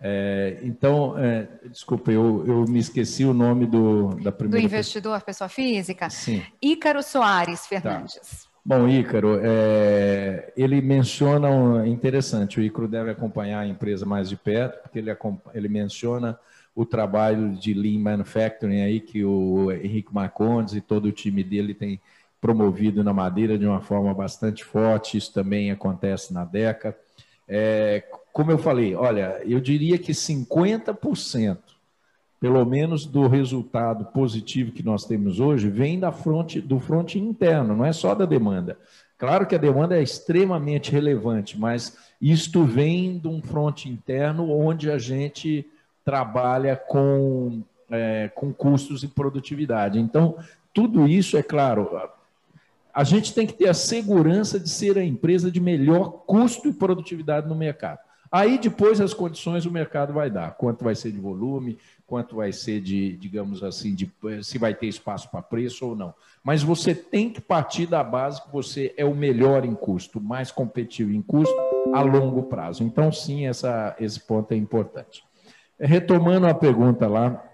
Speaker 2: É, então, é, desculpa, eu, eu me esqueci o nome do, da primeira...
Speaker 1: Do investidor, pessoa física?
Speaker 2: Sim.
Speaker 1: Ícaro Soares Fernandes. Tá.
Speaker 2: Bom, Ícaro, é, ele menciona, um, interessante, o Ícaro deve acompanhar a empresa mais de perto, porque ele, ele menciona o trabalho de Lean Manufacturing aí, que o Henrique Marcondes e todo o time dele tem promovido na Madeira de uma forma bastante forte, isso também acontece na DECA. É, como eu falei, olha, eu diria que 50%, pelo menos, do resultado positivo que nós temos hoje vem da fronte, do fronte interno, não é só da demanda. Claro que a demanda é extremamente relevante, mas isto vem de um fronte interno onde a gente trabalha com, é, com custos e produtividade. Então, tudo isso, é claro, a gente tem que ter a segurança de ser a empresa de melhor custo e produtividade no mercado. Aí depois as condições o mercado vai dar, quanto vai ser de volume, quanto vai ser de, digamos assim, de se vai ter espaço para preço ou não. Mas você tem que partir da base que você é o melhor em custo, mais competitivo em custo a longo prazo. Então, sim, essa, esse ponto é importante. Retomando a pergunta lá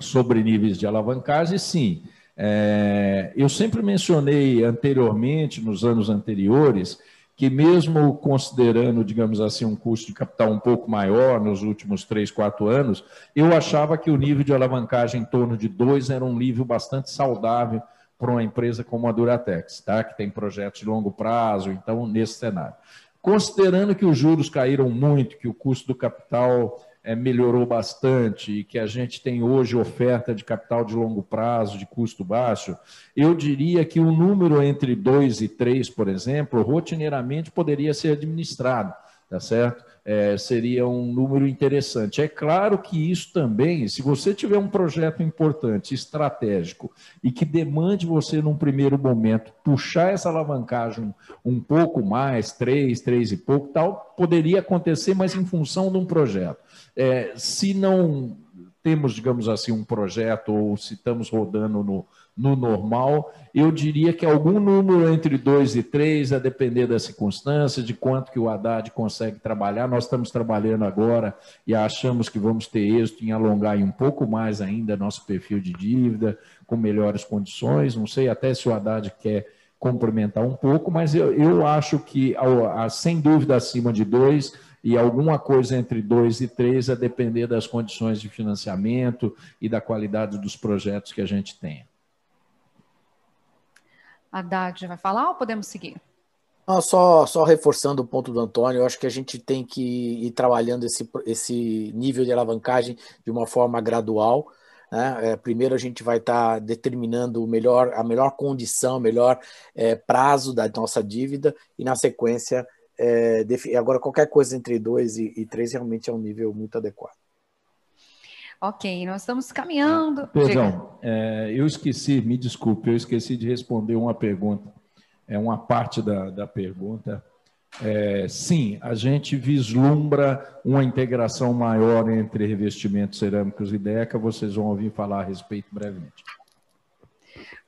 Speaker 2: sobre níveis de alavancagem, sim. É, eu sempre mencionei anteriormente, nos anos anteriores, que mesmo considerando, digamos assim, um custo de capital um pouco maior nos últimos três, quatro anos, eu achava que o nível de alavancagem em torno de dois era um nível bastante saudável para uma empresa como a Duratex, tá? que tem projetos de longo prazo, então, nesse cenário. Considerando que os juros caíram muito, que o custo do capital é, melhorou bastante e que a gente tem hoje oferta de capital de longo prazo, de custo baixo, eu diria que o número entre 2 e 3, por exemplo, rotineiramente poderia ser administrado, tá certo? É, seria um número interessante. É claro que isso também, se você tiver um projeto importante, estratégico, e que demande você, num primeiro momento, puxar essa alavancagem um pouco mais, três, três e pouco, tal, poderia acontecer, mas em função de um projeto. É, se não temos, digamos assim, um projeto ou se estamos rodando no, no normal, eu diria que algum número entre dois e três, a depender da circunstância, de quanto que o Haddad consegue trabalhar. Nós estamos trabalhando agora e achamos que vamos ter êxito em alongar um pouco mais ainda nosso perfil de dívida, com melhores condições. Não sei até se o Haddad quer complementar um pouco, mas eu, eu acho que, sem dúvida, acima de dois e alguma coisa entre dois e três a depender das condições de financiamento e da qualidade dos projetos que a gente tenha.
Speaker 1: Haddad vai falar ou podemos seguir?
Speaker 3: Não, só, só reforçando o ponto do Antônio, eu acho que a gente tem que ir trabalhando esse, esse nível de alavancagem de uma forma gradual. Né? É, primeiro a gente vai estar tá determinando o melhor, a melhor condição, o melhor é, prazo da nossa dívida, e na sequência é, agora, qualquer coisa entre 2 e 3 realmente é um nível muito adequado.
Speaker 1: Ok, nós estamos caminhando.
Speaker 2: Ah, perdão, é, eu esqueci, me desculpe, eu esqueci de responder uma pergunta. É uma parte da, da pergunta. É, sim, a gente vislumbra uma integração maior entre revestimentos cerâmicos e DECA, vocês vão ouvir falar a respeito brevemente.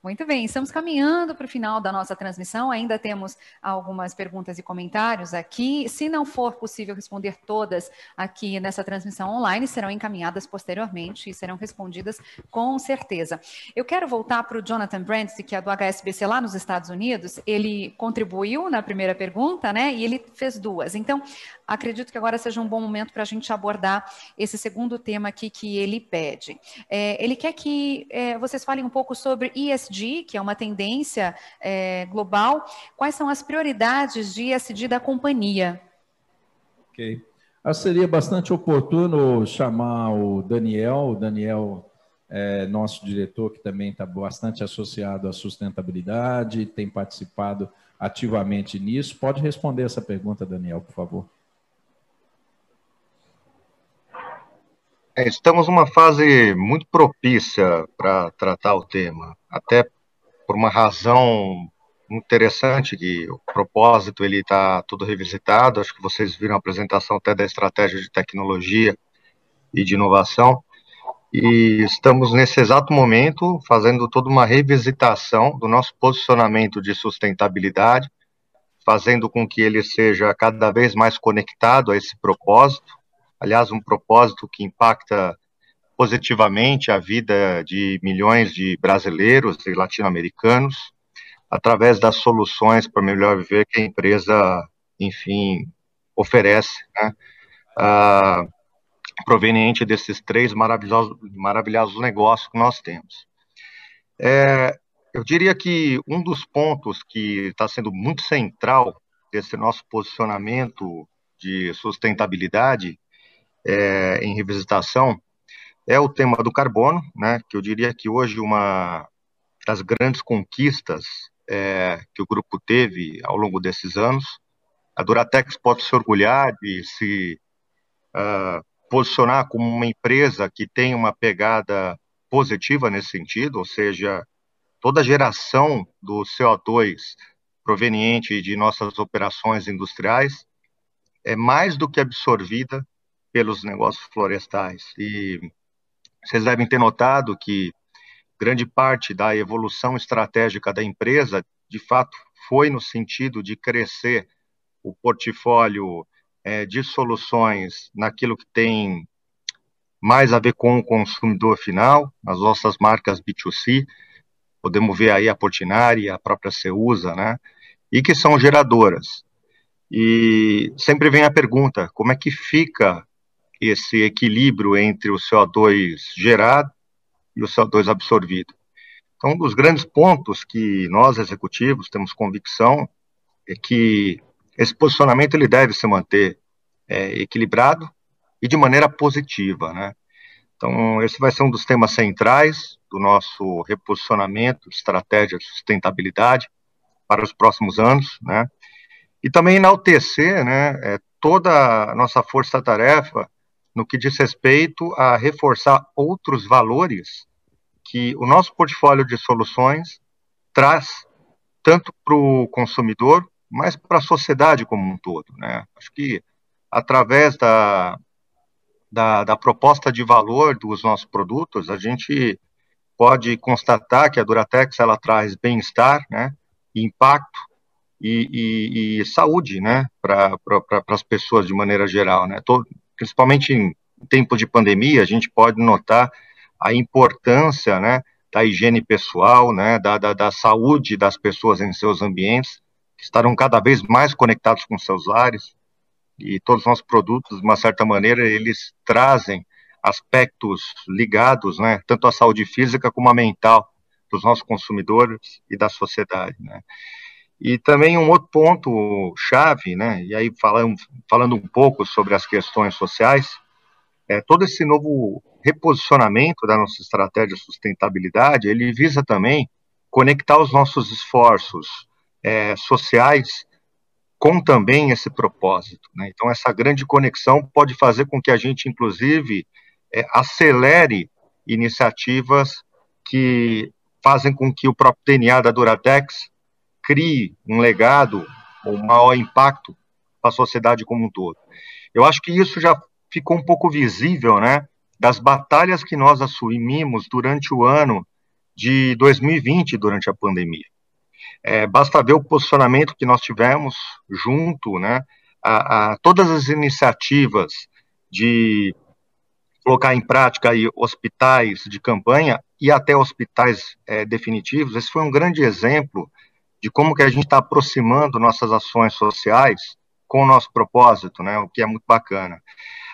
Speaker 1: Muito bem, estamos caminhando para o final da nossa transmissão. Ainda temos algumas perguntas e comentários aqui. Se não for possível responder todas aqui nessa transmissão online, serão encaminhadas posteriormente e serão respondidas com certeza. Eu quero voltar para o Jonathan Brandt, que é do HSBC lá nos Estados Unidos. Ele contribuiu na primeira pergunta, né? E ele fez duas. Então, acredito que agora seja um bom momento para a gente abordar esse segundo tema aqui que ele pede. É, ele quer que é, vocês falem um pouco sobre ESG, que é uma tendência é, global. Quais são as prioridades de ESG da companhia?
Speaker 2: Ok. Acho seria bastante oportuno chamar o Daniel. O Daniel é nosso diretor, que também está bastante associado à sustentabilidade, tem participado ativamente nisso. Pode responder essa pergunta, Daniel, por favor.
Speaker 9: É, estamos numa fase muito propícia para tratar o tema, até por uma razão interessante que o propósito ele está todo revisitado. Acho que vocês viram a apresentação até da estratégia de tecnologia e de inovação. E estamos nesse exato momento fazendo toda uma revisitação do nosso posicionamento de sustentabilidade, fazendo com que ele seja cada vez mais conectado a esse propósito aliás, um propósito que impacta positivamente a vida de milhões de brasileiros e latino-americanos, através das soluções para melhor viver que a empresa, enfim, oferece, né? Ah, proveniente desses três maravilhosos, maravilhosos negócios que nós temos. É, eu diria que um dos pontos que está sendo muito central desse nosso posicionamento de sustentabilidade é, em revisitação é o tema do carbono, né, que eu diria que hoje uma das grandes conquistas é, que o grupo teve ao longo desses anos. A Duratex pode se orgulhar de se uh, posicionar como uma empresa que tem uma pegada positiva nesse sentido, ou seja, toda a geração do CO2 proveniente de nossas operações industriais é mais do que absorvida pelos negócios florestais. E vocês devem ter notado que grande parte da evolução estratégica da empresa, de fato, foi no sentido de crescer o portfólio é, de soluções naquilo que tem mais a ver com o consumidor final, as nossas marcas B2C, podemos ver aí a Portinari, a própria Ceusa, né, e que são geradoras. E sempre vem a pergunta, como é que fica esse equilíbrio entre o CO2 gerado e o CO2 absorvido. Então, um dos grandes pontos que nós executivos temos convicção é que esse posicionamento ele deve se manter é, equilibrado e de maneira positiva, né? Então, esse vai ser um dos temas centrais do nosso reposicionamento, estratégia de sustentabilidade para os próximos anos, né? E também enaltecer, né, é, toda a nossa força-tarefa no que diz respeito a reforçar outros valores que o nosso portfólio de soluções traz tanto para o consumidor, mas para a sociedade como um todo. Né? Acho que através da, da, da, proposta de valor dos nossos produtos, a gente pode constatar que a Duratex ela traz bem-estar, né, impacto e, e, e saúde, né, para pra, as pessoas de maneira geral, né. Todo, principalmente em tempo de pandemia, a gente pode notar a importância, né, da higiene pessoal, né, da, da, da saúde das pessoas em seus ambientes, que estarão cada vez mais conectados com seus lares, e todos os nossos produtos, de uma certa maneira, eles trazem aspectos ligados, né, tanto à saúde física como à mental dos nossos consumidores e da sociedade, né. E também um outro ponto chave, né, e aí falando, falando um pouco sobre as questões sociais, é, todo esse novo reposicionamento da nossa estratégia de sustentabilidade, ele visa também conectar os nossos esforços é, sociais com também esse propósito. Né? Então, essa grande conexão pode fazer com que a gente, inclusive, é, acelere iniciativas que fazem com que o próprio DNA da Duratex crie um legado ou maior impacto para a sociedade como um todo. Eu acho que isso já ficou um pouco visível, né, das batalhas que nós assumimos durante o ano de 2020, durante a pandemia. É, basta ver o posicionamento que nós tivemos junto, né, a, a todas as iniciativas de colocar em prática aí hospitais de campanha e até hospitais é, definitivos. Esse foi um grande exemplo de como que a gente está aproximando nossas ações sociais com o nosso propósito, né, o que é muito bacana.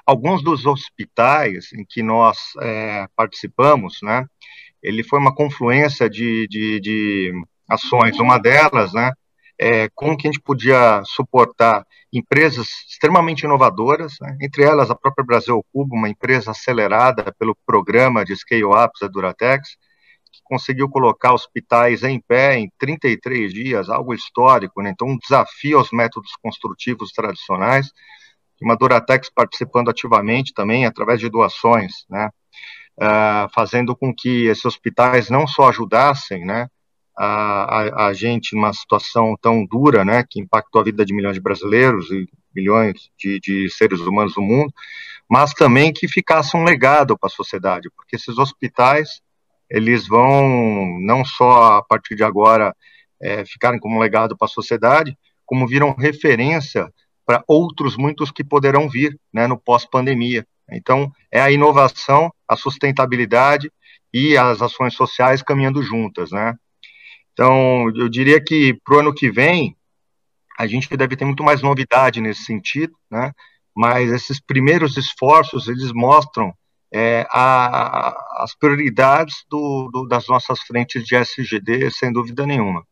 Speaker 9: Alguns dos hospitais em que nós é, participamos, né, ele foi uma confluência de, de, de ações. Uma delas, né, é, como que a gente podia suportar empresas extremamente inovadoras, né? entre elas a própria Brasil Cubo, uma empresa acelerada pelo programa de scale-ups da Duratex, que conseguiu colocar hospitais em pé em 33 dias, algo histórico, né? então um desafio aos métodos construtivos tradicionais, uma Duratex participando ativamente também através de doações, né? Uh, fazendo com que esses hospitais não só ajudassem, né, a, a, a, gente numa situação tão dura, né, que impactou a vida de milhões de brasileiros e milhões de, de seres humanos no mundo, mas também que ficasse um legado para a sociedade, porque esses hospitais, eles vão não só a partir de agora é, ficarem como legado para a sociedade, como viram referência para outros muitos que poderão vir, né, no pós-pandemia. Então, é a inovação, a sustentabilidade e as ações sociais caminhando juntas, né? Então, eu diria que para o ano que vem, a gente deve ter muito mais novidade nesse sentido, né? mas esses primeiros esforços, eles mostram é, a, a, as prioridades do, do, das nossas frentes de SGD, sem dúvida nenhuma.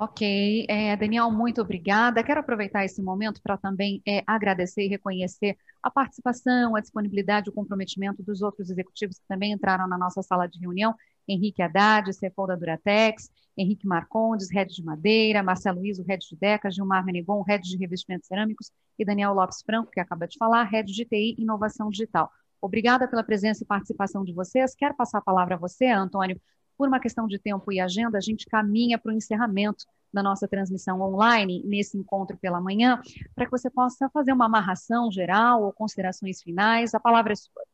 Speaker 1: Ok, é, Daniel, muito obrigada. Quero aproveitar esse momento para também é, agradecer e reconhecer a participação, a disponibilidade, o comprometimento dos outros executivos que também entraram na nossa sala de reunião Henrique Haddad, CFO da Duratex, Henrique Marcondes, Head de Madeira, Marcelo Iso, Head de Deca, Gilmar Menegon, Head de Revestimentos Cerâmicos e Daniel Lopes Franco, que acaba de falar, Head de TI e Inovação Digital. Obrigada pela presença e participação de vocês. Quero passar a palavra a você, Antônio. Por uma questão de tempo e agenda, a gente caminha para o encerramento da nossa transmissão online, nesse encontro pela manhã, para que você possa fazer uma amarração geral ou considerações finais. A palavra é sua.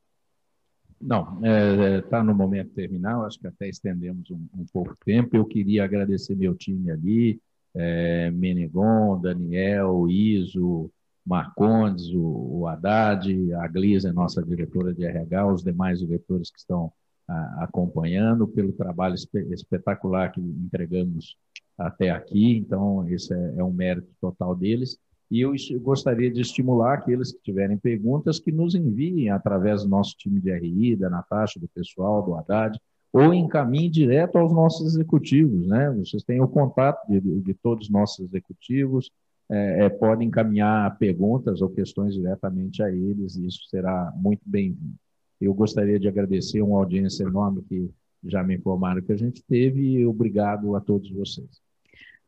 Speaker 2: Não, está é, é tá no momento terminal, acho que até estendemos um, um, pouco tempo. Eu queria agradecer meu time ali, é, Menegon, Daniel, Iso, Marcondes, o, o Haddad, a Glisa, nossa diretora de RH, os demais diretores que estão a, acompanhando, pelo trabalho espe espetacular que entregamos até aqui. Então, esse é, é um mérito total deles. E eu gostaria de estimular aqueles que tiverem perguntas que nos enviem através do nosso time de RI, da Natasha, do pessoal, do Haddad, ou encaminhem direto aos nossos executivos. Né? Vocês têm o contato de, de todos os nossos executivos, é, é, podem encaminhar perguntas ou questões diretamente a eles, e isso será muito bem-vindo. Eu gostaria de agradecer uma audiência enorme que já me informaram que a gente teve, e obrigado a todos vocês.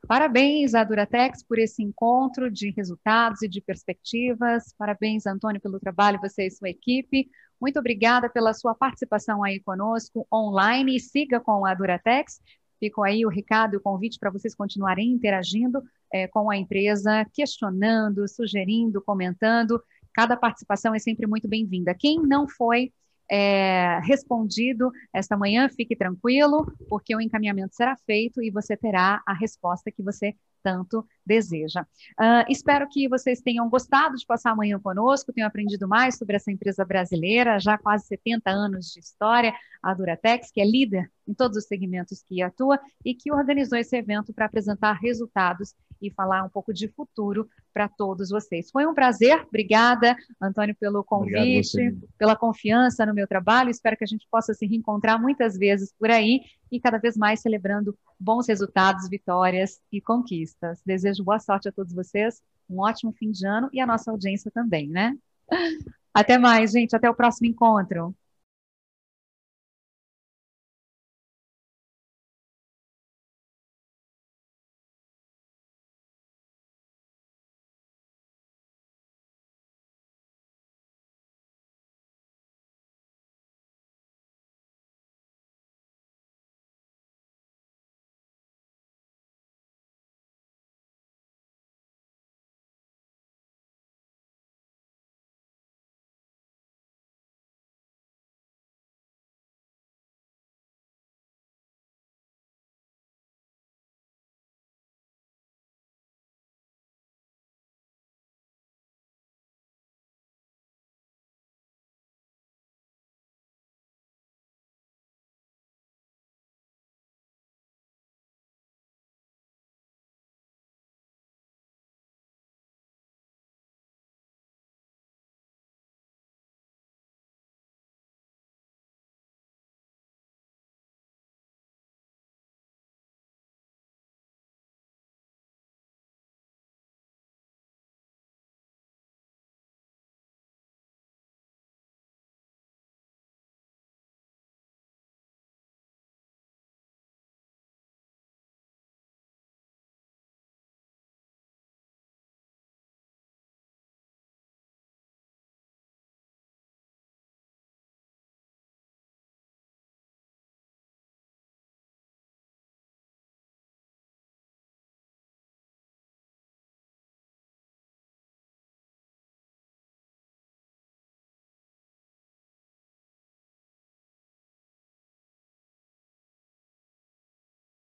Speaker 1: Parabéns à Duratex por esse encontro de resultados e de perspectivas. Parabéns, Antônio, pelo trabalho, você e sua equipe. Muito obrigada pela sua participação aí conosco online e siga com a Duratex. Ficou aí o recado e o convite para vocês continuarem interagindo é, com a empresa, questionando, sugerindo, comentando. Cada participação é sempre muito bem-vinda. Quem não foi é, respondido esta manhã, fique tranquilo, porque o encaminhamento será feito e você terá a resposta que você tanto deseja. Uh, espero que vocês tenham gostado de passar amanhã conosco, tenham aprendido mais sobre essa empresa brasileira, já quase 70 anos de história, a Duratex, que é líder em todos os segmentos que atua e que organizou esse evento para apresentar resultados e falar um pouco de futuro para todos vocês. Foi um prazer, obrigada, Antônio, pelo convite, pela confiança no meu trabalho. Espero que a gente possa se reencontrar muitas vezes por aí e cada vez mais celebrando bons resultados, vitórias e conquistas. Desejo boa sorte a todos vocês, um ótimo fim de ano e a nossa audiência também, né? Até mais, gente. Até o próximo encontro.